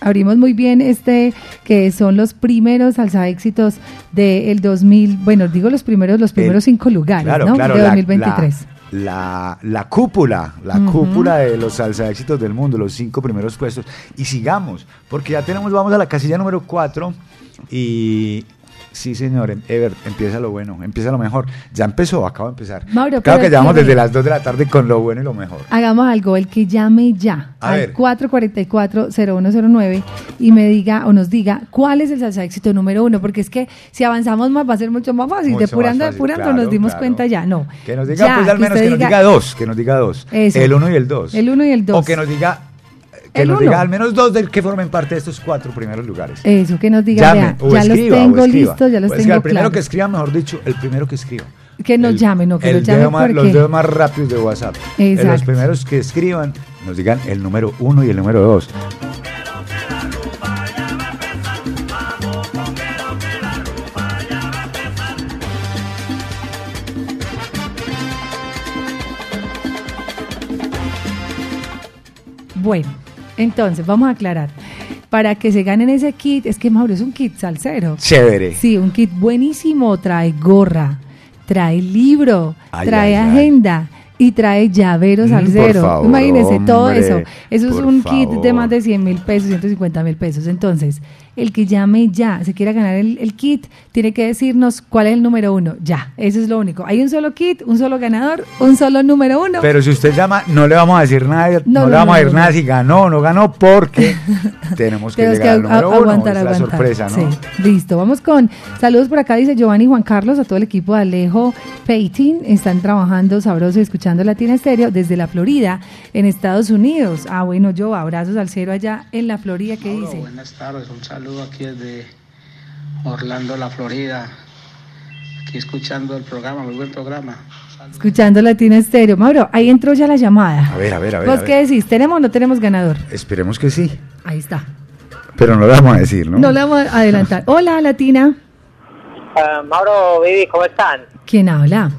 Speaker 2: Abrimos muy bien este, que son los primeros salsa éxitos del 2000, bueno, digo los primeros, los primeros cinco lugares,
Speaker 1: Claro,
Speaker 2: ¿no?
Speaker 1: claro,
Speaker 2: de
Speaker 1: la-
Speaker 2: 2023.
Speaker 1: La, la, la cúpula, la cúpula de los salsa éxitos del mundo, los cinco primeros puestos. Y sigamos, porque ya tenemos, vamos a la casilla número cuatro y... Sí, señor, em- Ever, empieza lo bueno, empieza lo mejor. Ya empezó, acabo de empezar.
Speaker 2: Mauro,
Speaker 1: claro que llevamos desde las 2 de la tarde con lo bueno y lo mejor.
Speaker 2: Hagamos algo, el que llame ya
Speaker 1: A
Speaker 2: al
Speaker 1: ver.
Speaker 2: 444-0109 y me diga o nos diga cuál es el salsa éxito número uno, porque es que si avanzamos más va a ser mucho más fácil.
Speaker 1: Mucho
Speaker 2: depurando,
Speaker 1: más fácil,
Speaker 2: depurando
Speaker 1: claro,
Speaker 2: nos dimos
Speaker 1: claro.
Speaker 2: cuenta ya, no.
Speaker 1: Que nos diga,
Speaker 2: Ya,
Speaker 1: pues al menos que nos diga dos, que nos diga dos.
Speaker 2: Eso.
Speaker 1: El uno y el dos.
Speaker 2: El uno y el dos.
Speaker 1: O que nos diga, que
Speaker 2: El
Speaker 1: nos
Speaker 2: uno.
Speaker 1: diga al menos dos del que formen parte de estos cuatro primeros lugares.
Speaker 2: Eso, que nos diga,
Speaker 1: Llame, o
Speaker 2: ya los
Speaker 1: escriba, o
Speaker 2: tengo listos, ya los
Speaker 1: Pues que
Speaker 2: tengo
Speaker 1: el primero que escriba, mejor dicho, el primero que escriba.
Speaker 2: Que nos
Speaker 1: El-
Speaker 2: llame, no, que nos llame
Speaker 1: dedo más-
Speaker 2: porque...
Speaker 1: Los dedos más rápidos de WhatsApp. Eh, Los
Speaker 2: Exacto.
Speaker 1: primeros que escriban nos digan el número uno y el número dos.
Speaker 2: Bueno, entonces vamos a aclarar. Para que se ganen ese kit, es que Mauro es un kit salsero.
Speaker 1: Chévere.
Speaker 2: Sí, un kit buenísimo. Trae gorra, trae libro,
Speaker 1: Ay,
Speaker 2: trae
Speaker 1: ay, ay.
Speaker 2: agenda y trae llavero
Speaker 1: Mm,
Speaker 2: salsero.
Speaker 1: favor,
Speaker 2: Imagínense todo eso. Eso es un kit de más de 100 mil pesos, 150 mil pesos. Entonces, el que llame ya, se quiera ganar el, el kit, tiene que decirnos cuál es el número uno. Ya, eso es lo único. Hay un solo kit, un solo ganador, un solo número uno.
Speaker 1: Pero si usted llama, no le vamos a decir nada, no,
Speaker 2: No,
Speaker 1: le
Speaker 2: no,
Speaker 1: vamos a decir nada
Speaker 2: no.
Speaker 1: si ganó o no ganó, porque tenemos que
Speaker 2: Tenemos que
Speaker 1: llegar al
Speaker 2: agu-
Speaker 1: número uno.
Speaker 2: aguantar,
Speaker 1: es la
Speaker 2: aguantar.
Speaker 1: sorpresa, ¿no?
Speaker 2: Sí, listo. Vamos con saludos por acá, dice Giovanni y Juan Carlos, a todo el equipo de Alejo Peitin. Están trabajando sabroso y escuchando Latina Estéreo desde la Florida, en Estados Unidos. Ah, bueno, yo, abrazos al cero allá en la Florida. ¿Qué dice?
Speaker 30: Buenas tardes, un saludo aquí desde Orlando, la Florida. Aquí escuchando el programa, muy buen programa.
Speaker 2: Escuchando Latina Estéreo. Mauro, ahí entró ya la llamada.
Speaker 1: A ver, a ver, a ver.
Speaker 2: ¿Vos
Speaker 1: a ver.
Speaker 2: qué decís? ¿Tenemos o no tenemos ganador?
Speaker 1: Esperemos que sí,
Speaker 2: Ahí está.
Speaker 1: pero no le vamos a decir, ¿no?
Speaker 2: No le vamos a adelantar. Hola, Latina.
Speaker 31: Ah, Mauro, Vivi, ¿cómo están?
Speaker 2: ¿Quién habla?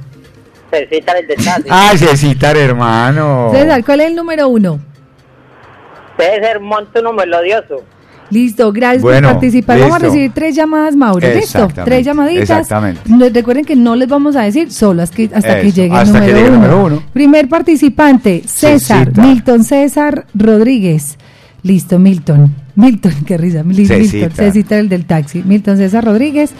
Speaker 31: Cecita del Desastre.
Speaker 1: Ah, Cecitar, hermano.
Speaker 2: César, ¿cuál es el número uno?
Speaker 31: Debe ser Montuno Melodioso.
Speaker 2: Listo, gracias
Speaker 1: Bueno,
Speaker 2: por participar. Vamos a recibir tres llamadas, Mauro. Listo, tres llamaditas.
Speaker 1: exactamente.
Speaker 2: Recuerden que no les vamos a decir solo hasta que, hasta que llegue el
Speaker 1: hasta que
Speaker 2: número,
Speaker 1: llegue
Speaker 2: uno.
Speaker 1: número uno.
Speaker 2: Primer participante, César. Milton César Rodríguez. Listo, Milton. Milton, qué risa.
Speaker 1: Cecita.
Speaker 2: Milton, Cecita el del taxi. Milton César Rodríguez.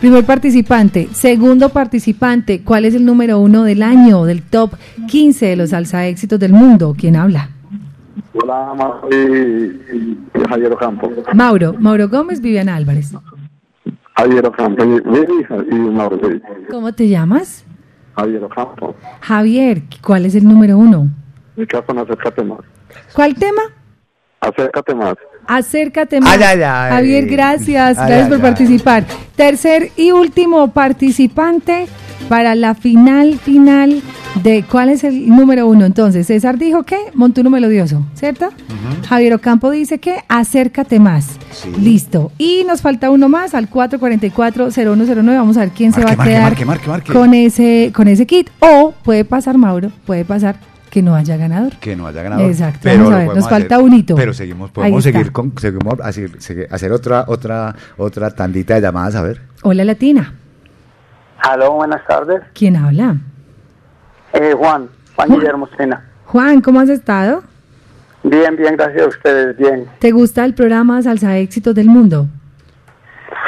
Speaker 2: Primer participante. Segundo participante, ¿cuál es el número uno del año, del top 15 de los salsa éxitos del mundo? ¿Quién habla?
Speaker 32: Hola, Mauro y, Javier Ocampo.
Speaker 2: Mauro. Mauro Gómez, Viviana Álvarez.
Speaker 32: Javier Ocampo y, y, y Mauro, sí.
Speaker 2: ¿Cómo te llamas?
Speaker 32: Javier Ocampo.
Speaker 2: Javier, ¿cuál es el número uno?
Speaker 32: Mi caso no acércate más.
Speaker 2: ¿Cuál tema?
Speaker 32: Acércate más.
Speaker 2: Acércate más.
Speaker 32: Ay, ay, ay.
Speaker 2: Javier, gracias.
Speaker 32: Ay,
Speaker 2: gracias
Speaker 32: ay,
Speaker 2: por
Speaker 32: ay.
Speaker 2: participar. Tercer y último participante para la final final de cuál es el número uno. Entonces, César dijo que Montuno Melodioso, ¿cierto? Javier Ocampo dice que acércate más. Listo. Y nos falta uno más al 444-0109. Vamos a ver quién se va
Speaker 1: Marque,
Speaker 2: a quedar
Speaker 1: marque, marque, marque.
Speaker 2: con ese con ese kit. O puede pasar, Mauro, puede pasar que no haya ganador.
Speaker 1: Que no haya ganador.
Speaker 2: Exacto,
Speaker 1: Pero
Speaker 2: vamos a ver, nos falta
Speaker 1: hacer.
Speaker 2: un hito.
Speaker 1: Pero seguimos, podemos seguir con, seguimos hacer, hacer otra, otra, otra tandita de llamadas, a ver.
Speaker 2: Hola, Latina.
Speaker 30: Aló, buenas tardes.
Speaker 2: ¿Quién habla?
Speaker 30: Eh, Juan, Juan Guillermo Sena.
Speaker 2: Juan, ¿cómo has estado?
Speaker 30: Bien, bien, gracias a ustedes, bien.
Speaker 2: ¿Te gusta el programa Salsa Éxitos del Mundo?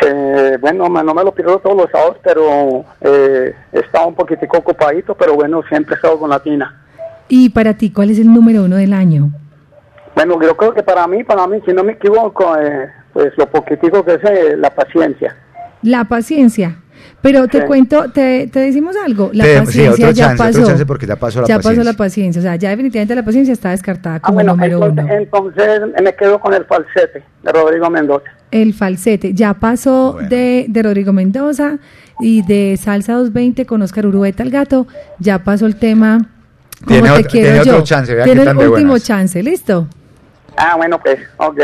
Speaker 30: Eh, bueno, no me lo pierdo todos los sábados, pero eh, he estado un poquitico ocupadito, pero bueno, siempre he estado con Latina.
Speaker 2: Y para ti, ¿cuál es el número uno del año?
Speaker 30: Bueno, yo creo que para mí, para mí, si no me equivoco, eh, pues lo poquitico que es eh, la paciencia.
Speaker 2: La paciencia. Pero te
Speaker 30: Sí.
Speaker 2: cuento, te, te decimos algo. La
Speaker 1: Te- sí,
Speaker 2: paciencia
Speaker 1: otro
Speaker 2: ya
Speaker 1: chance, otro
Speaker 2: pasó.
Speaker 1: chance porque ya pasó la
Speaker 2: ya
Speaker 1: paciencia.
Speaker 2: pasó la paciencia. O sea, ya definitivamente la paciencia está descartada
Speaker 30: Ah,
Speaker 2: como
Speaker 30: bueno,
Speaker 2: número
Speaker 30: entonces,
Speaker 2: uno.
Speaker 30: entonces me quedo con el falsete de Rodrigo Mendoza.
Speaker 2: El falsete ya pasó de, de Rodrigo Mendoza y de Salsa 220 con Oscar Urueta el gato. Ya pasó el tema Como
Speaker 1: Tiene
Speaker 2: te
Speaker 1: otro-
Speaker 2: quiero
Speaker 1: tiene
Speaker 2: yo.
Speaker 1: otro chance, vea
Speaker 2: Tiene el último
Speaker 1: buenas.
Speaker 2: chance, ¿listo?
Speaker 30: Ah, bueno, pues, ok.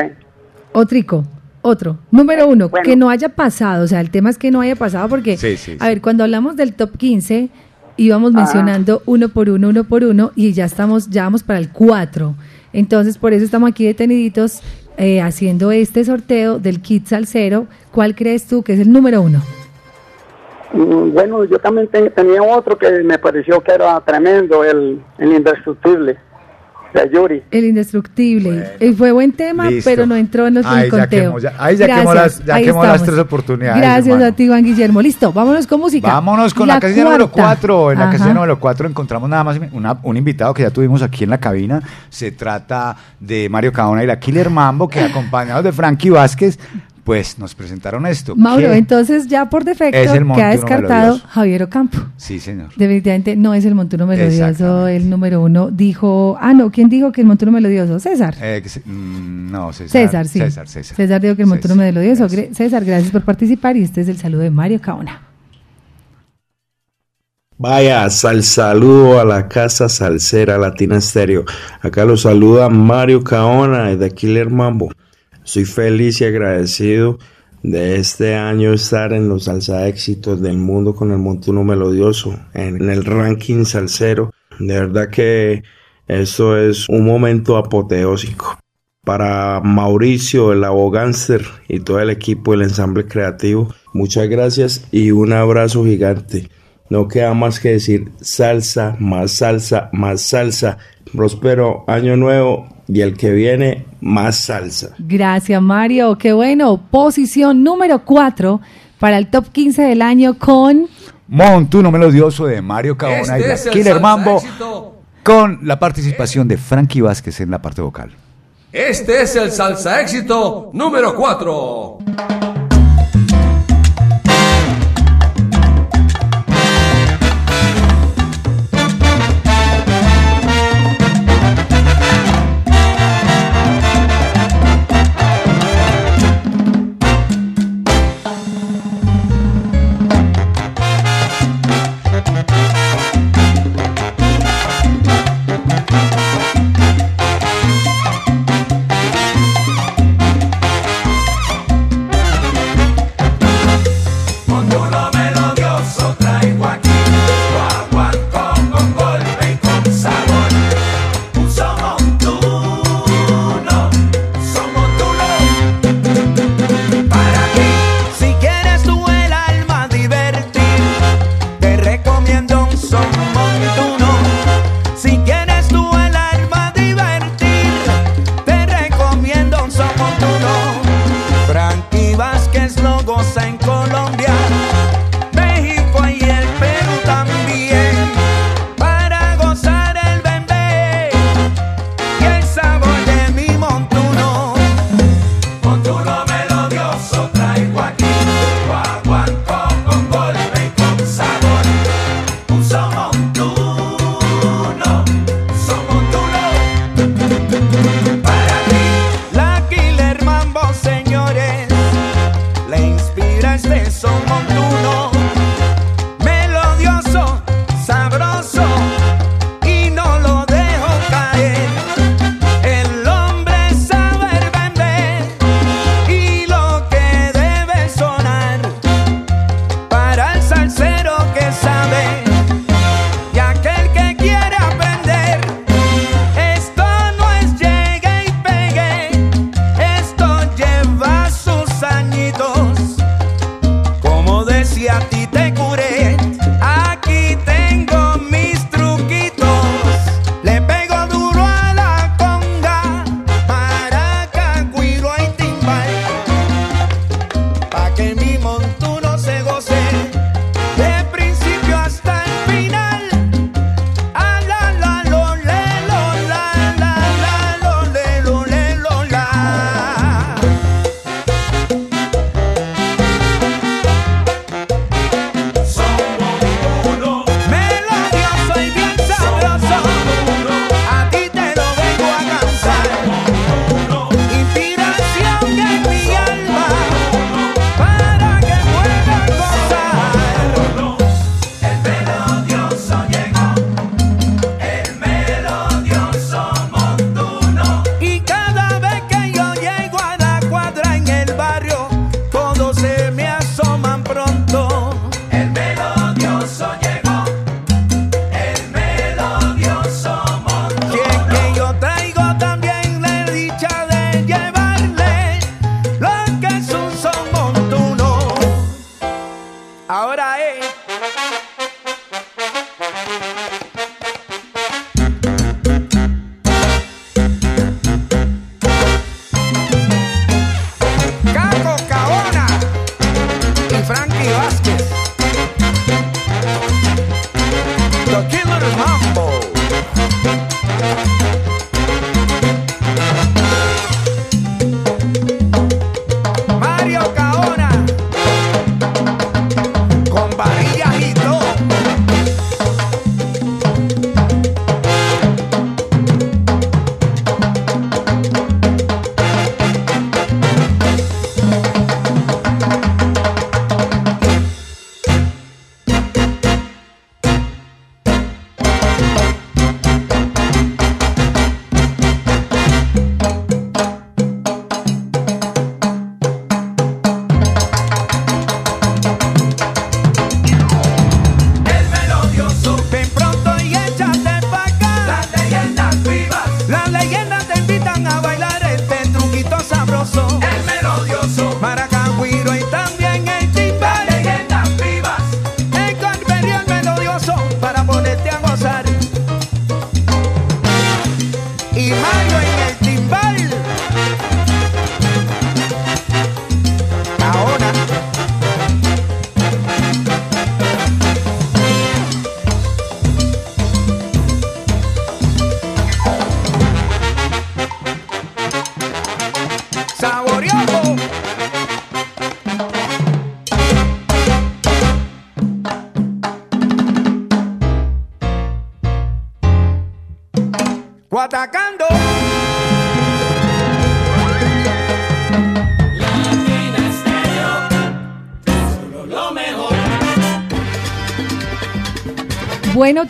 Speaker 2: Otrico, otro. Número uno, que no haya pasado. O sea, el tema es que no haya pasado porque,
Speaker 1: Sí, sí,
Speaker 2: a ver, cuando hablamos del top 15, íbamos
Speaker 30: Ah.
Speaker 2: mencionando uno por uno, uno por uno, y ya estamos, ya vamos para el 4. Entonces, por eso estamos aquí deteniditos eh, haciendo este sorteo del kit salsero. ¿Cuál crees tú que es el número uno?
Speaker 30: Mm, Bueno, yo también te- tenía otro que me pareció que era tremendo, el, el indestructible, Yuri.
Speaker 2: El indestructible. Eh, fue buen tema,
Speaker 1: Listo.
Speaker 2: pero no entró en, los- en
Speaker 1: Ahí
Speaker 2: el
Speaker 1: ya
Speaker 2: conteo.
Speaker 1: quemó, ya- ahí ya quemó las- ya
Speaker 2: ahí
Speaker 1: quemó las
Speaker 2: estamos.
Speaker 1: tres oportunidades,
Speaker 2: Gracias
Speaker 1: hermano.
Speaker 2: a ti, Juan Guillermo. Listo, vámonos con música.
Speaker 1: Vámonos con la, casilla número
Speaker 2: cuarta.
Speaker 1: 4. En la
Speaker 2: Ajá.
Speaker 1: casilla número 4 encontramos nada más una- un invitado que ya tuvimos aquí en la cabina. Se trata de Mario Caona y la Killer Mambo, que acompañados de Frankie Vázquez, pues nos presentaron esto.
Speaker 2: Mauro, entonces ya por defecto
Speaker 1: Es el montuno
Speaker 2: queda descartado
Speaker 1: melodioso.
Speaker 2: Javier Ocampo.
Speaker 1: Sí, señor.
Speaker 2: Definitivamente no es el montuno melodioso, el número uno. Dijo, ah, no, ¿quién dijo que el montuno melodioso? César.
Speaker 1: Eh, mm, no, César.
Speaker 2: César, sí.
Speaker 1: César, César.
Speaker 2: dijo que el montuno melodioso. César, gracias por participar y este es el saludo de Mario Caona.
Speaker 18: Vaya, sal saludo a la casa salsera Latina Estéreo. Acá lo saluda Mario Caona de Killer Mambo. Soy feliz y agradecido de este año estar en los salsa éxitos del mundo con el montuno melodioso en el ranking salsero. De verdad que esto es un momento apoteósico. Para Mauricio, el abogánster y todo el equipo del ensamble creativo, muchas gracias y un abrazo gigante. No queda más que decir salsa, más salsa, más salsa. Próspero año nuevo y el que viene, más salsa.
Speaker 2: Gracias, Mario. Qué bueno. Posición número 4 para el top 15 del año con
Speaker 1: Montuno melodioso de Mario Caona
Speaker 5: Este
Speaker 1: y
Speaker 5: es
Speaker 1: Killer
Speaker 5: salsa
Speaker 1: Mambo,
Speaker 5: éxito.
Speaker 1: con la participación de Frankie Vázquez en la parte vocal.
Speaker 5: Este es el salsa éxito número 4.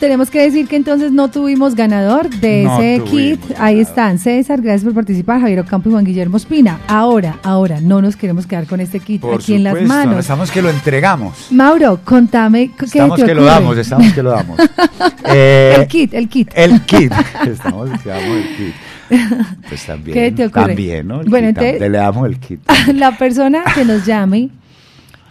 Speaker 2: Tenemos que decir que entonces no tuvimos ganador de
Speaker 1: No
Speaker 2: ese kit. Ahí están, César, gracias por participar, Javier Ocampo y Juan Guillermo Espina. Ahora, ahora, no nos queremos quedar con este kit
Speaker 1: Por
Speaker 2: aquí en las manos.
Speaker 1: Estamos que lo entregamos.
Speaker 2: Mauro, contame qué
Speaker 1: Estamos
Speaker 2: te
Speaker 1: que lo damos, estamos que lo damos. Eh,
Speaker 2: el kit, el kit.
Speaker 1: El kit. Estamos que damos el kit. Pues también.
Speaker 2: ¿Qué te ocurre?
Speaker 1: También, ¿no? El
Speaker 2: Bueno,
Speaker 1: kit,
Speaker 2: entonces-
Speaker 1: le damos el kit.
Speaker 2: La persona que nos llame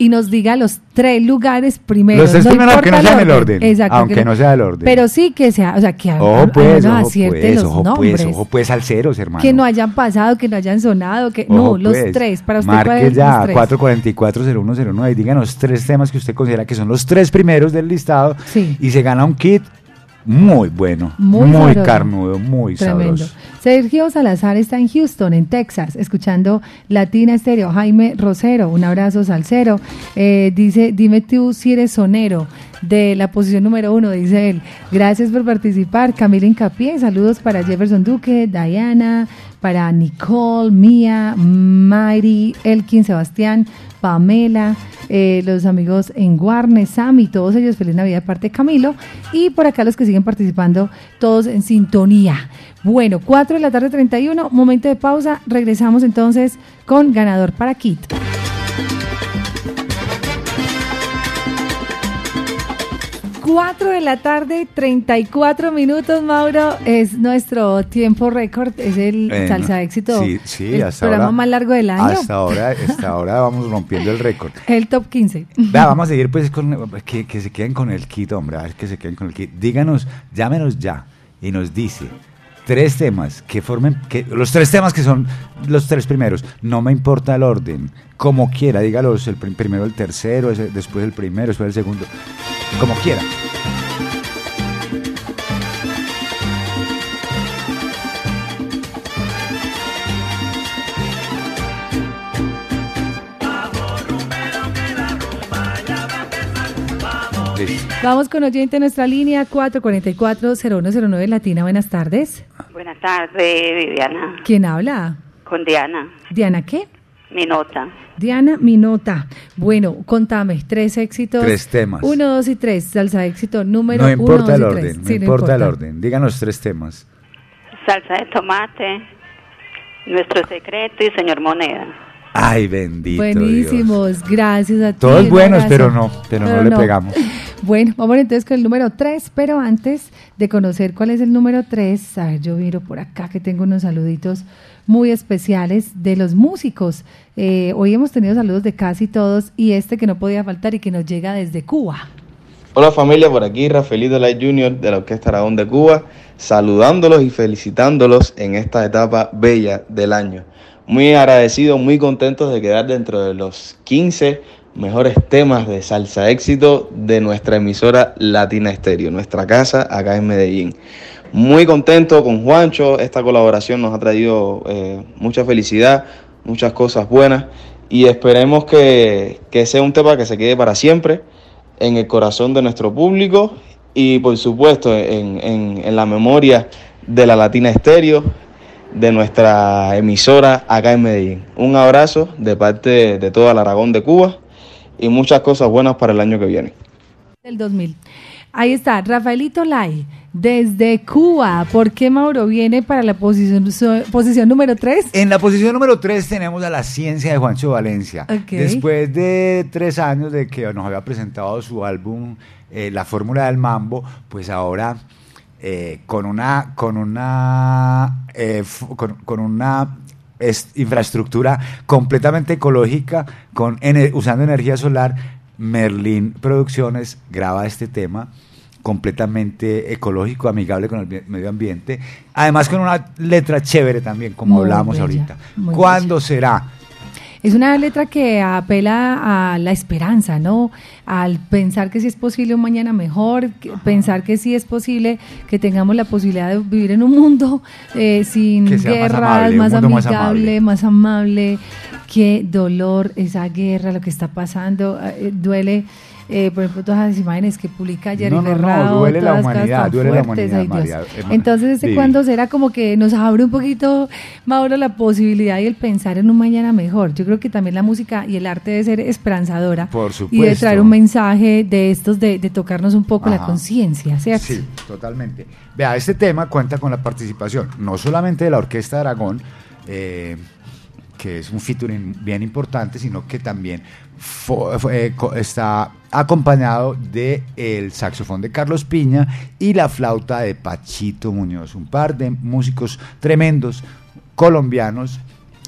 Speaker 2: y nos diga los tres lugares primero.
Speaker 1: Los tres primeros, aunque no sean el orden.
Speaker 2: Exacto.
Speaker 1: Aunque
Speaker 2: que
Speaker 1: no sea el orden.
Speaker 2: Pero sí que sea, o sea, que al-
Speaker 1: Ojo
Speaker 2: al
Speaker 1: pues,
Speaker 2: menos
Speaker 1: ojo pues,
Speaker 2: los
Speaker 1: ojo
Speaker 2: nombres.
Speaker 1: pues, ojo pues, salseros, hermano.
Speaker 2: que no hayan pasado, que no hayan sonado, que no, los
Speaker 1: pues.
Speaker 2: tres. Para usted,
Speaker 1: Marque
Speaker 2: ¿cuáles
Speaker 1: ya
Speaker 2: los tres?
Speaker 1: 444-0109 y díganos tres temas que usted considera que son los tres primeros del listado
Speaker 2: Sí.
Speaker 1: y se gana un kit muy bueno,
Speaker 2: Muy
Speaker 1: muy, carnudo, muy
Speaker 2: Tremendo.
Speaker 1: sabroso.
Speaker 2: Sergio Salazar está en Houston, en Texas, escuchando Latina Estéreo. Jaime Rosero, un abrazo salsero. Eh, dice, dime tú si eres sonero de la posición número uno, dice él. Gracias por participar. Camila Incapié, saludos para Jefferson Duque, Diana, para Nicole, Mía, Mayri, Elkin, Sebastián, Pamela, eh, los amigos en Guarne, Sammy, todos ellos, feliz Navidad de parte de Camilo. Y por acá los que siguen participando, todos en sintonía. Bueno, 4 de la tarde 31, momento de pausa. Regresamos entonces con ganador para Kit. 4 de la tarde, 34 minutos, Mauro. Es nuestro tiempo récord, es el
Speaker 1: Eh,
Speaker 2: salsa éxito.
Speaker 1: Sí, sí,
Speaker 2: el
Speaker 1: hasta
Speaker 2: programa
Speaker 1: ahora.
Speaker 2: más largo del año.
Speaker 1: Hasta ahora, hasta ahora vamos rompiendo el récord.
Speaker 2: El top 15.
Speaker 1: Vea, vamos a seguir pues con que, que se queden con el kit, hombre, a ver que se queden con el kit. Díganos, llámenos ya y nos dice tres temas que formen, que los tres temas que son los tres primeros. No me importa el orden, como quiera, dígalos el prim- primero, el tercero, después el primero, después el segundo, como quiera.
Speaker 2: Vamos con oyente en nuestra línea 444-0109 Latina. Buenas tardes.
Speaker 33: Buenas tardes, Viviana.
Speaker 2: ¿Quién habla?
Speaker 33: Con Diana,
Speaker 2: ¿Diana qué?
Speaker 33: mi nota.
Speaker 2: Diana Minota. Bueno, contame, tres éxitos.
Speaker 1: Tres temas.
Speaker 2: Uno, dos y tres. Salsa éxito número
Speaker 1: No
Speaker 2: uno,
Speaker 1: importa
Speaker 2: dos
Speaker 1: el
Speaker 2: y
Speaker 1: orden,
Speaker 2: tres.
Speaker 1: no
Speaker 2: Sí,
Speaker 1: importa el orden. Díganos tres temas.
Speaker 33: Salsa de tomate, nuestro secreto y señor moneda.
Speaker 1: Ay, bendito Dios.
Speaker 2: Buenísimos, gracias a ti.
Speaker 1: Todos
Speaker 2: un
Speaker 1: buenos, pero no, pero no le pegamos.
Speaker 2: Bueno, vamos entonces con el número 3, pero antes de conocer cuál es el número 3, a ver, yo miro por acá que tengo unos saluditos muy especiales de los músicos. Eh, hoy hemos tenido saludos de casi todos y este que no podía faltar y que nos llega desde Cuba.
Speaker 34: Hola familia, por aquí Rafaelito Light Jr. de la Orquesta Aragón de Cuba, saludándolos y felicitándolos en esta etapa bella del año. Muy agradecidos, muy contentos de quedar dentro de los 15 mejores temas de salsa éxito de nuestra emisora Latina Estéreo, nuestra casa acá en Medellín. Muy contento con Juancho, esta colaboración nos ha traído eh, mucha felicidad, muchas cosas buenas y esperemos que, que sea un tema que se quede para siempre en el corazón de nuestro público y por supuesto en, en- en la memoria de la Latina Estéreo, de nuestra emisora acá en Medellín. Un abrazo de parte de toda la Aragón de Cuba y muchas cosas buenas para el año que viene.
Speaker 2: Del 2000. Ahí está, Rafaelito Lai, desde Cuba. ¿Por qué Mauro viene para la posición, posición número 3?
Speaker 1: En la posición número 3 tenemos a la ciencia de Juancho Valencia. Después de tres años de que nos había presentado su álbum eh, La Fórmula del Mambo, pues ahora eh, con una, con una, eh, con una es- infraestructura completamente ecológica, con ener- usando energía solar. Merlin Producciones graba este tema completamente ecológico, amigable con el medio ambiente, además con una letra chévere también, como
Speaker 2: Muy
Speaker 1: hablábamos
Speaker 2: bella,
Speaker 1: ahorita. ¿Cuándo será?
Speaker 2: Es una letra que apela a la esperanza, ¿no? Al pensar que sí es posible un mañana mejor, que- pensar que sí es posible que tengamos la posibilidad de vivir en un mundo eh, sin
Speaker 1: sea más
Speaker 2: guerras,
Speaker 1: amable,
Speaker 2: más,
Speaker 1: mundo más
Speaker 2: amigable, más amable. Qué dolor esa guerra, lo que está pasando. eh, duele, eh, por ejemplo, todas las imágenes que publica Jerry
Speaker 1: No, no, no,
Speaker 2: Ferrao,
Speaker 1: duele la humanidad, duele la humanidad,
Speaker 2: ay, Dios.
Speaker 1: María,
Speaker 2: Entonces, ¿desde cuándo será como que nos abre un poquito, Mauro, la posibilidad y el pensar en un mañana mejor? Yo creo que también la música y el arte debe ser esperanzadora
Speaker 1: Por
Speaker 2: y de
Speaker 1: supuesto.
Speaker 2: traer un mensaje de estos, de, de tocarnos un poco la conciencia, ¿cierto?
Speaker 1: Sí, totalmente. Vea, este tema cuenta con la participación no solamente de la Orquesta de Aragón, eh, que es un featuring bien importante, sino que también eh, está acompañado de el saxofón de Carlos Piña y la flauta de Pachito Muñoz, un par de músicos tremendos colombianos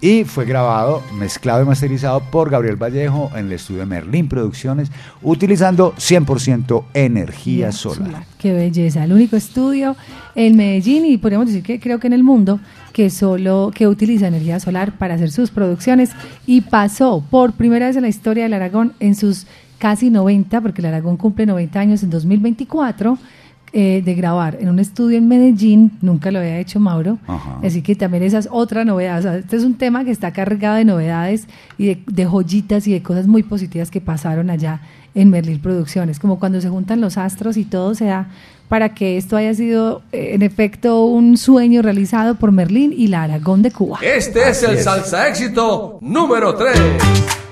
Speaker 1: y fue grabado, mezclado y masterizado por Gabriel Vallejo en el estudio de Merlín Producciones, utilizando 100% energía solar.
Speaker 2: Qué belleza, el único estudio en Medellín y podríamos decir que creo que en el mundo que solo que utiliza energía solar para hacer sus producciones y pasó por primera vez en la historia del Aragón en sus casi 90, porque el Aragón cumple 90 años en 2024 eh, de grabar en un estudio en Medellín, nunca lo había hecho Mauro,
Speaker 1: Ajá.
Speaker 2: así que también esa es otra novedad, o sea, este es un tema que está cargado de novedades y de, de joyitas y de cosas muy positivas que pasaron allá en Merlin Producciones, como cuando se juntan los astros y todo se da para que esto haya sido eh, en efecto un sueño realizado por Merlín y la Aragón de Cuba.
Speaker 5: Este es el salsa éxito número 3.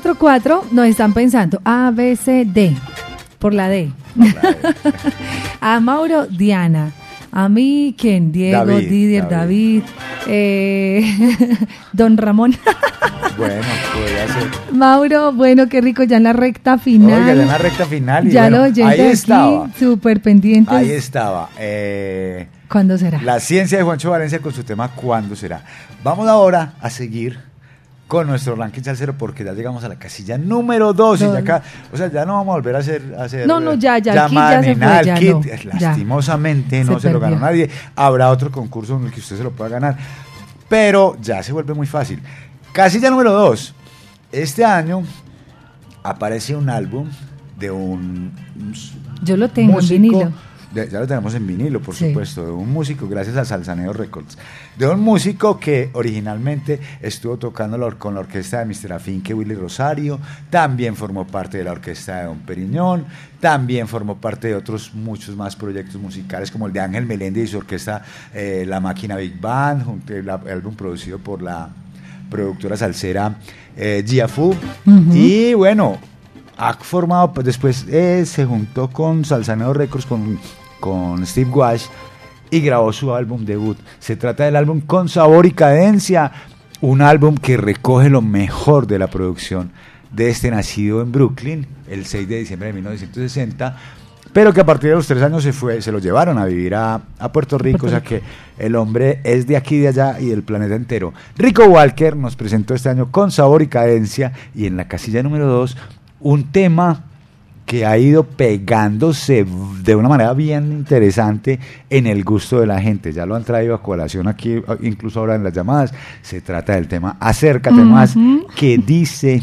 Speaker 2: 444, nos están pensando A, B, C, D, por la D. a Mauro, Diana. A mí, ¿quién? Diego,
Speaker 1: David,
Speaker 2: Didier, David, eh, Don Ramón.
Speaker 1: Bueno, podría ser.
Speaker 2: Mauro, bueno, qué rico, ya en la recta final.
Speaker 1: Oiga, ya en la recta final. y
Speaker 2: ya
Speaker 1: bueno,
Speaker 2: lo
Speaker 1: ahí
Speaker 2: aquí,
Speaker 1: estaba.
Speaker 2: súper pendientes.
Speaker 1: Ahí estaba. eh,
Speaker 2: ¿Cuándo será?
Speaker 1: La ciencia de Juancho Valencia con su tema ¿Cuándo será? Vamos ahora a seguir con nuestro ranking salsero porque ya llegamos a la casilla número 2 y ya acá, o sea, ya no vamos a volver a hacer, a hacer
Speaker 2: No, no, ya, ya, el kit
Speaker 1: llamadas
Speaker 2: ya se fue, ya
Speaker 1: kit,
Speaker 2: no,
Speaker 1: eh,
Speaker 2: ya.
Speaker 1: lastimosamente no
Speaker 2: Se
Speaker 1: se, lo ganó nadie. Habrá otro concurso en el que usted se lo pueda ganar, pero ya se vuelve muy fácil. Casilla número 2. Este año aparece un álbum de un, un
Speaker 2: Yo lo tengo
Speaker 1: músico,
Speaker 2: en vinilo.
Speaker 1: Ya lo tenemos en vinilo, por
Speaker 2: Sí.
Speaker 1: supuesto, de un músico, gracias a Salsaneo Records, de un músico que originalmente estuvo tocando con la orquesta de Mr. Afinque, Willy Rosario, también formó parte de la orquesta de Don Periñón, también formó parte de otros muchos más proyectos musicales, como el de Ángel Meléndez y su orquesta eh, La Máquina Big Band, el, álbum producido por la productora salsera eh, Gia Fu.
Speaker 2: Ujú.
Speaker 1: Y bueno, ha formado, pues después eh, se juntó con Salsaneo Records, con, con Steve Wash, y grabó su álbum debut. Se trata del álbum Con Sabor y Cadencia, un álbum que recoge lo mejor de la producción de este nacido en Brooklyn el 6 de diciembre de 1960, pero que a partir de los tres años se fue, se lo llevaron a vivir a, a Puerto Rico, o sea que el hombre es de aquí, de allá y del planeta entero. Rico Walker nos presentó este año con sabor y cadencia y en la casilla número 2 un tema que ha ido pegándose de una manera bien interesante en el gusto de la gente. Ya lo han traído a colación aquí, incluso ahora en las llamadas. Se trata del tema Acércate más, que dice,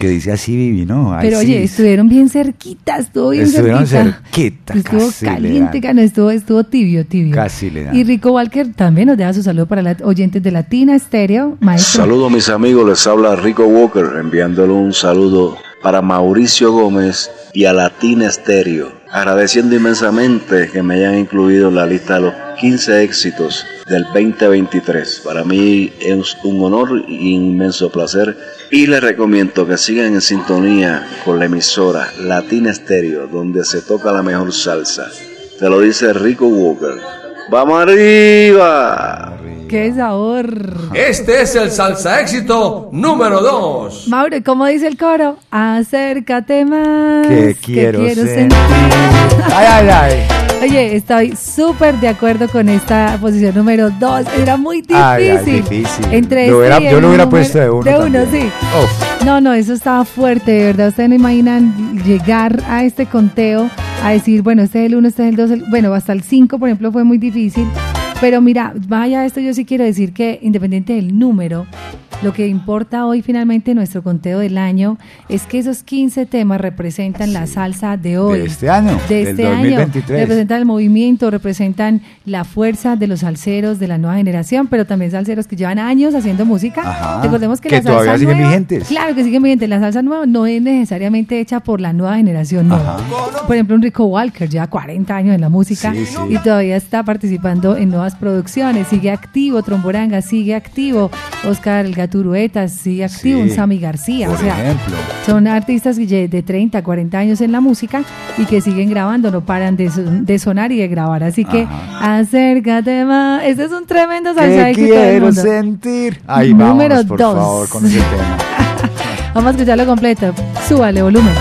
Speaker 1: que dice así Vivi, ¿no? Ay,
Speaker 2: Pero
Speaker 1: sí,
Speaker 2: oye, estuvieron bien cerquitas, estuvo bien
Speaker 1: Estuvieron
Speaker 2: cerquita.
Speaker 1: cerquita,
Speaker 2: Estuvo
Speaker 1: casi le
Speaker 2: caliente,
Speaker 1: dan.
Speaker 2: estuvo, estuvo tibio, tibio.
Speaker 1: Casi le dan.
Speaker 2: Y Rico Walker también nos deja su saludo para los oyentes de Latina Estéreo, maestro.
Speaker 28: Saludos mis amigos, les habla Rico Walker enviándole un saludo para Mauricio Gómez y a Latina Stereo, agradeciendo inmensamente que me hayan incluido en la lista de los 15 éxitos del 2023. Para mí es un honor y un inmenso placer y les recomiendo que sigan en sintonía con la emisora Latina Stereo, donde se toca la mejor salsa. Te lo dice Rico Walker. ¡Vamos arriba!
Speaker 2: ¡Qué sabor!
Speaker 5: Este es el salsa éxito número 2.
Speaker 2: Mauro, ¿y ¿cómo dice el coro? Acércate más.
Speaker 1: Que quiero sentir.
Speaker 2: sentir.
Speaker 1: Ay, ay, ay.
Speaker 2: Oye, estoy súper de acuerdo con esta posición número 2. Era muy difícil.
Speaker 1: Ay, ay, difícil.
Speaker 2: Entre
Speaker 1: Lo
Speaker 2: este
Speaker 1: hubiera-
Speaker 2: y
Speaker 1: yo lo hubiera puesto de uno
Speaker 2: De uno,
Speaker 1: también.
Speaker 2: sí.
Speaker 1: Uf.
Speaker 2: No, no, eso estaba fuerte, de verdad. Ustedes no imaginan llegar a este conteo, a decir, bueno, este es el 1, este es el 2, bueno, hasta el 5, por ejemplo, fue muy difícil. Pero mira, vaya esto, yo sí quiero decir que independiente del número, lo que importa hoy finalmente en nuestro conteo del año es que esos 15 temas representan la salsa de hoy.
Speaker 1: De este año,
Speaker 2: De
Speaker 1: del
Speaker 2: este año.
Speaker 1: 2023.
Speaker 2: Representan el movimiento, representan la fuerza de los salseros de la nueva generación, pero también salseros que llevan años haciendo música.
Speaker 1: Ajá.
Speaker 2: Recordemos que,
Speaker 1: Que
Speaker 2: la salsa
Speaker 1: todavía siguen
Speaker 2: nueva-
Speaker 1: vigentes.
Speaker 2: Claro que siguen vigentes. La salsa nueva no es necesariamente hecha por la nueva generación, no. Por ejemplo, un Rico Walker lleva 40 años en la música
Speaker 1: Sí, sí.
Speaker 2: y todavía está participando en nuevas producciones. Sigue activo, Tromboranga sigue activo, Oscar El Gaturueta sigue activo,
Speaker 1: Sí,
Speaker 2: un Sammy García.
Speaker 1: por
Speaker 2: o sea,
Speaker 1: ejemplo.
Speaker 2: son artistas de 30, 40 años en la música y que siguen grabando, no paran de, de sonar y de grabar. Así que acércate más. Este es un tremendo salsa
Speaker 1: Que quiero sentir. Ay,
Speaker 2: Número
Speaker 1: vámonos, por
Speaker 2: dos.
Speaker 1: favor, con ese tema.
Speaker 2: Vamos a escucharlo completo. Súbale volumen.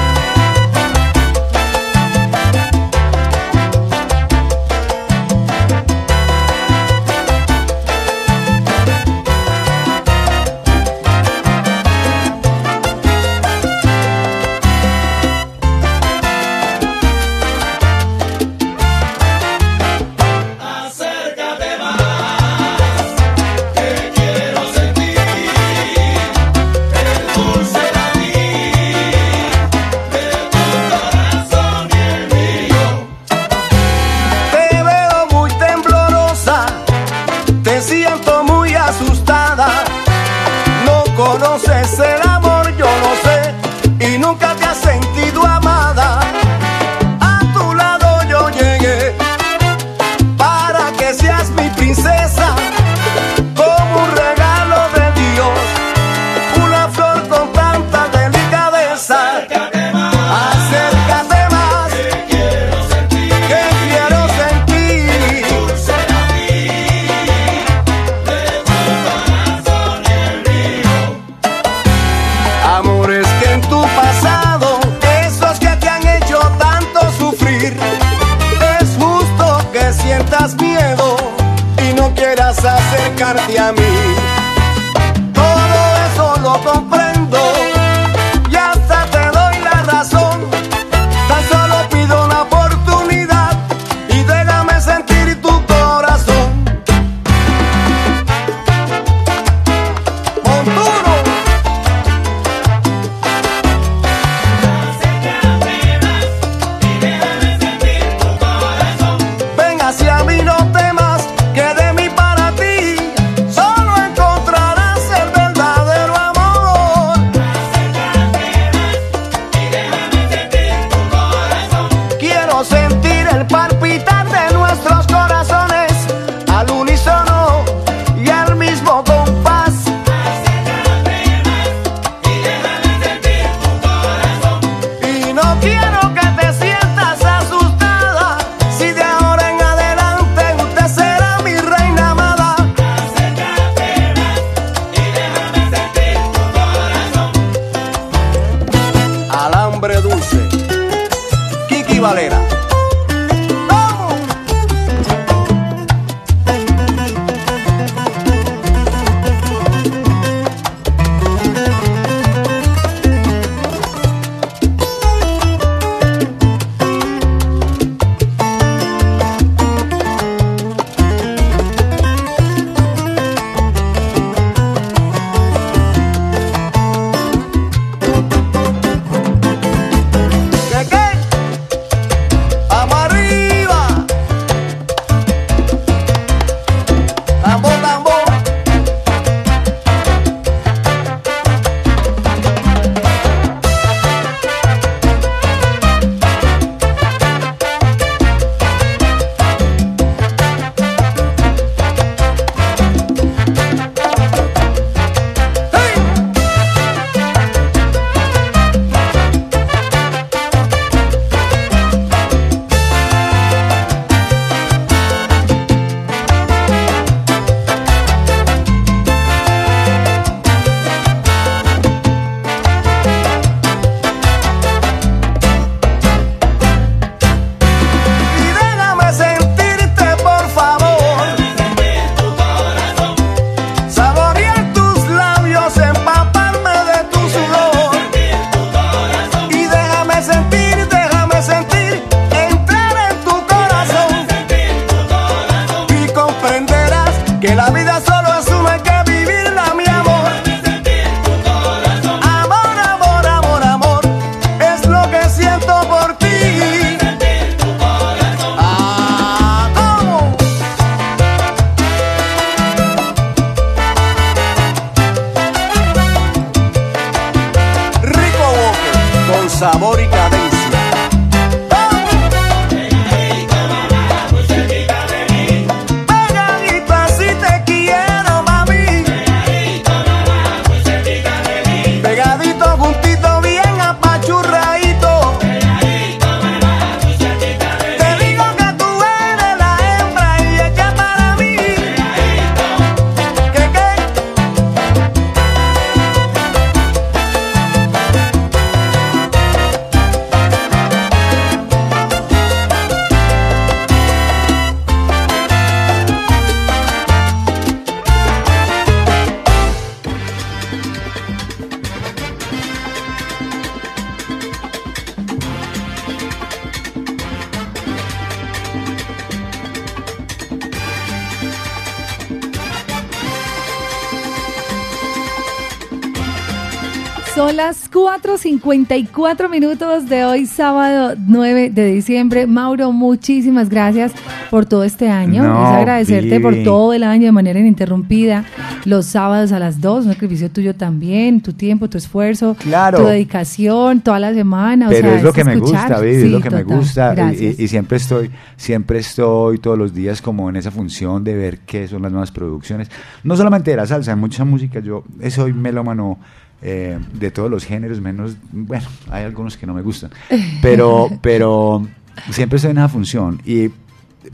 Speaker 2: 4.54 minutos de hoy, sábado 9 de diciembre. Mauro, muchísimas gracias por todo este año.
Speaker 1: No,
Speaker 2: es agradecerte por todo el año de manera ininterrumpida. Los sábados a las 2, un sacrificio tuyo también, tu tiempo, tu esfuerzo,
Speaker 1: Claro.
Speaker 2: tu dedicación, toda la semana. o
Speaker 1: Pero
Speaker 2: sea,
Speaker 1: es lo que me gusta,
Speaker 2: Sí,
Speaker 1: es lo que me gusta. y- siempre estoy, siempre estoy todos los días como en esa función de ver qué son las nuevas producciones. No solamente de la salsa, en mucha música. Yo soy melómano eh, de todos los géneros, menos, bueno, hay algunos que no me gustan. Pero, pero siempre estoy en esa función. Y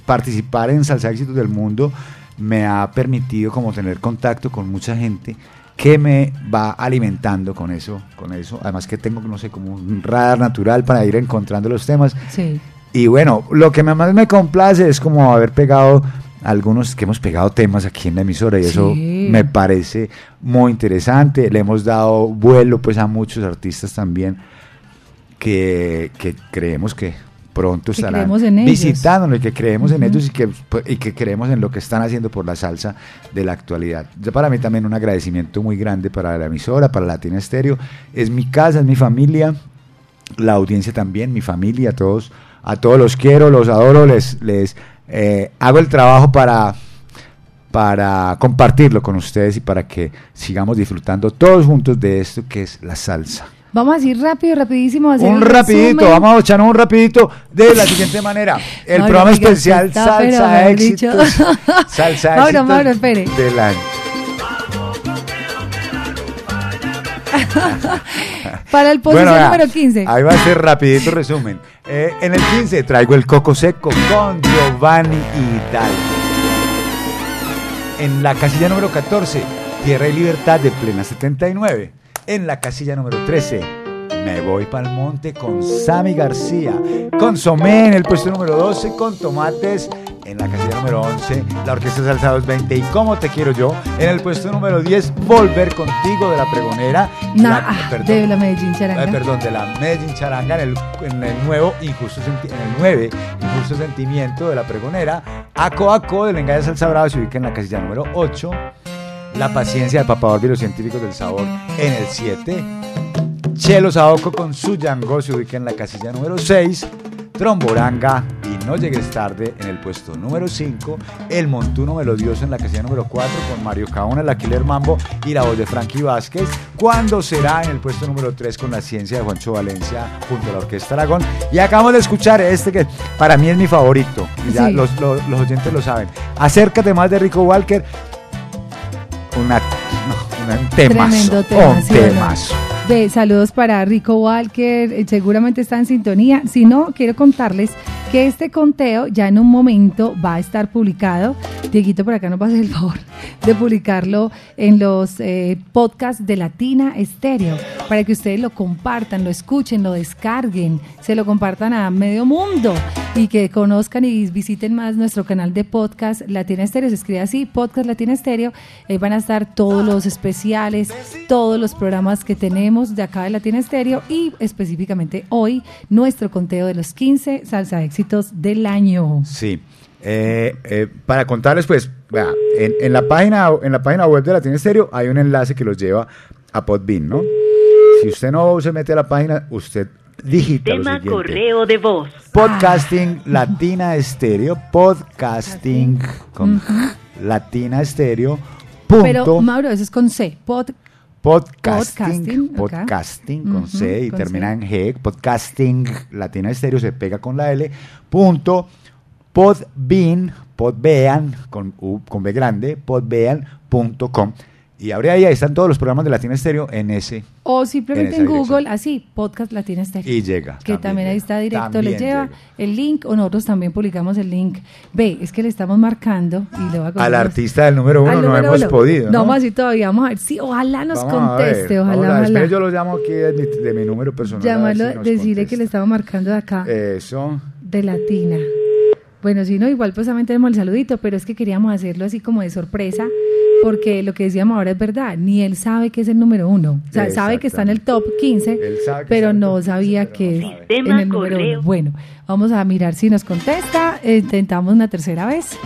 Speaker 1: participar en Salsa Éxitos del Mundo me ha permitido como tener contacto con mucha gente que me va alimentando con eso, con eso. Además que tengo, no sé, como un radar natural para ir encontrando los temas.
Speaker 2: Sí.
Speaker 1: Y bueno, lo que más me complace es como haber pegado algunos que hemos pegado temas aquí en la emisora y eso
Speaker 2: Sí.
Speaker 1: Me parece muy interesante. Le hemos dado vuelo pues a muchos artistas también que, que creemos que pronto
Speaker 2: Que
Speaker 1: estarán visitándonos y que creemos en ellos y que, y que creemos en lo que están haciendo por la salsa de la actualidad. Ya para mí también un agradecimiento muy grande para la emisora, para Latina Estéreo. Es mi casa, es mi familia, la audiencia también, mi familia, a todos, a todos los quiero, los adoro, les, les eh, hago el trabajo para, para compartirlo con ustedes y para que sigamos disfrutando todos juntos de esto que es la salsa.
Speaker 2: Vamos a decir rápido, rapidísimo. hacer
Speaker 1: Un rapidito,
Speaker 2: resumen.
Speaker 1: vamos a echarnos un rapidito de la siguiente manera. El
Speaker 2: Mauro,
Speaker 1: programa especial
Speaker 2: está,
Speaker 1: Salsa. Éxitos. Salsa
Speaker 2: Mauro, Mauro, espere.
Speaker 1: del año.
Speaker 2: Para el posición
Speaker 1: Bueno,
Speaker 2: número 15.
Speaker 1: Ahí va a ser rapidito resumen. Eh, en el 15 traigo el Coco Seco con Giovanni Hidalgo. En la casilla número 14, Tierra y Libertad de Plena 79. En la casilla número 13, Me Voy Pa'l Monte con Sammy García. Consomé en el puesto número 12 con Tomates. En la casilla número 11, la Orquesta Salsa 220 y Cómo Te Quiero Yo. En el puesto número 10, Volver Contigo de la Pregonera.
Speaker 2: Nah,
Speaker 1: La-
Speaker 2: ah,
Speaker 1: perdón,
Speaker 2: de la Medellín Charanga.
Speaker 1: eh, perdón, de la Medellín Charanga en el, en el nuevo Injusto en el 9, Injusto Sentimiento de la Pregonera. Aco Aco del Engaño Salsa Brava se ubica en la casilla número 8. La paciencia de Papador y los científicos del sabor en el 7. Chelo Saoco con su Yango se ubica en la casilla número 6. Tromboranga y No Llegues Tarde en el puesto número 5. El Montuno Melodioso en la casilla número 4 con Mario Caona, la Killer Mambo y la voz de Frankie Vázquez. Cuando será en el puesto número 3 con la ciencia de Juancho Valencia junto a la Orquesta Aragón. Y acabamos de escuchar este que para mí es mi favorito. Y ya
Speaker 2: Sí.
Speaker 1: los, los- los oyentes lo saben. Acércate más de Rico Walker. Una, no, un temazo.
Speaker 2: Tremendo tema,
Speaker 1: un
Speaker 2: ¿sí? Ve, saludos para Rico Walker, eh, seguramente está en sintonía. Si no, quiero contarles que este conteo ya en un momento va a estar publicado. Dieguito por acá nos va el favor de publicarlo en los eh, podcasts de Latina Estéreo para que ustedes lo compartan, lo escuchen, lo descarguen, se lo compartan a medio mundo y que conozcan y visiten más nuestro canal de podcast Latina Estéreo. Se escribe así, Podcast Latina Estéreo. Ahí van a estar todos los especiales, todos los programas que tenemos de acá de Latina Estéreo y específicamente hoy nuestro conteo de los 15 salsa éxitos del año.
Speaker 1: Sí. Eh, eh, para contarles, pues, en, en la página, en la página web de Latina Estéreo hay un enlace que los lleva a Podbean, ¿no? Si usted no se mete a la página, usted digita
Speaker 35: Tema correo de voz.
Speaker 1: Podcasting Latina Estéreo, podcasting con Latina Estéreo. Punto,
Speaker 2: Pero Mauro, eso es con C. Pod,
Speaker 1: podcasting,
Speaker 2: podcasting,
Speaker 1: con C y
Speaker 2: con
Speaker 1: termina
Speaker 2: C.
Speaker 1: en G, podcasting Latina Estéreo se pega con la L, punto, podbean, podbean, con, U, con B grande, podbean.com. Y abre ahí, ahí están todos los programas de Latina Estéreo en ese.
Speaker 2: o simplemente
Speaker 1: En
Speaker 2: Google, así, Podcast Latina Estéreo.
Speaker 1: Y llega.
Speaker 2: que también, ahí está directo, le lleva
Speaker 1: llega.
Speaker 2: el link o nosotros también publicamos el link. Ve, es que le estamos marcando y le voy a
Speaker 1: Al artista del número uno no hemos
Speaker 2: uno.
Speaker 1: podido.
Speaker 2: No,
Speaker 1: ¿no?
Speaker 2: vamos así todavía, vamos a ver si ojalá nos
Speaker 1: Vamos a ver,
Speaker 2: conteste,
Speaker 1: vamos a
Speaker 2: ojalá,
Speaker 1: ver,
Speaker 2: ojalá.
Speaker 1: yo lo llamo aquí de mi, de mi número personal.
Speaker 2: Llamarlo,
Speaker 1: si
Speaker 2: decirle que le estamos marcando de acá.
Speaker 1: Eso.
Speaker 2: de Latina. Bueno, si no, igual pues también tenemos el saludito, pero es que queríamos hacerlo así como de sorpresa, porque lo que decíamos ahora es verdad, ni él sabe que es el número uno. O sea, sabe que está en el top 15,
Speaker 1: sabe que
Speaker 2: pero no sabía que es en el número uno. Bueno, vamos a mirar si nos contesta. Intentamos una tercera vez.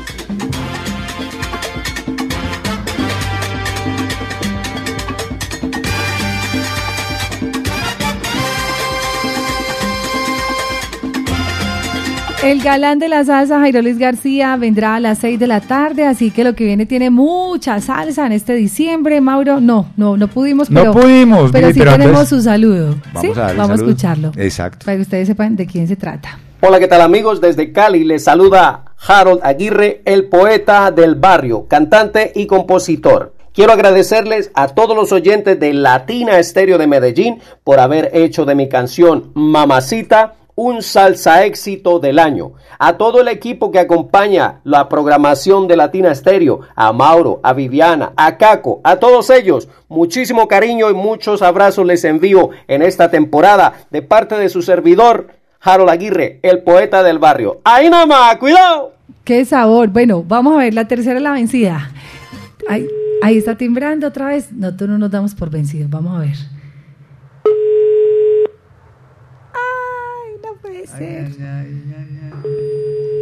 Speaker 2: El galán de la salsa, Jairo Luis García, vendrá a las 6 de la tarde, así que lo que viene tiene mucha salsa en este diciembre. Mauro, no, no, no pudimos,
Speaker 1: No
Speaker 2: pero,
Speaker 1: pudimos,
Speaker 2: pero sí
Speaker 1: pero
Speaker 2: tenemos
Speaker 1: entonces-
Speaker 2: su saludo.
Speaker 1: Vamos
Speaker 2: ¿sí?
Speaker 1: a
Speaker 2: Vamos a
Speaker 1: saludo.
Speaker 2: escucharlo.
Speaker 1: Exacto.
Speaker 2: Para que ustedes sepan de quién se trata.
Speaker 36: Hola, ¿qué tal amigos? Desde Cali les saluda Harold Aguirre, el poeta del barrio, cantante y compositor. Quiero agradecerles a todos los oyentes de Latina Estéreo de Medellín por haber hecho de mi canción Mamacita un salsa éxito del año. A todo el equipo que acompaña la programación de Latina Estéreo, a Mauro, a Viviana, a Caco, a todos ellos, muchísimo cariño y muchos abrazos les envío en esta temporada de parte de su servidor, Harold Aguirre, el poeta del barrio. Ahí nada más, cuidado.
Speaker 2: Qué sabor. Bueno, vamos a ver, la tercera la vencida. Ahí, ahí está timbrando otra vez. Nosotros no nos damos por vencidos. Vamos a ver. Ay, ser.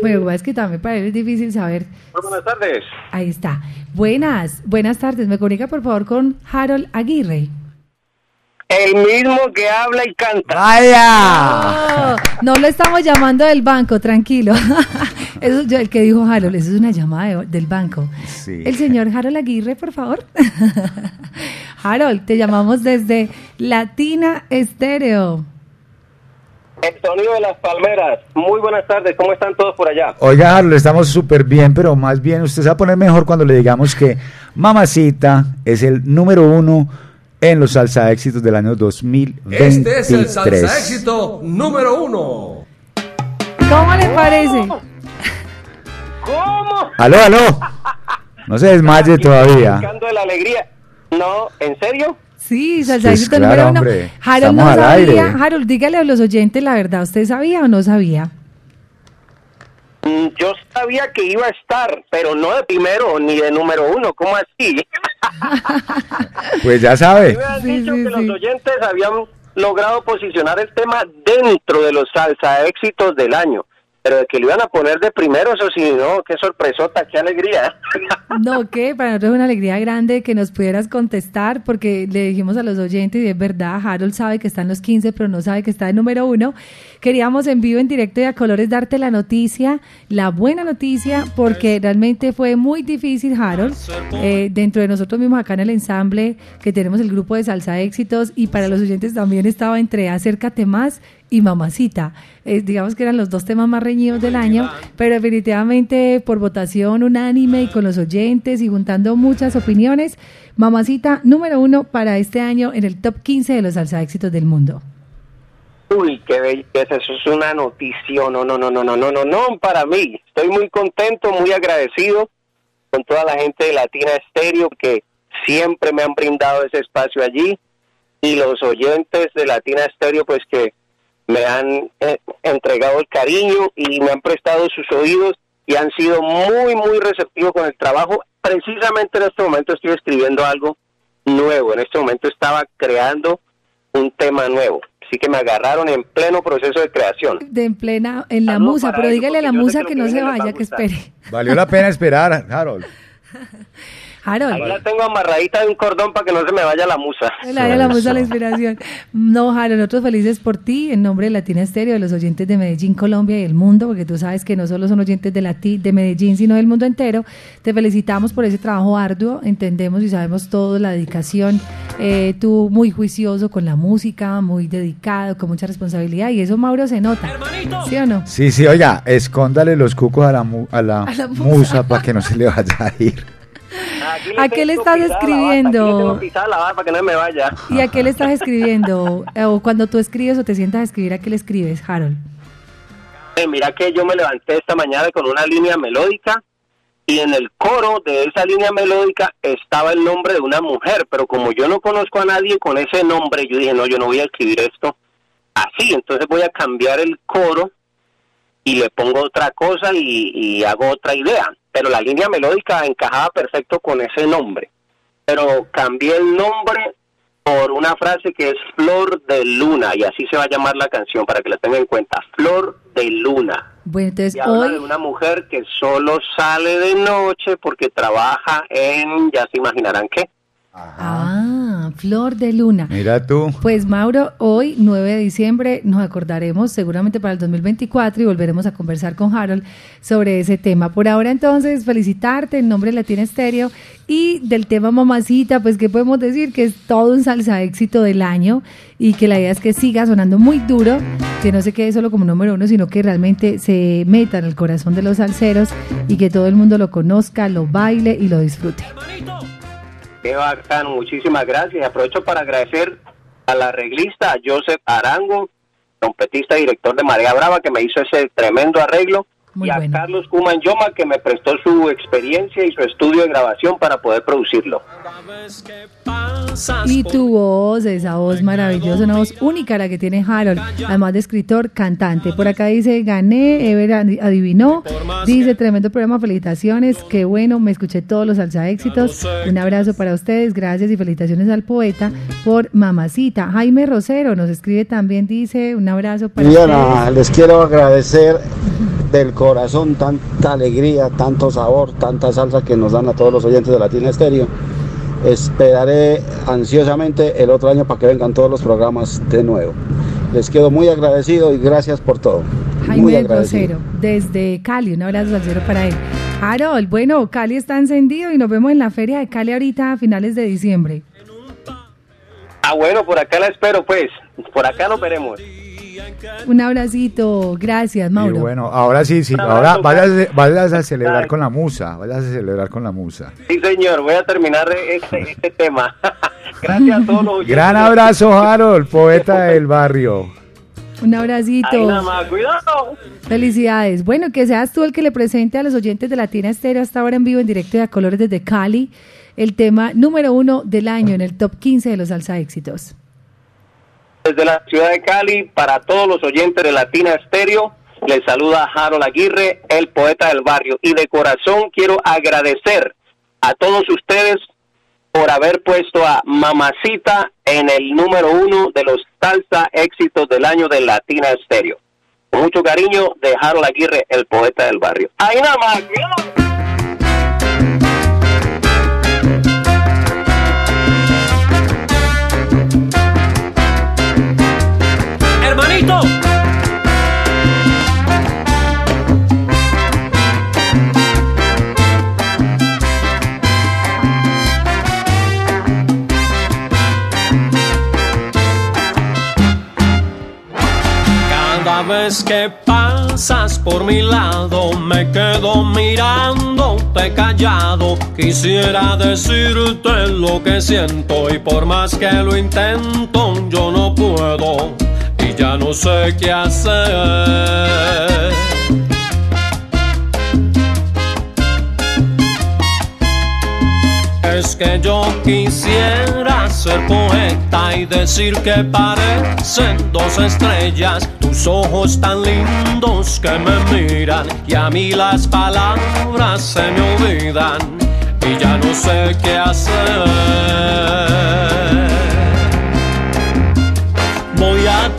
Speaker 2: Bueno, es que también para él es difícil saber.
Speaker 35: Muy buenas tardes.
Speaker 2: Ahí está. Buenas, buenas tardes. Me comunica por favor con Harold Aguirre.
Speaker 35: El mismo que habla y canta.
Speaker 2: ¡Vaya! No lo estamos llamando del banco, tranquilo. Eso es el que dijo Harold, eso es una llamada de- del banco. El señor Harold Aguirre, por favor. Harold, te llamamos desde Latina Estéreo.
Speaker 35: El sonido de las palmeras. Muy buenas tardes. ¿Cómo están todos por allá?
Speaker 1: Oiga, Harold, estamos súper bien, pero más bien usted se va a poner mejor cuando le digamos que Mamacita es el número uno en los salsa éxitos del año 2023.
Speaker 5: Este es el salsa éxito número uno.
Speaker 2: ¿Cómo le parece?
Speaker 35: ¿Cómo?
Speaker 1: Aló, aló. No se desmaye todavía.
Speaker 35: Buscando de la alegría. No, ¿en serio?
Speaker 2: Sí, salsa
Speaker 1: Pues claro,
Speaker 2: número uno. Harold no
Speaker 1: estamos al
Speaker 2: sabía.
Speaker 1: aire.
Speaker 2: Harold, dígale a los oyentes la verdad. ¿Usted sabía o no sabía?
Speaker 35: Mm, Yo sabía que iba a estar, pero no de primero ni de número uno. ¿Cómo así?
Speaker 1: Pues ya sabe.
Speaker 35: Me han dicho que los oyentes habían logrado posicionar el tema dentro de los salsa éxitos del año. Pero de que lo iban a poner de primero, eso sí, no, qué sorpresota, qué alegría.
Speaker 2: No, que para nosotros es una alegría grande que nos pudieras contestar porque le dijimos a los oyentes y es verdad, Harold sabe que está en los 15 pero no sabe que está en número uno. Queríamos en vivo, en directo y a colores darte la noticia, la buena noticia, porque realmente fue muy difícil, Harold, eh, dentro de nosotros mismos acá en el ensamble que tenemos el grupo de Salsa Éxitos y para los oyentes también estaba entre Acércate Más y Mamacita. Eh, digamos que eran los dos temas más reñidos del año, pero definitivamente por votación unánime y con los oyentes y juntando muchas opiniones, Mamacita número uno para este año en el top 15 de los salsa éxitos del mundo.
Speaker 35: Uy, qué belleza, eso es una noticia, no, no, no, no, no, no, no, no, para mí. Estoy muy contento, muy agradecido con toda la gente de Latina Estéreo que siempre me han brindado ese espacio allí y los oyentes de Latina Estéreo pues que me han eh, entregado el cariño y me han prestado sus oídos y han sido muy, muy receptivos con el trabajo. Precisamente en este momento estoy escribiendo algo nuevo, en este momento estaba creando un tema nuevo. Así que me agarraron en pleno proceso de creación.
Speaker 2: De en plena, en la
Speaker 35: Saludos
Speaker 2: musa, pero dígale a la musa
Speaker 35: que
Speaker 2: no se vaya, que espere.
Speaker 1: Valió la pena esperar, Harold.
Speaker 2: Harold.
Speaker 35: Ahí la tengo amarradita de un cordón para que no se me vaya la musa.
Speaker 2: Le da la musa la inspiración. No, Harold, nosotros felices por ti, en nombre de Latina Estéreo, de los oyentes de Medellín, Colombia y el mundo, porque tú sabes que no solo son oyentes de, Lati, de Medellín, sino del mundo entero. Te felicitamos por ese trabajo arduo, entendemos y sabemos todo, la dedicación. Eh, tú muy juicioso con la música, muy dedicado, con mucha responsabilidad, y eso, Mauro, se nota. ¿Sí o no?
Speaker 1: Sí, sí, oiga, escóndale los cucos a la, mu- a la,
Speaker 2: A la musa.
Speaker 1: musa para que no se le vaya a ir.
Speaker 2: ¿A qué le estás escribiendo?
Speaker 35: Pisada para que no me vaya.
Speaker 2: ¿Y a qué le estás escribiendo? Eh, O cuando tú escribes o te sientas a escribir, ¿a qué le escribes, Harold?
Speaker 35: Eh, mira que yo me levanté esta mañana con una línea melódica y en el coro de esa línea melódica estaba el nombre de una mujer, pero como yo no conozco a nadie con ese nombre, yo dije, no, yo no voy a escribir esto así, entonces voy a cambiar el coro y le pongo otra cosa y, y hago otra idea, pero la línea melódica encajaba perfecto con ese nombre, pero cambié el nombre por una frase que es Flor de Luna y así se va a llamar la canción para que la tengan en cuenta, Flor de Luna.
Speaker 2: Bueno, entonces
Speaker 35: Y habla
Speaker 2: hoy
Speaker 35: de una mujer que solo sale de noche porque trabaja en, ya se imaginarán qué.
Speaker 2: Ah, Flor de Luna.
Speaker 1: Mira tú.
Speaker 2: Pues Mauro, hoy 9 de diciembre nos acordaremos seguramente para el 2024 y volveremos a conversar con Harold sobre ese tema. Por ahora entonces felicitarte en nombre de Latina Estéreo y del tema Mamacita, pues que podemos decir que es todo un salsa éxito del año y que la idea es que siga sonando muy duro, que no se quede solo como número uno, sino que realmente se meta en el corazón de los salseros y que todo el mundo lo conozca, lo baile y lo disfrute.
Speaker 35: Qué bacano, muchísimas gracias. Aprovecho para agradecer a la arreglista, a Joseph Arango, trompetista y director de Marea Brava, que me hizo ese tremendo arreglo.
Speaker 2: Muy
Speaker 35: y a
Speaker 2: bueno.
Speaker 35: Carlos Kuman Yoma que me prestó su experiencia y su estudio de grabación para poder producirlo.
Speaker 2: Y tu voz, esa voz maravillosa, una voz única la que tiene Harold, además de escritor, cantante. Por acá dice, gané, Ever adi- adivinó, dice, tremendo programa, felicitaciones, qué bueno, me escuché todos los salsa éxitos. Un abrazo para ustedes, gracias y felicitaciones al poeta por Mamacita. Jaime Rosero nos escribe también, dice, un abrazo para
Speaker 37: Diana,
Speaker 2: ustedes.
Speaker 37: les quiero agradecer del corazón tanta alegría, tanto sabor, tanta salsa que nos dan a todos los oyentes de Latina Estéreo. Esperaré ansiosamente el otro año para que vengan todos los programas de nuevo. Les quedo muy agradecido y gracias por todo. muy
Speaker 2: Jaime
Speaker 37: agradecido.
Speaker 2: Rosero, desde Cali, un abrazo al cero para él. Harold, bueno, Cali está encendido y nos vemos en la feria de Cali ahorita a finales de diciembre.
Speaker 35: Ah, bueno, por acá la espero, pues. Por acá nos veremos.
Speaker 2: Un abracito, gracias,
Speaker 1: Y
Speaker 2: Mauro.
Speaker 1: bueno, ahora sí, sí, ahora vayas, vayas a celebrar
Speaker 35: Ay.
Speaker 1: con la musa, vayas a celebrar con la musa.
Speaker 35: Sí, señor, voy a terminar este, este tema. Gracias a todos los.
Speaker 1: Gran abrazo, Harold, poeta del barrio.
Speaker 2: Un abracito.
Speaker 35: Más, cuidado.
Speaker 2: Felicidades. Bueno, que seas tú el que le presente a los oyentes de Latina Estéreo hasta ahora en vivo, en directo y a colores desde Cali, el tema número uno del año en el top 15 de los salsa éxitos.
Speaker 35: Desde la ciudad de Cali, para todos los oyentes de Latina Estéreo, les saluda Harold Aguirre, el poeta del barrio. Y de corazón quiero agradecer a todos ustedes por haber puesto a Mamacita en el número uno de los salsa éxitos del año de Latina Estéreo. Con mucho cariño de Harold Aguirre, el poeta del barrio. Ahí nada más,
Speaker 36: Cada vez que pasas por mi lado me quedo mirándote callado. Quisiera decirte lo que siento y por más que lo intento yo no puedo ya no sé qué hacer. Es que yo quisiera ser poeta y decir que parecen dos estrellas, tus ojos tan lindos que me miran y a mí las palabras se me olvidan y ya no sé qué hacer.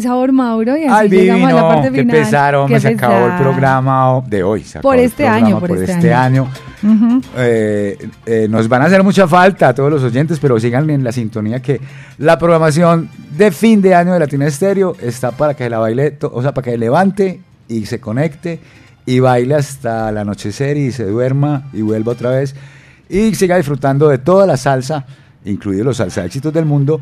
Speaker 2: Sabor, Mauro. Y así
Speaker 1: Ay,
Speaker 2: llegamos a la
Speaker 1: divino,
Speaker 2: parte
Speaker 1: qué
Speaker 2: final.
Speaker 1: pesar, hombre,
Speaker 2: Qué
Speaker 1: se acabó el programa de hoy. se
Speaker 2: Por este
Speaker 1: programa
Speaker 2: año, por este año.
Speaker 1: Eh, eh, nos van a hacer mucha falta a todos los oyentes, pero sigan en la sintonía que la programación de fin de año de Latina Estéreo está para que la baile, o sea, para que levante y se conecte y baile hasta el anochecer y se duerma y vuelva otra vez y siga disfrutando de toda la salsa, incluidos los salsa éxitos del mundo,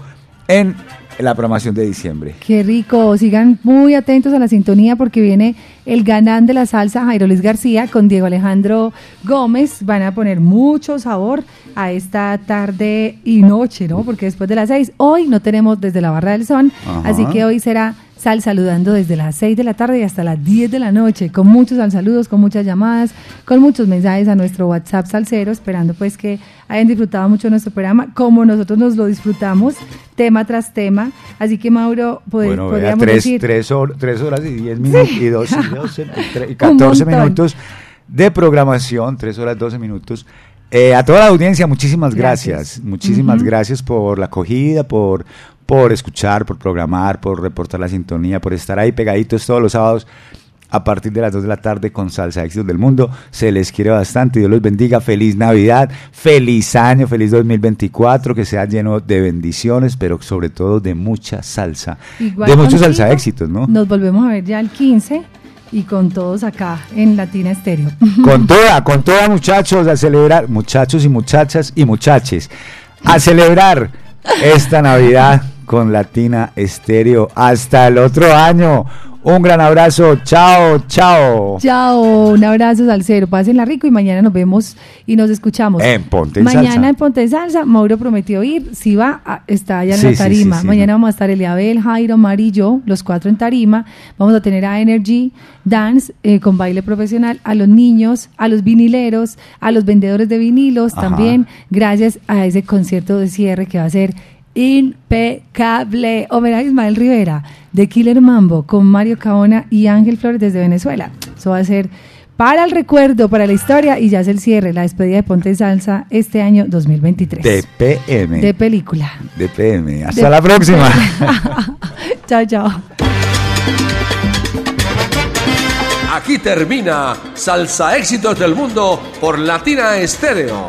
Speaker 1: en la programación de diciembre.
Speaker 2: Qué rico. Sigan muy atentos a la sintonía porque viene el ganán de la salsa, Jairo Luis García, con Diego Alejandro Gómez. Van a poner mucho sabor a esta tarde y noche, ¿no? Porque después de las seis, hoy no tenemos desde la Barra del Son,
Speaker 1: Ajá.
Speaker 2: así que hoy será sal saludando desde las 6 de la tarde y hasta las 10 de la noche, con muchos sal saludos, con muchas llamadas, con muchos mensajes a nuestro WhatsApp salsero, esperando pues que hayan disfrutado mucho nuestro programa, como nosotros nos lo disfrutamos, tema tras tema. Así que Mauro, pod-
Speaker 1: Bueno, vea,
Speaker 2: podríamos
Speaker 1: tres,
Speaker 2: decir...
Speaker 1: tres, hor- tres horas y diez minutos y, dos, y, doce, y tre- y
Speaker 2: Un
Speaker 1: 14
Speaker 2: montón.
Speaker 1: minutos de programación, tres horas 12 minutos. Eh, a toda la audiencia, muchísimas gracias.
Speaker 2: Gracias.
Speaker 1: Muchísimas gracias por la acogida, por, por escuchar, por programar, por reportar la sintonía, por estar ahí pegaditos todos los sábados a partir de las 2 de la tarde con Salsa Éxitos del Mundo. Se les quiere bastante. Dios los bendiga. Feliz Navidad, feliz año, feliz 2024, que sea lleno de bendiciones, pero sobre todo de mucha salsa.
Speaker 2: Igual
Speaker 1: de muchos salsa éxitos, ¿no?
Speaker 2: Nos volvemos a ver ya el 15 y con todos acá en Latina Estéreo.
Speaker 1: Con toda, con toda muchachos, a celebrar, muchachos y muchachas y muchaches, a celebrar esta Navidad con Latina Estéreo. Hasta el otro año. Un gran abrazo. Chao, chao.
Speaker 2: Chao, un abrazo salsero, pásenla rico y mañana nos vemos y nos escuchamos.
Speaker 1: En Ponte en
Speaker 2: mañana
Speaker 1: Salsa.
Speaker 2: en Ponte en Salsa, Mauro prometió ir, si va, a- está allá en
Speaker 1: Sí,
Speaker 2: la tarima.
Speaker 1: sí, sí.
Speaker 2: mañana vamos a estar Eliabel, Jairo, Mari y yo, los cuatro en tarima. Vamos a tener a Energy Dance eh, con baile profesional, a los niños, a los vinileros, a los vendedores de vinilos
Speaker 1: Ajá.
Speaker 2: también, gracias a ese concierto de cierre que va a ser impecable. Homenaje a Ismael Rivera de Killer Mambo con Mario Caona y Ángel Flores desde Venezuela. Eso va a ser para el recuerdo, para la historia y ya es el cierre, la despedida de Ponte Salsa este año 2023.
Speaker 1: DPM.
Speaker 2: De película.
Speaker 1: DPM. Hasta
Speaker 2: De-
Speaker 1: la próxima.
Speaker 2: chao, chao.
Speaker 5: Aquí termina Salsa Éxitos del Mundo por Latina Estéreo.